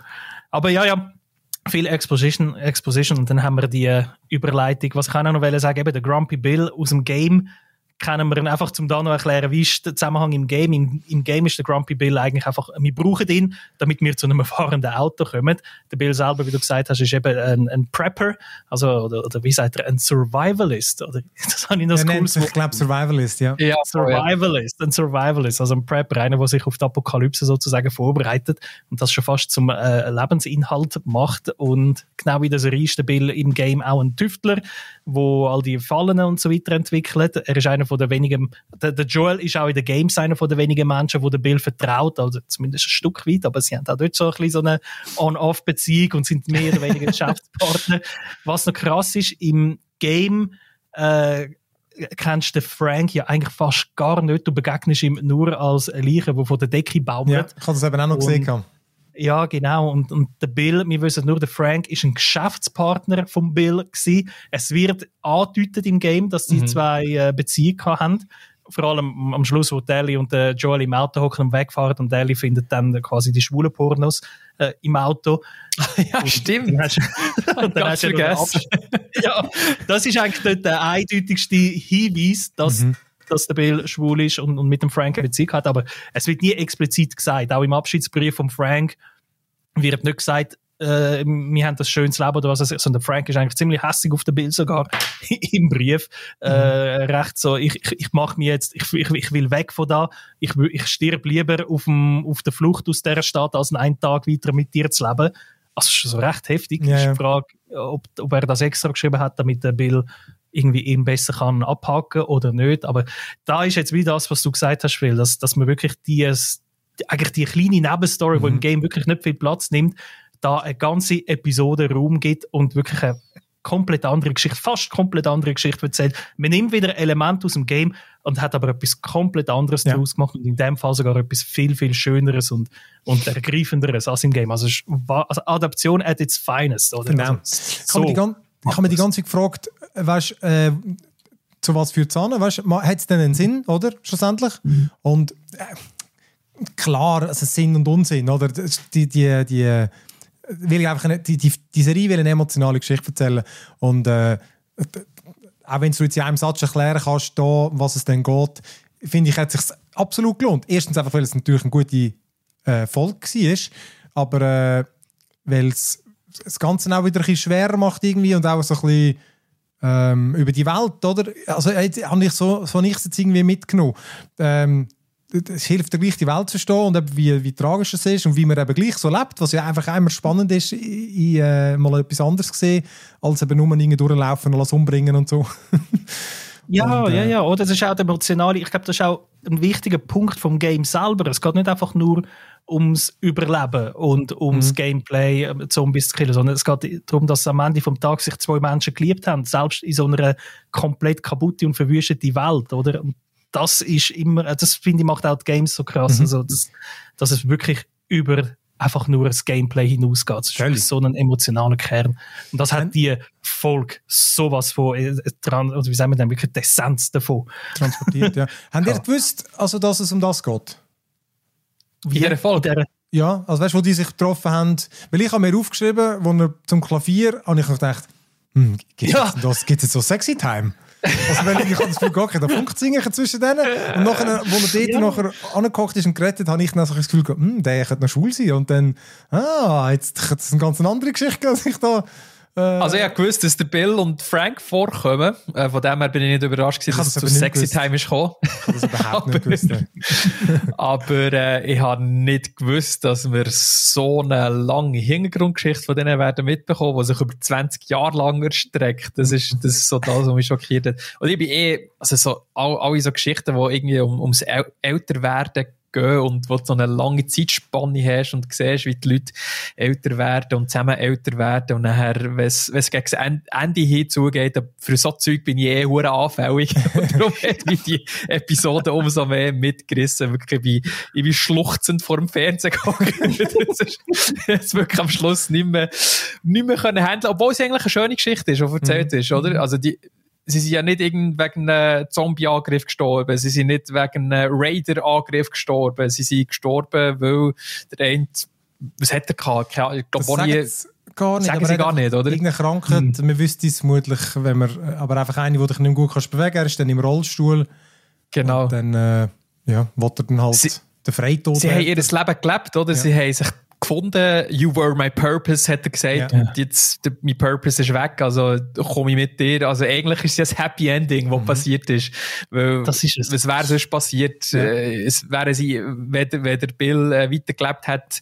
aber ja, ja, viel Exposition, Exposition und dann haben wir die äh, Überleitung, was kann ich noch sagen, eben der Grumpy Bill aus dem Game können wir einfach zum da noch erklären, wie ist der Zusammenhang im Game. Im, Im, Game ist der Grumpy Bill eigentlich einfach, wir brauchen ihn, damit wir zu einem fahrenden Auto kommen. Der Bill selber, wie du gesagt hast, ist eben ein, ein Prepper, also, oder, oder, wie sagt er, ein Survivalist, oder? (laughs) Das habe ich noch ja, cooles Ich glaube Survivalist, ja. Ja, Survivalist, ein Survivalist, also ein Prepper, einer, der sich auf die Apokalypse sozusagen vorbereitet und das schon fast zum äh, Lebensinhalt macht und genau wie der Serie ist der Bill im Game auch ein Tüftler, wo all die Fallen und so weiter entwickelt. Er ist einer von der wenigen, der, der, Joel ist auch in den Games einer von den wenigen Menschen, wo der Bill vertraut, also zumindest ein Stück weit, aber sie haben auch dort so ein bisschen so eine On-Off-Beziehung und sind mehr oder weniger (laughs) Geschäftspartner. Was noch krass ist, im Game, äh, kennst du Frank ja eigentlich fast gar nicht. Du begegnest ihm nur als Leiche, der von der Decke baumelt. Ja, ich habe das eben auch noch gesehen. Ja, genau. Und, und der Bill, wir wissen nur, der Frank ist ein Geschäftspartner von Bill gewesen. Es wird angedeutet im Game, dass die mhm. zwei äh, Beziehungen haben. Vor allem am Schluss, wo Deli und äh, Joel im Auto hocken und wegfahren und Deli findet dann quasi die schwulen Pornos äh, im Auto. (laughs) ja, und stimmt. Dann hast, (laughs) und dann hast vergessen. (laughs) ja, das ist eigentlich der eindeutigste Hinweis, dass mhm dass der Bill schwul ist und, und mit dem Frank eine Beziehung hat, aber es wird nie explizit gesagt. Auch im Abschiedsbrief von Frank wird nicht gesagt, äh, wir haben das schönes Leben oder was weiß ich, sondern Frank ist eigentlich ziemlich hässig auf dem Bild sogar (laughs) im Brief. Äh, mhm. recht so, ich, ich, ich mache mir jetzt, ich, ich, ich will weg von da, ich, ich stirb lieber auf, dem, auf der Flucht aus dieser Stadt, als einen Tag weiter mit dir zu leben. Also, das ist so recht heftig. Ja, ist die Frage, ob, ob er das extra geschrieben hat, damit der Bill irgendwie ihn besser kann abhaken oder nicht. Aber da ist jetzt wie das, was du gesagt hast, Phil, dass, dass man wirklich die, eigentlich die kleine Nebenstory, mhm. die im Game wirklich nicht viel Platz nimmt, da eine ganze Episode Raum gibt und wirklich eine komplett andere Geschichte, fast komplett andere Geschichte erzählt. Man nimmt wieder Elemente aus dem Game und hat aber etwas komplett anderes ja. daraus gemacht und in dem Fall sogar etwas viel, viel Schöneres und, und ergreifenderes als im Game. Also, also Adaption at its finest. Oder? Genau. Also, so. Ich habe mir die ganze Zeit gefragt, weißt, äh, zu was führt es an? Hat es denn einen Sinn, oder? Schlussendlich. Mhm. Und äh, klar, also Sinn und Unsinn, oder? Die, die, die, will ich einfach eine, die, die, die Serie will eine emotionale Geschichte erzählen und äh, auch wenn du jetzt in einem Satz erklären kannst, da, was es denn geht, finde ich, hat es sich absolut gelohnt. Erstens einfach, weil es natürlich eine gute äh, war, aber äh, weil es das Ganze auch wieder ein bisschen schwerer macht irgendwie und auch so ein bisschen ähm, über die Welt, oder? Also jetzt habe ich so, so nichts jetzt irgendwie mitgenommen. Ähm, es hilft dir gleich, die Welt zu verstehen und eben wie, wie tragisch es ist und wie man eben gleich so lebt, was ja einfach immer spannend ist, ich, äh, mal etwas anderes gesehen, als eben nur irgendwie durchlaufen und alles umbringen und so. (laughs) ja, und, äh, ja, ja, oder? Das ist auch der emotionale, ich glaube, das ist auch ein wichtiger Punkt vom Game selber. Es geht nicht einfach nur ums Überleben und ums mhm. Gameplay, äh, Zombies zu killen, sondern es geht darum, dass am Ende vom Tag sich zwei Menschen geliebt haben, selbst in so einer komplett kaputte und verwüstete Welt, oder? Und das ist immer, äh, das finde ich macht auch die Games so krass, mhm. also dass, dass es wirklich über einfach nur das Gameplay hinausgeht. Das ist so ein emotionaler Kern. Und das hat die Folge sowas von äh, dran, oder wie sagen wir denn, wirklich die Essenz davon. Transportiert, ja. (laughs) Habt ihr gewusst, also, dass es um das geht? Wie? In dieser Folge? Ja, also weißt du, wo die sich getroffen haben? Weil ich habe mir aufgeschrieben, wo er zum Klavier, habe ich gedacht, hm, gibt ja. es jetzt so Sexy Time? Also wenn ich, habe das Gefühl, okay, da funkt singen zwischen denen. Und nachher, wo er dort ja. nachher angekocht ist und gerettet, habe ich dann so das Gefühl, hm, der könnte noch schwul sein. Und dann, ah, jetzt hat es eine ganz andere Geschichte, als ich da äh, also ich habe gewusst, dass der Bill und Frank vorkommen. Äh, von dem her bin ich nicht überrascht, dass es zu Sexy gewusst. Time ist gekommen. Ich habe das überhaupt (laughs) nicht gewusst. aber äh, ich habe nicht gewusst, dass wir so eine lange Hintergrundgeschichte von denen werden mitbekommen, die sich über 20 Jahre lang erstreckt. Das ist, das ist so das, was mich schockiert hat. Und ich bin eh, also so, all, alle so Geschichten, die irgendwie um, ums Älterwerden gehen und wo du so eine lange Zeitspanne hast und siehst, wie die Leute älter werden und zusammen älter werden und nachher, wenn es gegen das Ende hinzugeht, für so Zeug bin ich eh hure anfällig (laughs) und darum hat mich die Episode umso mehr mitgerissen. Wirklich, ich bin, ich bin schluchzend vor dem Fernsehen gegangen. das ist jetzt wirklich am Schluss nicht mehr, nicht mehr können handeln, obwohl es eigentlich eine schöne Geschichte ist, die erzählt mhm. ist, oder? Also die, sie sind ja nicht wegen einem Zombie-Angriff gestorben, sie sind nicht wegen einem Raider-Angriff gestorben, sie sind gestorben, weil der eine, was hat er gehabt? Ich glaube, nie, gar nicht. Sagen sie gar nicht, oder? Irgendeine Krankheit, hm. man wüsste es vermutlich, wenn man, aber einfach eine, die dich nicht mehr gut kannst bewegen, er ist dann im Rollstuhl. Genau. Und dann, äh, ja, wird er dann halt sie, den Freitod. Sie haben ihr Leben gelebt, oder? Ja. Sie haben sich gefunden. You were my purpose, hat er gesagt. Ja. Und jetzt, der, mein Purpose ist weg. Also, komme ich mit dir. Also, eigentlich ist es ein Happy Ending, was mhm. passiert ist. Weil, das ist es. Was wäre sonst passiert? Ja. Äh, es wäre sie, wenn, wenn der Bill äh, weitergelebt hat,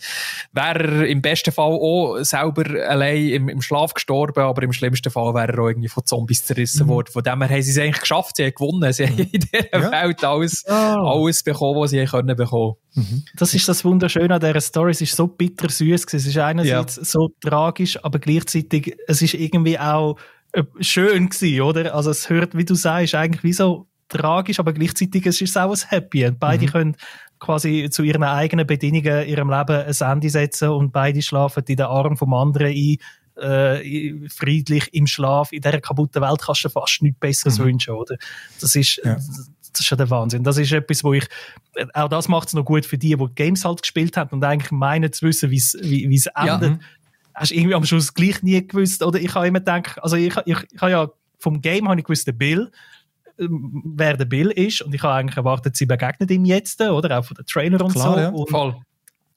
wäre er im besten Fall auch selber allein im, im Schlaf gestorben, aber im schlimmsten Fall wäre er auch irgendwie von Zombies zerrissen mhm. worden. Von dem her haben sie es eigentlich geschafft. Sie haben gewonnen. Sie haben mhm. in dieser ja. Welt alles, oh. alles bekommen, was sie können bekommen. Mhm. Das ist das Wunderschöne an dieser Story. Es ist so bitter süß. Es ist einerseits ja. so tragisch, aber gleichzeitig es ist irgendwie auch äh, schön gewesen, oder? Also es hört, wie du sagst, eigentlich wie so tragisch, aber gleichzeitig es ist auch ein Happy. Und beide mhm. können quasi zu ihren eigenen Bedingungen ihrem Leben ein Ende setzen und beide schlafen in den Arm vom anderen ein. Äh, friedlich im Schlaf in dieser kaputten Welt kannst du fast nichts Besseres mhm. wünschen, oder? Das ist, ja das ist schon der Wahnsinn. Das ist etwas, wo ich, auch das macht es noch gut für die, die Games halt gespielt haben und eigentlich meinen zu wissen, wie's, wie es endet. Ja. Mhm. Hast du irgendwie am Schluss gleich nie gewusst, oder ich habe immer gedacht, also ich, ich, ich habe ja vom Game habe ich gewusst, der Bill, ähm, wer der Bill ist und ich habe eigentlich erwartet, sie begegnet ihm jetzt, oder auch von den Trailer und Klar, so. Ja. Und, Voll.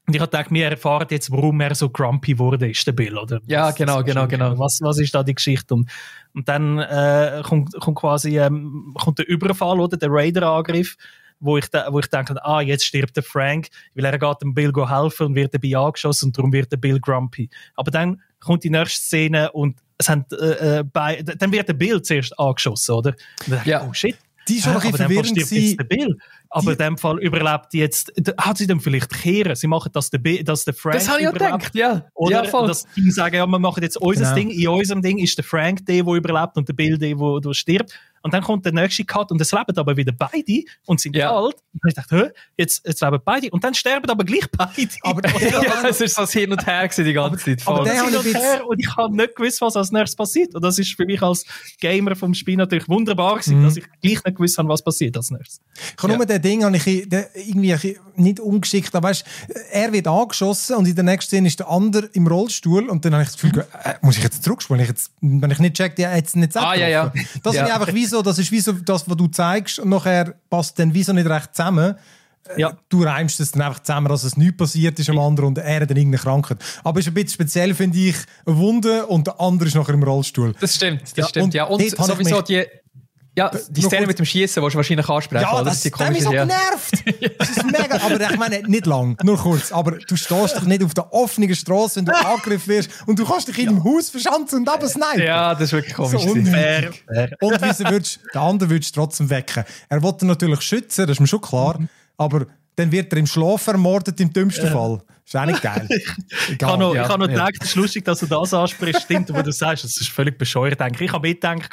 Und ich habe gedacht, wir erfahren jetzt, warum er so grumpy wurde, ist der Bill, oder? Ja, was, genau, genau, genau. Was, was ist da die Geschichte? Und, und dann äh, kommt, kommt quasi ähm, kommt der Überfall, oder? Der Raider-Angriff, wo ich, wo ich denke, ah, jetzt stirbt der Frank, weil er geht dem Bill helfen und wird dabei angeschossen und darum wird der Bill grumpy. Aber dann kommt die nächste Szene und es haben, äh, äh bei, dann wird der Bill zuerst angeschossen, oder? Dann, ja. oh shit. Die ist schon äh, ein bisschen verwirrend. Aber in dem Fall überlebt jetzt, hat sie dann vielleicht kehren? Sie machen das der, dass der Frank Das habe ich auch gedacht, ja. Oder ja, voll. dass die sagen, ja, wir machen jetzt unser genau. Ding. In unserem Ding ist der Frank der, der überlebt und der Bill der, der, der stirbt. Und dann kommt der nächste Cut und es leben aber wieder beide und sind ja. alt. Und ich dachte, hä, jetzt, jetzt leben beide. Und dann sterben aber gleich beide. Aber (laughs) ja, es ist so Hin und Her die ganze Zeit. Aber der hin und her und ich habe nicht gewusst, was als nächstes passiert. Und das ist für mich als Gamer vom Spiel natürlich wunderbar gewesen, mhm. dass ich gleich nicht gewusst habe, was passiert als nächstes. Ich habe ja. nur den Ding habe ich irgendwie nicht ungeschickt, aber weißt, er wird angeschossen und in der nächsten Szene ist der andere im Rollstuhl und dann habe ich das Gefühl, äh, muss ich jetzt zurückspulen? Ich jetzt, wenn ich nicht checkt, ja, jetzt nicht Ah, ja, ja. Das ja. ist einfach wie so, das ist wie so das, was du zeigst und nachher passt dann wie so nicht recht zusammen. Ja. Du reimst es dann einfach zusammen, dass es nichts passiert ist am anderen und er hat dann irgendeine Krankheit. Aber es ist ein bisschen speziell, finde ich, eine Wunde und der andere ist nachher im Rollstuhl. Das stimmt, das Ja, stimmt, und ja. Und sowieso die, ja, die Szene mit dem Schießen, die du wahrscheinlich ansprechen Ja, das, die das hat mich so komische- ja. genervt. (laughs) Das ist mega. Aber ich meine, nicht lang, nur kurz. Aber du stehst doch nicht auf der offenen Straße, wenn du angegriffen wirst und du kannst dich in einem Haus verschanzen und aber snipen. Ja, das ist wirklich so komisch. gewesen. unnötig. Und wieso würdest, der andere würdest du trotzdem wecken. Er wollte natürlich schützen, das ist mir schon klar. Aber dann wird er im Schlaf ermordet, im dümmsten Fall. Ist auch nicht geil. (laughs) Ich habe noch, Ja, ich habe noch gedacht, es ist lustig, dass du das ansprichst. Stimmt, wo du sagst, es ist völlig bescheuert. Eigentlich. Ich habe mitgedacht,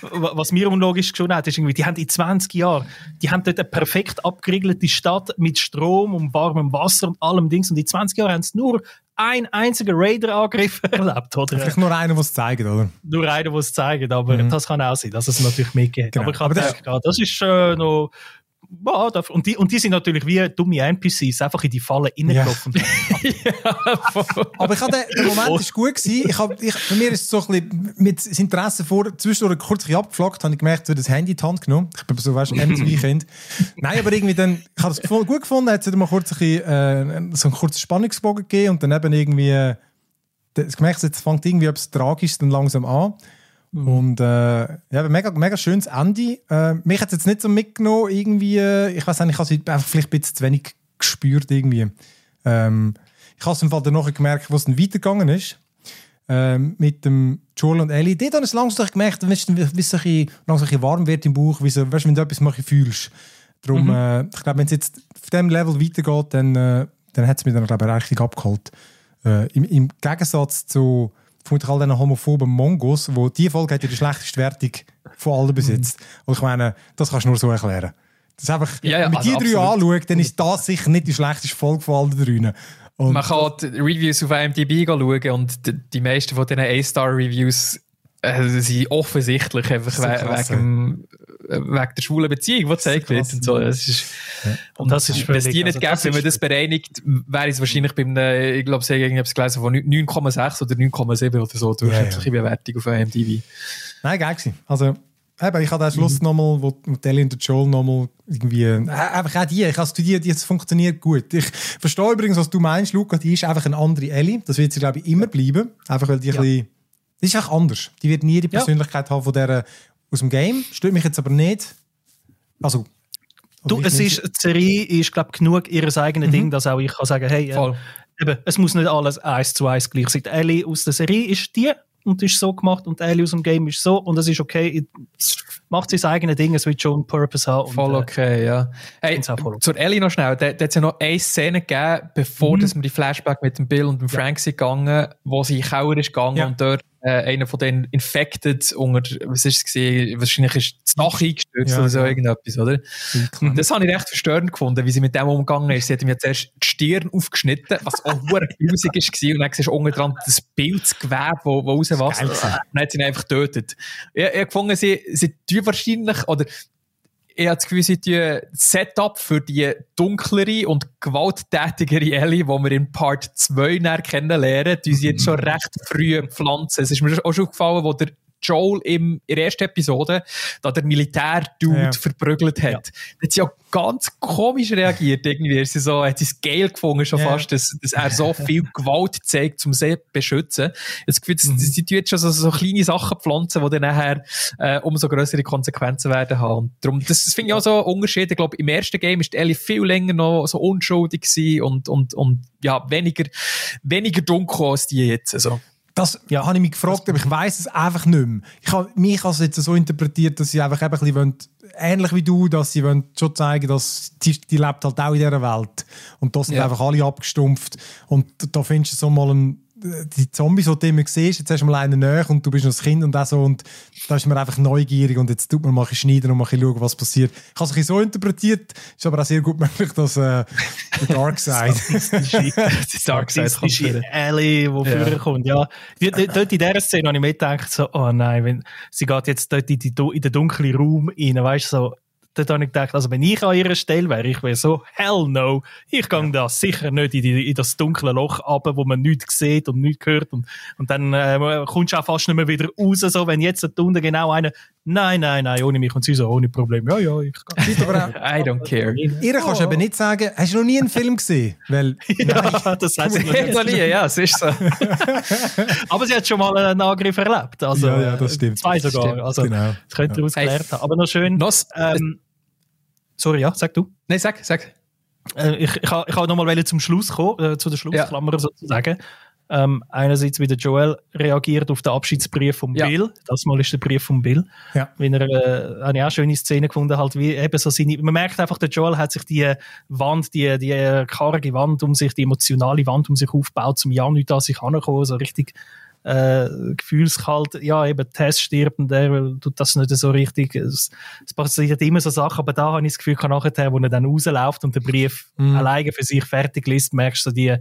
was mir unlogisch geschonen hat, ist irgendwie, die haben in 20 Jahren, die haben dort eine perfekt abgeriegelte Stadt mit Strom und warmem Wasser und allem Dings. Und in 20 Jahren haben sie nur ein einziger Raider-Angriff (laughs) erlebt, oder? Vielleicht nur einer, der es zeigt, oder? Nur einer, der es zeigt, aber das kann auch sein, dass es natürlich mitgeht. Genau. Aber ich habe Aber das- gedacht, ja, das ist äh, noch. Ja, da- und, die, und die sind natürlich wie dumme NPCs, einfach in die Falle reingelaufen. (laughs) Aber ich habe den, der Moment ist gut gewesen. Ich hab, ich, bei mir ist es so ein bisschen mit das Interesse vor, zwischendurch kurz abgeflackt, habe ich gemerkt, wird das Handy in die Hand genommen. Ich bin so, weißt du, (laughs) MTV-Kind. Nein, aber irgendwie dann, ich habe es gut gefunden, hat es mal kurz ein bisschen, äh, so einen kurzen Spannungsbogen gegeben und dann eben irgendwie, äh, das gemerkt, jetzt fängt irgendwie etwas Tragisches dann langsam an. Und äh, ja, mega, mega schönes Ende. Äh, mich hat es jetzt nicht so mitgenommen, irgendwie, äh, ich weiß nicht, ich habe es einfach vielleicht ein bisschen zu wenig gespürt irgendwie. Ähm, ich habe es im Fall dann nachher gemerkt, wo es dann weitergegangen ist. Ähm, mit dem Joel und Ellie. Dort habe ich es langsam gemerkt, wie es langsam warm wird im Bauch, wie so, weißt, du, wenn du etwas mal fühlst. Darum, äh, ich glaube, wenn es jetzt auf diesem Level weitergeht, dann, äh, dann hat es mich dann, glaube ich, richtig abgeholt. Äh, im, Im Gegensatz zu vermutlich all diesen homophoben Mongos, wo die Folge hat ja die schlechteste Wertung von allen besitzt. Und ich meine, das kannst du nur so erklären. Das einfach, Ja, ja, wenn man also die drei absolut. anschaut, dann ist das sicher nicht die schlechteste Folge von allen drei. Und Man kann die Reviews auf IMDb schauen und die, die meisten von diesen A-Star-Reviews äh, sind offensichtlich einfach So we wegen, äh, wegen der schwulen Beziehung, die gezeigt wird. Und so. Das ist, Und das ist wenn es die nicht also gäbe, wenn man das bereinigt, wäre es wahrscheinlich bei einem, ich glaube, sie haben irgendetwas gelesen von 9,6 oder 9,7 oder so, durchschnittliche Bewertung auf IMDb. Nein, geil gewesen. Also, eben, ich habe den Schluss nochmal, wo Ellie und Joel nochmal irgendwie, äh, einfach auch die, ich habe studiert, die, das funktioniert gut. Ich verstehe übrigens, was du meinst, Luca, die ist einfach eine andere Ellie. Das wird sie, glaube ich, immer bleiben. Einfach, weil die ein bisschen, die ist einfach anders. Die wird nie die Ja. Persönlichkeit haben von der aus dem Game. Stört mich jetzt aber nicht. Also, Du, es ich ist, die Serie ist, glaube genug ihres eigenen Ding, dass auch ich kann sagen, hey, äh, eben, es muss nicht alles eins zu eins gleich sein. Die Ellie aus der Serie ist die und ist so gemacht und die Ellie aus dem Game ist so und es ist okay. Es macht sein eigenes Ding, es wird schon einen Purpose haben. Und, Voll äh, okay, ja. Hey, zur Ellie noch schnell. Da, da hat es ja noch eine Szene gegeben, bevor dass wir die Flashback mit dem Bill und dem Frank sind gegangen, wo sie in den Keller ist gegangen Ja. und dort äh, einer von den Infected unter, was ist es gewesen? Wahrscheinlich ist das Dach eingestürzt Ja, oder so ja. irgendetwas, oder? Und das habe ich recht verstörend gefunden, wie sie mit dem umgegangen ist. Sie hat ihm ja zuerst die Stirn aufgeschnitten, was auch (laughs) hure grusig ist und dann siehst du unten dran das Pilzgewebe, wo, wo rauswächst. Und gewesen. dann hat sie ihn einfach getötet. Ich, ich gefunden, sie, sie tun wahrscheinlich, oder ich habe das Gefühl, sie das Setup für die dunklere und gewalttätigere Ellie, die wir in Part 2 näher kennenlernen, tun sie jetzt schon recht früh pflanzen. Es ist mir auch schon aufgefallen, wo der Joel im, in der ersten Episode da der Militär-Dude Ja. verprügelt hat. Da hat sie ja ganz komisch reagiert irgendwie. Er ist so, hat sie es geil gefunden schon Ja. fast, dass, dass er so viel Gewalt zeigt, um sie zu beschützen. Das Gefühl, Mhm. sie, sie jetzt schon so, so kleine Sachen pflanzen, die dann nachher äh, umso größere Konsequenzen werden haben. Und darum, das, das finde ich auch so ein Unterschied. Ich glaube, im ersten Game ist Ellie viel länger noch so unschuldig gewesen und, und, und ja, weniger, weniger dunkel als die jetzt. Also. Das ja. habe ich mich gefragt, aber ich weiß es einfach nicht mehr. Ich habe mich also jetzt so interpretiert, dass sie einfach eben ein bisschen wollen, ähnlich wie du, dass sie wollen schon zeigen, dass die, die lebt halt auch in dieser Welt. Und da sind Ja. einfach alle abgestumpft. Und da findest du so mal einen, die Zombies, die du immer siehst, jetzt hast du mal einen näher und du bist noch das Kind und auch so und da ist man einfach neugierig und jetzt tut man mal ein schneiden und mal ein schauen, was passiert. Ich habe es ein so interpretiert, ist aber auch sehr gut möglich, dass äh, der Dark (laughs) Side die (laughs) Dark Side kommt wieder. Ellie, die Ja. vorkommt. Ja. Dort in dieser Szene habe ich mir gedacht, so, oh nein, wenn, sie geht jetzt dort in, die, in den dunklen Raum rein, weißt du, so, dort habe ich gedacht, also wenn ich an ihrer Stelle wäre, ich wäre so, hell no, ich gehe da sicher nicht in, die, in das dunkle Loch ab, wo man nichts sieht und nichts hört und, und dann äh, kommst du auch fast nicht mehr wieder raus, so, wenn jetzt da unten genau einer, nein, nein, nein, ohne mich und sie so, ohne Problem, ja, ja, ich gehe. I don't care. Ihr kannst oh. eben nicht sagen, hast du noch nie einen Film gesehen? Weil, (laughs) ja, das hat sie noch nie. Ja, es ist so. (laughs) Aber sie hat schon mal einen Angriff erlebt, also ja, ja, das stimmt. zwei sogar, stimmt. also genau. das könnte ihr ausgelernt haben. Aber noch schön, Nos, ähm, sorry, ja, sag du. Nein, sag, sag. Äh, ich, ich, ich wollte nochmal zum Schluss kommen, äh, zu der Schlussklammer ja. sozusagen. Ähm, einerseits, wie der Joel reagiert auf den Abschiedsbrief von Ja. Bill. Das mal ist der Brief von Bill. Ja. Wenn er, äh, habe ich auch eine schöne Szene gefunden, halt wie eben so seine, man merkt einfach, der Joel hat sich die Wand, die, die äh, karge Wand um sich, die emotionale Wand um sich aufgebaut, zum ja nicht an sich ankommen, so richtig, äh, gefühlskalt, ja, eben Tess stirbt und der tut das nicht so richtig. Es, es passiert immer so Sachen, aber da habe ich das Gefühl, kann nachher, wo er dann rausläuft und den Brief Mhm. alleine für sich fertig liest, merkst du die,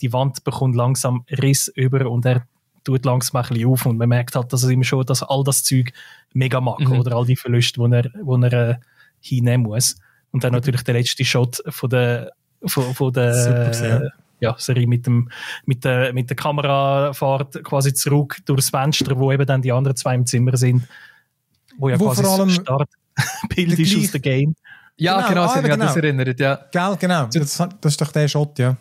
die Wand bekommt langsam Riss über und er tut langsam ein bisschen auf und man merkt halt, dass er ihm schon dass all das Zeug mega mag Mhm. oder all die Verluste, die er, wo er äh, hinnehmen muss. Und dann natürlich der letzte Shot von der, von, von Super der gewesen, ja, Serie mit, dem, mit, der, mit der Kamerafahrt quasi zurück durchs Fenster, wo eben dann die anderen zwei im Zimmer sind. Wo ja Wo quasi vor allem das Startbild ist aus dem Game. Ja, Genau, genau, ah, an das genau. erinnert, ja. Gell, genau. Das, das ist doch der Shot, ja.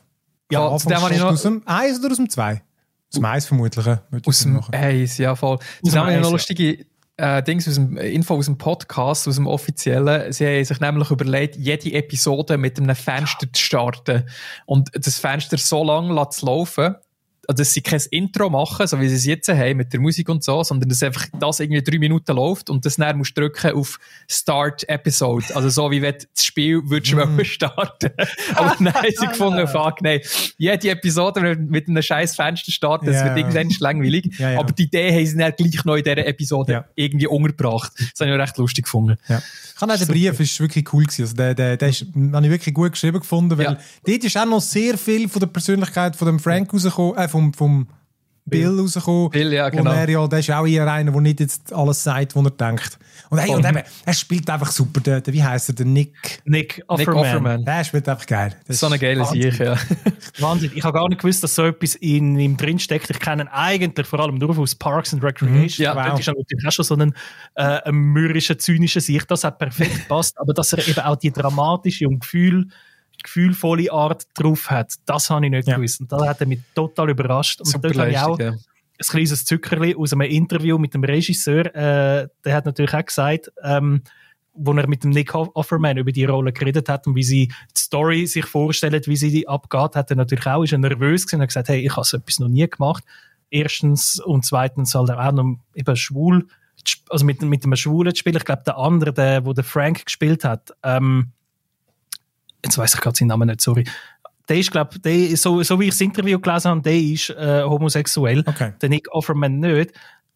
Ja, Am zu dem habe ich noch- Aus dem Eins oder aus dem Zwei? Aus dem Eins vermutlich. ja. Würde ich Aus dem machen. Eis, ja voll. dem Das haben wir Eis, noch ja. lustige äh, Dings aus dem äh, Info aus dem Podcast, aus dem offiziellen. Sie haben sich nämlich überlegt, jede Episode mit einem Fenster zu starten und das Fenster so lange zu laufen, also, dass sie kein Intro machen, so wie sie es jetzt haben mit der Musik und so, sondern dass einfach das irgendwie drei Minuten läuft und das dann musst du drücken auf Start Episode. Also so wie wenn das Spiel würdest Mm. starten. (laughs) Aber nein, sie gefunden, fuck, nein. Jede Episode mit, einem scheiß Fenster starten, das Ja. wird irgendwann langweilig. Ja, ja. Aber die Idee haben sie dann gleich noch in dieser Episode Ja. irgendwie untergebracht. Das habe ich auch recht lustig gefunden. Ja. Ich habe auch den Brief ist wirklich cool gewesen. Also der, der, der ist, habe ich wirklich gut geschrieben gefunden, weil Ja. dort ist auch noch sehr viel von der Persönlichkeit von dem Frank rausgekommen, äh, vom, vom Bill rausgekommen. Bill, ja, genau. Und er, ja, der ist auch eher einer, der nicht jetzt alles sagt, was er denkt. Und, hey, und eben, er spielt einfach super. Der, der, wie heißt er? Der Nick. Nick Offerman. Nick Offerman. Der spielt einfach geil. Das So eine ist geile. Sicht, ja. (laughs) Wahnsinn. Ich habe gar nicht gewusst, dass so etwas in ihm drinsteckt. Ich kenne ihn eigentlich vor allem nur aus Parks and Recreation. Ja, Dort wow. ist er natürlich auch schon so ein, äh, mürrischer, zynischer Sicht. Das hat perfekt gepasst. Aber dass er eben auch die dramatische und Gefühl, gefühlvolle Art drauf hat, das habe ich nicht Ja. gewusst. Und das hat er mich total überrascht. Und Super dort habe ich auch ja. ein kleines Zückerli aus einem Interview mit dem Regisseur. Äh, der hat natürlich auch gesagt, ähm, wo er mit dem Nick Offerman über die Rolle geredet hat und wie sie die Story sich vorstellt, wie sie die abgeht, hat er natürlich auch, ist er nervös gewesen und hat gesagt, hey, ich habe so etwas noch nie gemacht. Erstens und zweitens halt auch noch eben schwul, also mit, mit einem Schwulen zu spielen. Ich glaube, der andere, der, wo der Frank gespielt hat, ähm, jetzt weiß ich gerade seinen Namen nicht, sorry. Der ist, glaube ich, so, so wie ich das Interview gelesen habe, der ist äh, homosexuell Okay. der Nick Offerman nicht.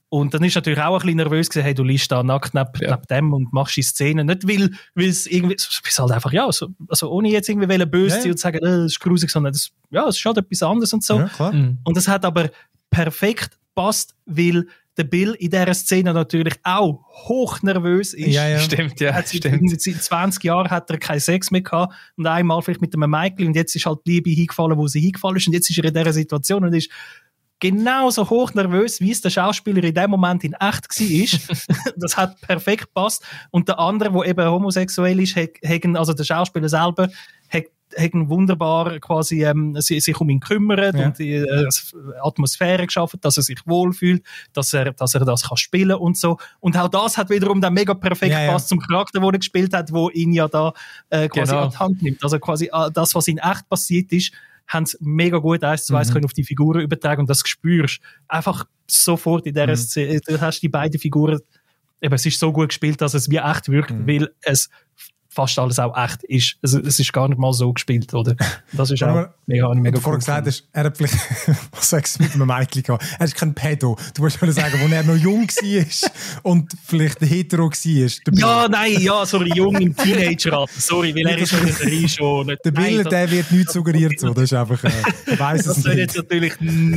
Und dann ist natürlich auch ein bisschen nervös gewesen, hey, du liest da nackt neben, Ja. neben dem und machst die Szene. Nicht, weil, weil es irgendwie, es ist halt einfach, ja, so, also ohne jetzt irgendwie wollen böse Ja, sein ja. und sagen, äh, das ist grusig, sondern das, ja, es ist halt etwas anderes und so. Ja. Mhm. Und das hat aber perfekt passt, weil der Bill in dieser Szene natürlich auch hoch nervös ist. Ja, ja. Stimmt, ja, Hat seit, stimmt. seit 20 Jahren hat er keinen Sex mehr gehabt und einmal vielleicht mit einem Michael und jetzt ist halt die Liebe hingefallen, wo sie hingefallen ist und jetzt ist er in dieser Situation und ist genauso hoch nervös, wie es der Schauspieler in dem Moment in echt war. (laughs) das hat perfekt gepasst. Und der andere, der eben homosexuell ist, hat, hat, also der Schauspieler selber, hat wunderbar quasi ähm, si- sich um ihn kümmert Ja. und die äh, Atmosphäre geschaffen, dass er sich wohlfühlt, dass er, dass er das kann spielen und so. Und auch das hat wiederum dann mega perfekt Ja, ja. gepasst zum Charakter, den er gespielt hat, wo ihn ja da äh, quasi Genau. an die Hand nimmt. Also quasi äh, das, was in echt passiert ist, haben sie mega gut eins zu eins können auf die Figuren übertragen und das spürst einfach sofort in dieser Szene. Du hast die beiden Figuren, eben, es ist so gut gespielt, dass es wie echt wirkt, weil es fast alles auch echt ist. Also, es ist gar nicht mal so gespielt, oder? Das ist auch mega, mega cool. vorher gesagt hast, er hat vielleicht, (laughs) was sagst du mit einem Mädchen gehabt? Er ist kein Pedo. Du wolltest schon sagen, wo er noch jung war und vielleicht hetero war. Ja, nein, ja, sorry, jung im Teenager-Alter. Sorry, weil er ist in der Serie schon. Der Bill, der wird nicht suggeriert so. Das ist einfach, äh, weiss das es nicht. jetzt natürlich,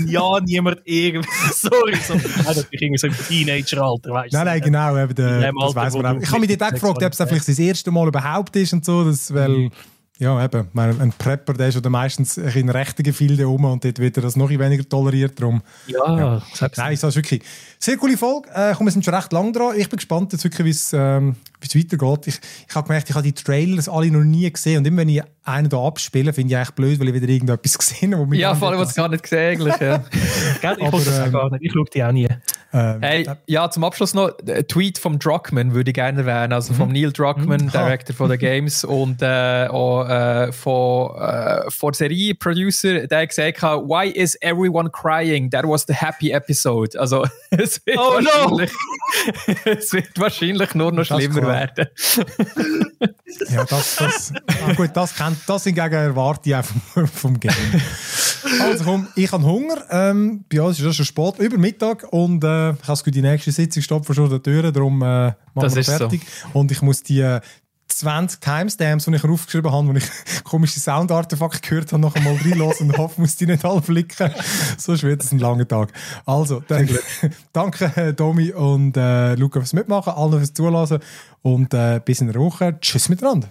ja, niemand irgendwie, (laughs) sorry, so, also, ich irgendwie so im Teenager-Alter, weißt du. Nein, nein, genau, eben, der, das weiss man auch. Ich habe mich dort auch gefragt, ob es vielleicht das erste Mal überhaupt ist und so, das, weil, ja, eben, ein Prepper, der ist ja meistens in rechten Gefilden um und dort wird er das noch weniger toleriert. Darum, ja, ja. Nein, das ist wirklich sehr coole Folge. Äh, komm, wir sind schon recht lang dran. Ich bin gespannt, jetzt wirklich, wie es ähm, weitergeht. Ich, ich habe gemerkt, ich habe die Trailers alle noch nie gesehen und immer wenn ich einen da abspiele, finde ich eigentlich blöd, weil ich wieder irgendetwas (laughs) gesehen habe. Ja, vor allem, was gar nicht gesehen eigentlich. Ja. (laughs) ich Aber, das ähm, gar nicht. Ich schaue die auch nie. Ähm, hey, ja, zum Abschluss noch ein Tweet vom Druckmann würde ich gerne erwähnen, also vom mhm. Neil Druckmann, mhm. Director von der (laughs) Games und äh, auch, äh, von, äh, von Serie Producer, der gesagt hat, Why is everyone crying? That was the happy episode. Also es wird, oh, wahrscheinlich, no. (laughs) es wird wahrscheinlich nur noch schlimmer werden. (laughs) ja, das, das, ah, gut, das, kennt, das hingegen erwarte ich auch vom, vom Game. Also komm, ich habe Hunger. Ähm, bei uns ist es schon spät, über Mittag und äh, ich habe die nächste Sitzung stopfen schon der Tür, darum äh, machen wir fertig. So. Und ich muss die äh, 20 Timestamps, die ich aufgeschrieben habe, wo ich (laughs) komische Soundartefakte gehört habe, noch einmal reinlassen und hoffe, muss die nicht alle flicken. (laughs) Sonst wird es ein langer Tag. Also, dann, (laughs) danke äh, Domi und äh, Luca fürs Mitmachen, allen fürs Zulassen und äh, bis in der Woche. Tschüss miteinander.